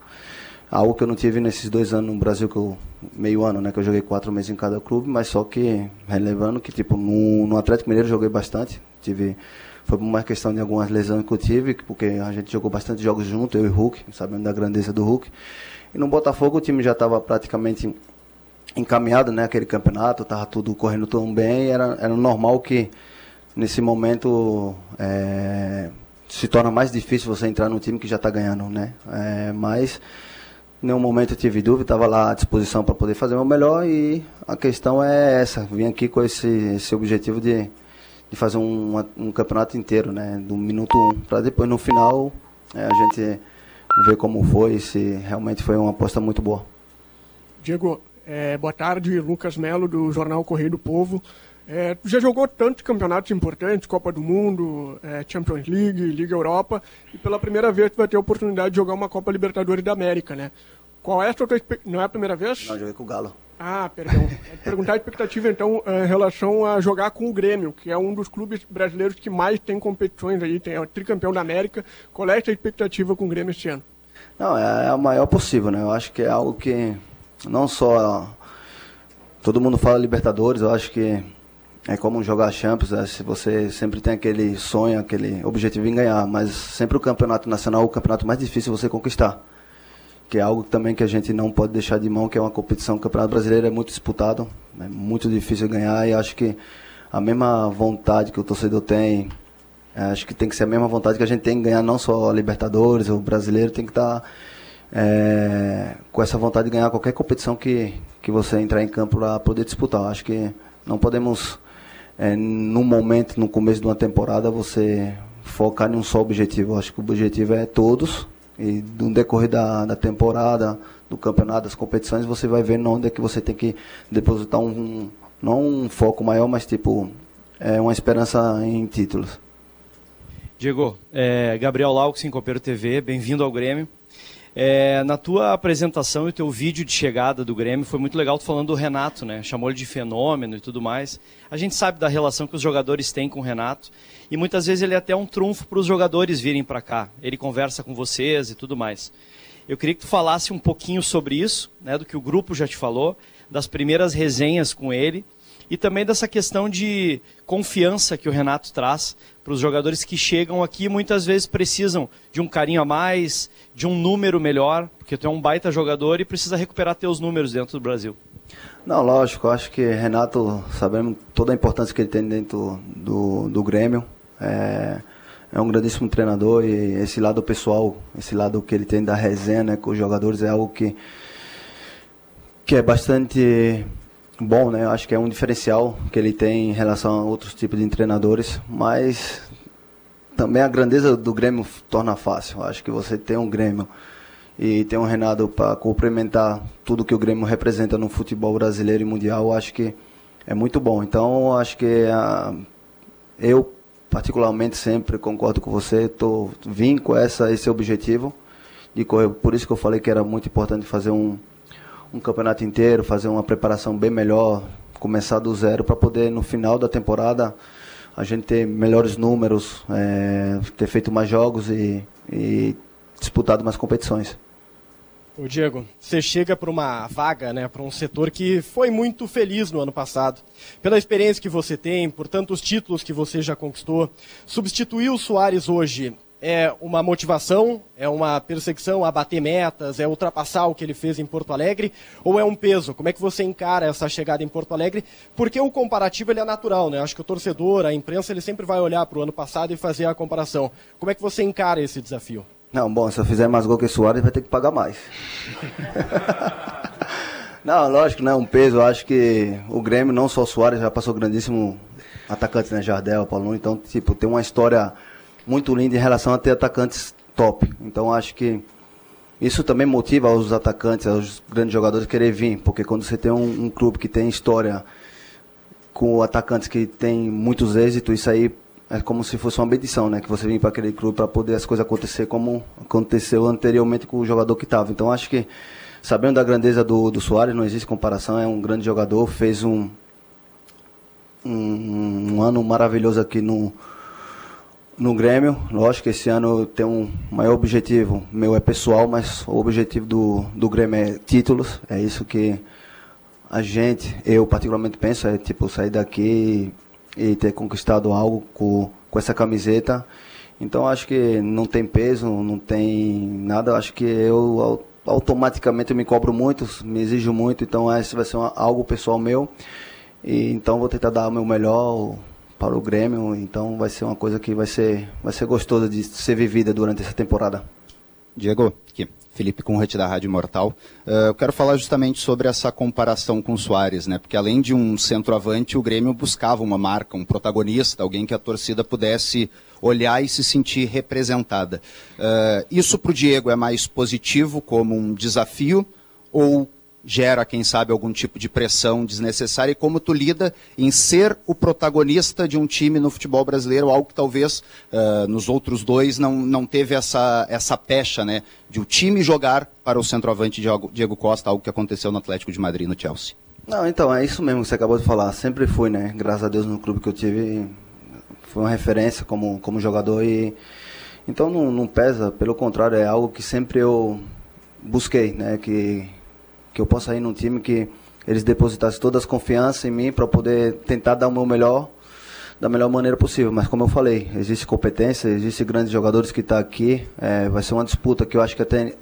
Algo que eu não tive nesses dois anos no Brasil, que eu, meio ano, né, que eu joguei quatro meses em cada clube, mas só que, relevando que, tipo, no, no Atlético Mineiro joguei bastante, tive foi uma questão de algumas lesões que eu tive, porque a gente jogou bastante jogos junto, eu e Hulk, sabendo da grandeza do Hulk. E no Botafogo o time já estava praticamente encaminhado, né, aquele campeonato, estava tudo correndo tão bem, era, era normal que nesse momento é, se torna mais difícil você entrar num time que já está ganhando, né? É, mas nenhum momento eu tive dúvida, estava lá à disposição para poder fazer o meu melhor e a questão é essa, vim aqui com esse, esse objetivo de de fazer um, um campeonato inteiro, né? Do minuto um, para depois no final é, a gente ver como foi, se realmente foi uma aposta muito boa. Diego, é, boa tarde, Lucas Melo do Jornal Correio do Povo. É, já jogou tantos campeonatos importantes, Copa do Mundo, é, Champions League, Liga Europa, e pela primeira vez tu vai ter a oportunidade de jogar uma Copa Libertadores da América, né? Qual é a tua Não é a primeira vez? Não, joguei com o Galo. Ah, perdão. É perguntar a expectativa, então, em relação a jogar com o Grêmio, que é um dos clubes brasileiros que mais tem competições aí, tem é o tricampeão da América. Qual é a expectativa com o Grêmio este ano? Não, é, é a maior possível, né? Eu acho que é algo que não só todo mundo fala Libertadores, eu acho que é como jogar Champions, né? se você sempre tem aquele sonho, aquele objetivo em ganhar, mas sempre o campeonato nacional é o campeonato mais difícil você conquistar que é algo também que a gente não pode deixar de mão, que é uma competição. O Campeonato Brasileiro é muito disputado, é muito difícil ganhar e acho que a mesma vontade que o torcedor tem, é, acho que tem que ser a mesma vontade que a gente tem de ganhar não só a Libertadores, o brasileiro tem que estar tá, é, com essa vontade de ganhar qualquer competição que, que você entrar em campo para poder disputar. Acho que não podemos, é, num momento, no começo de uma temporada, você focar em um só objetivo. Acho que o objetivo é todos e no decorrer da, da temporada, do campeonato, das competições, você vai vendo onde é que você tem que depositar um, um não um foco maior, mas tipo, é uma esperança em títulos. Diego, é, Gabriel Laux, Copeiro TV, bem-vindo ao Grêmio. É, na tua apresentação e o teu vídeo de chegada do Grêmio foi muito legal tu falando do Renato, né? Chamou ele de fenômeno e tudo mais. A gente sabe da relação que os jogadores têm com o Renato e muitas vezes ele é até um trunfo para os jogadores virem para cá. Ele conversa com vocês e tudo mais. Eu queria que tu falasse um pouquinho sobre isso, né, do que o grupo já te falou, das primeiras resenhas com ele e também dessa questão de confiança que o Renato traz para os jogadores que chegam aqui muitas vezes precisam de um carinho a mais, de um número melhor, porque tu é um baita jogador e precisa recuperar teus números dentro do Brasil. Não, lógico, acho que Renato, sabemos toda a importância que ele tem dentro do, do Grêmio. É, é um grandíssimo treinador e esse lado pessoal, esse lado que ele tem da resenha né, com os jogadores é algo que, que é bastante bom, né? Acho que é um diferencial que ele tem em relação a outros tipos de treinadores, mas também a grandeza do Grêmio torna fácil. Acho que você tem um Grêmio e tem um Renato para complementar tudo que o Grêmio representa no futebol brasileiro e mundial, acho que é muito bom. Então, acho que a, eu particularmente sempre concordo com você, tô vim com essa esse objetivo de correr, por isso que eu falei que era muito importante fazer um um campeonato inteiro, fazer uma preparação bem melhor, começar do zero para poder no final da temporada a gente ter melhores números, é, ter feito mais jogos e, e disputado mais competições. O Diego, você chega para uma vaga, né, para um setor que foi muito feliz no ano passado. Pela experiência que você tem, por tantos títulos que você já conquistou, substituir o Soares hoje é uma motivação, é uma perseguição a bater metas, é ultrapassar o que ele fez em Porto Alegre, ou é um peso? Como é que você encara essa chegada em Porto Alegre? Porque o comparativo ele é natural, né? Acho que o torcedor, a imprensa, ele sempre vai olhar para o ano passado e fazer a comparação. Como é que você encara esse desafio? Não, bom, se eu fizer mais gol que o Soares, vai ter que pagar mais. não, lógico, não é um peso. Eu acho que o Grêmio, não só o Soares, já passou grandíssimo atacante, né? Jardel, Paulo, então, tipo, tem uma história muito linda em relação a ter atacantes top. Então acho que isso também motiva os atacantes, os grandes jogadores a querer vir, porque quando você tem um, um clube que tem história com atacantes que tem muitos êxitos, isso aí é como se fosse uma bendição, né? Que você vem para aquele clube para poder as coisas acontecer como aconteceu anteriormente com o jogador que estava. Então acho que sabendo da grandeza do, do Soares, não existe comparação, é um grande jogador, fez um, um, um ano maravilhoso aqui no, no Grêmio. Lógico que esse ano tenho um maior objetivo, meu é pessoal, mas o objetivo do, do Grêmio é títulos. É isso que a gente, eu particularmente penso, é tipo sair daqui e, e ter conquistado algo com, com essa camiseta. Então acho que não tem peso, não tem nada. Acho que eu automaticamente me cobro muito, me exijo muito. Então esse vai ser uma, algo pessoal meu. E então vou tentar dar o meu melhor para o Grêmio, então vai ser uma coisa que vai ser, vai ser gostosa de ser vivida durante essa temporada. Diego, aqui. Felipe Conrad da Rádio Mortal. Uh, eu quero falar justamente sobre essa comparação com o Soares, né? Porque além de um centroavante, o Grêmio buscava uma marca, um protagonista, alguém que a torcida pudesse olhar e se sentir representada. Uh, isso para o Diego é mais positivo como um desafio ou gera, quem sabe, algum tipo de pressão desnecessária e como tu lida em ser o protagonista de um time no futebol brasileiro, algo que talvez uh, nos outros dois não, não teve essa, essa pecha, né, de o time jogar para o centroavante Diego, Diego Costa, algo que aconteceu no Atlético de Madrid no Chelsea. Não, então, é isso mesmo que você acabou de falar. Sempre fui, né? Graças a Deus no clube que eu tive, foi uma referência como, como jogador e então não, não pesa, pelo contrário, é algo que sempre eu busquei, né? Que que eu possa ir num time que eles depositassem toda a confiança em mim para poder tentar dar o meu melhor da melhor maneira possível. Mas como eu falei, existe competência, existe grandes jogadores que estão tá aqui. É, vai ser uma disputa que eu acho que até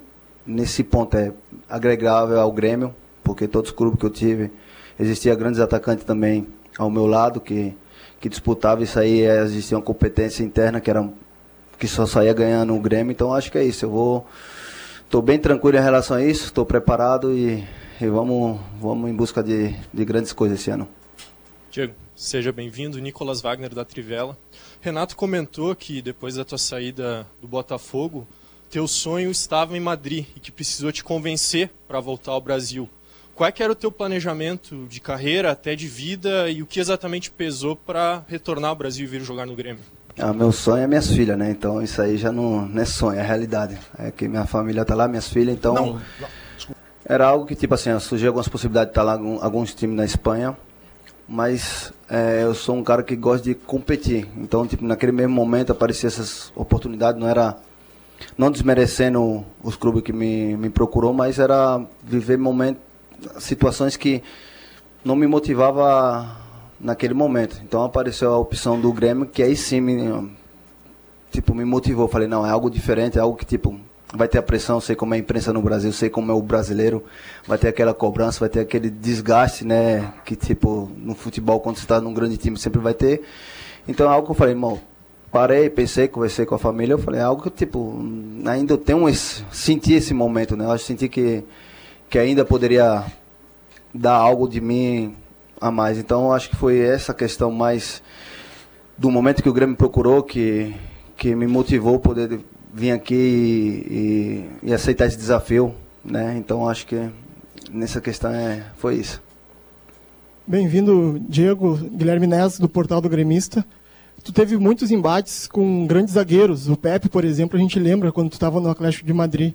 nesse ponto é agregável ao Grêmio, porque todos os clubes que eu tive existia grandes atacantes também ao meu lado que que disputavam isso aí, é, existia uma competência interna que era que só saía ganhando o Grêmio. Então acho que é isso. Eu vou Estou bem tranquilo em relação a isso, estou preparado e, e, vamos, vamos em busca de, de grandes coisas esse ano. Diego, seja bem-vindo, Nicolas Wagner da Trivela. Renato comentou que depois da tua saída do Botafogo, teu sonho estava em Madrid e que precisou te convencer para voltar ao Brasil. Qual é era o teu planejamento de carreira, até de vida, e o que exatamente pesou para retornar ao Brasil e vir jogar no Grêmio? Ah, meu sonho é minhas filhas, né? Então isso aí já não, não é sonho, é realidade. É que minha família tá lá, minhas filhas, então. Não, não. Era algo que, tipo assim, surgiu algumas possibilidades de estar lá em alguns times na Espanha, mas é, eu sou um cara que gosta de competir. Então, tipo, naquele mesmo momento apareciam essas oportunidades, não era. Não desmerecendo os clubes que me, me procurou, mas era viver momentos, situações que não me motivava naquele momento. Então apareceu a opção do Grêmio, que aí sim me, tipo, me motivou. Falei, não, é algo diferente, é algo que tipo vai ter a pressão, sei como é a imprensa no Brasil, sei como é o brasileiro, vai ter aquela cobrança, vai ter aquele desgaste, né, que tipo no futebol quando você está num grande time sempre vai ter. Então é algo que eu falei, irmão, parei, pensei, conversei com a família, eu falei, é algo que tipo ainda eu tenho esse, senti esse momento, né? Eu senti que que ainda poderia dar algo de mim a mais. Então acho que foi essa questão mais do momento que o Grêmio procurou que que me motivou poder vir aqui e, e, e aceitar esse desafio, né? Então acho que nessa questão é, foi isso. Bem-vindo, Diego Guilherme Nes, do Portal do Gremista. Tu teve muitos embates com grandes zagueiros. O Pepe, por exemplo, a gente lembra quando tu estava no Atlético de Madrid.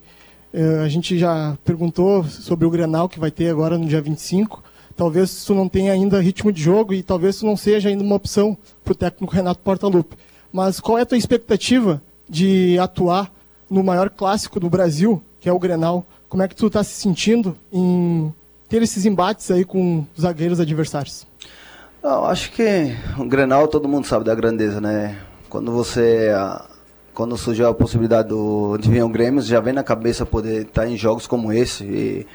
Eh, a gente já perguntou sobre o Grenal que vai ter agora no dia 25. Talvez tu não tenha ainda ritmo de jogo e talvez tu não seja ainda uma opção para o técnico Renato Portaluppi. Mas qual é a tua expectativa de atuar no maior clássico do Brasil, que é o Grenal? Como é que tu está se sentindo em ter esses embates aí com os zagueiros adversários? Não, acho que o Grenal todo mundo sabe da grandeza, né? Quando você quando surgiu a possibilidade do, de vir ao Grêmio, já vem na cabeça poder estar em jogos como esse e,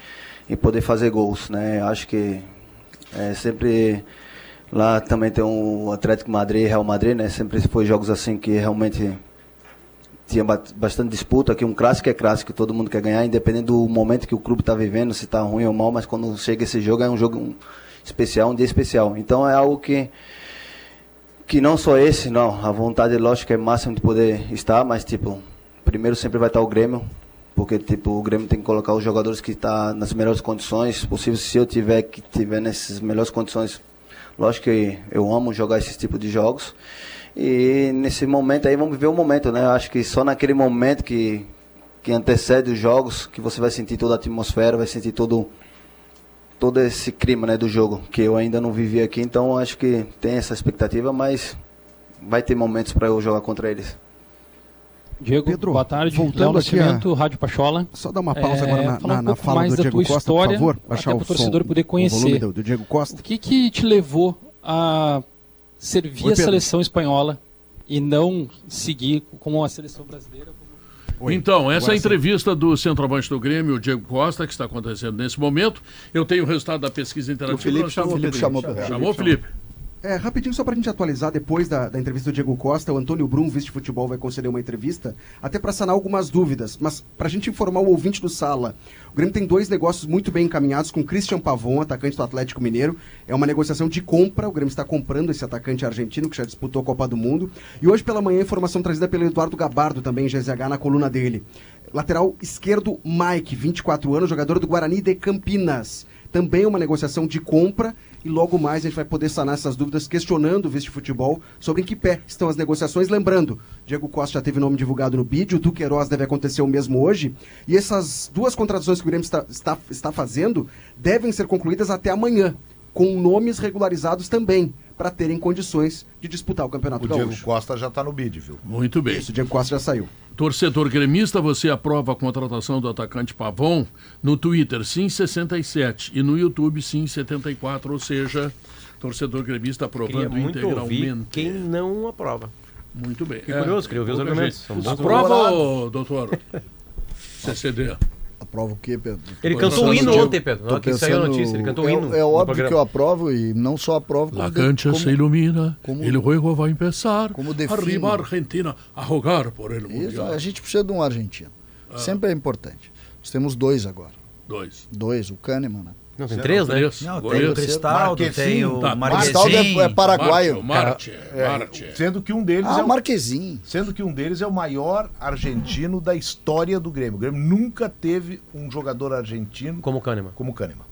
e poder fazer gols, né? Acho que é sempre lá também tem o Atlético Madrid, Real Madrid, né? Sempre foi jogos assim que realmente tinha bastante disputa, que um clássico é clássico, todo mundo quer ganhar, independente do momento que o clube está vivendo, se está ruim ou mal, mas quando chega esse jogo é um jogo especial, um dia especial. Então é algo que que não só esse, não, a vontade lógica é máxima de poder estar, mas tipo, primeiro sempre vai estar o Grêmio, porque tipo, o Grêmio tem que colocar os jogadores que estão tá nas melhores condições possíveis, se eu tiver que tiver nessas melhores condições, lógico que eu amo jogar esse tipo de jogos. E nesse momento aí, vamos ver o momento, né? Acho que só naquele momento que, que antecede os jogos, que você vai sentir toda a atmosfera, vai sentir todo, todo esse clima né, do jogo, que eu ainda não vivi aqui, então acho que tem essa expectativa, mas vai ter momentos para eu jogar contra eles. Diego, Pedro, boa tarde. voltando Léo aqui Nascimento, a- Rádio Pachola. Só dar uma pausa agora na- fala na- um na fala do Diego Costa, por história, favor, baixar até o para o torcedor som, poder o conhecer. do- do Diego Costa. O que, que te levou a servir Oi, a seleção espanhola e não seguir como a seleção brasileira? Então, essa sim. entrevista do centroavante do Grêmio, o Diego Costa, que está acontecendo nesse momento. Eu tenho o resultado da pesquisa interativa. O Felipe chamou, estamos- Felipe chamou, Pedro. Chamou, Felipe? É, rapidinho, só pra gente atualizar, depois da, da entrevista do Diego Costa, o Antônio Brum, vice de futebol, vai conceder uma entrevista, até pra sanar algumas dúvidas. Mas pra gente informar o ouvinte do Sala, o Grêmio tem dois negócios muito bem encaminhados com Christian Pavon, atacante do Atlético Mineiro. É uma negociação de compra, o Grêmio está comprando esse atacante argentino, que já disputou a Copa do Mundo. E hoje pela manhã, informação trazida pelo Eduardo Gabardo, também, GZH, na coluna dele. Lateral esquerdo, Mike, 24 anos, jogador do Guarani de Campinas. Também uma negociação de compra e logo mais a gente vai poder sanar essas dúvidas questionando o vice futebol sobre em que pé estão as negociações. Lembrando, Diego Costa já teve nome divulgado no bid, o Duqueiroz deve acontecer o mesmo hoje. E essas duas contratações que o Grêmio está, está, está fazendo devem ser concluídas até amanhã, com nomes regularizados também, para terem condições de disputar o Campeonato O Diego Gaúcho. Costa já está no bid, viu? Muito bem. Isso, o Diego Costa já saiu. Torcedor gremista, você aprova a contratação do atacante Pavon? No Twitter, sim, 67. E no YouTube, sim, 74. Ou seja, torcedor gremista Queria aprovando muito ouvir integralmente. quem não aprova. Muito bem. Fiquei curioso, queria ouvir os argumentos. Aprova, doutor? CCD. Aprova o quê, Pedro? Ele cantou o hino ontem, Pedro. hora que saiu a notícia, ele cantou o é, hino É no óbvio programa. que eu aprovo e não só aprovo... La cancha como- se ilumina, como- el juego vai empezar, como defino. arriba a Argentina a rogar por el Isso, mundial. a gente precisa de um argentino. Ah. Sempre é importante. Nós temos dois agora. Dois. Dois, o Kahneman, né? Não, tem três, né? Não, tem o Cristaldo, tem o Tá, Marquezinho. É, é paraguaio. Marte, É. Sendo que um deles Ah, é o, Marquezinho. Sendo que um deles é o maior argentino da história do Grêmio. O Grêmio nunca teve um jogador argentino como Kahneman. Como Kahneman.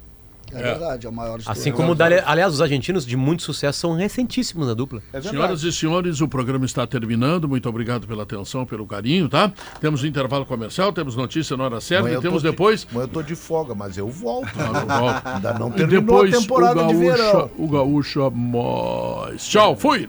É, verdade, é o maior Assim como, dali- aliás, os argentinos de muito sucesso são recentíssimos na dupla. Senhoras e senhores, o programa está terminando. Muito obrigado pela atenção, pelo carinho, tá? Temos um intervalo comercial, temos notícia na hora certa e temos de- depois. Amanhã eu tô de folga, mas eu volto. Ah, não volta. Ainda não terminou depois a temporada o de verão. O Gaúcha mais. Tchau, fui!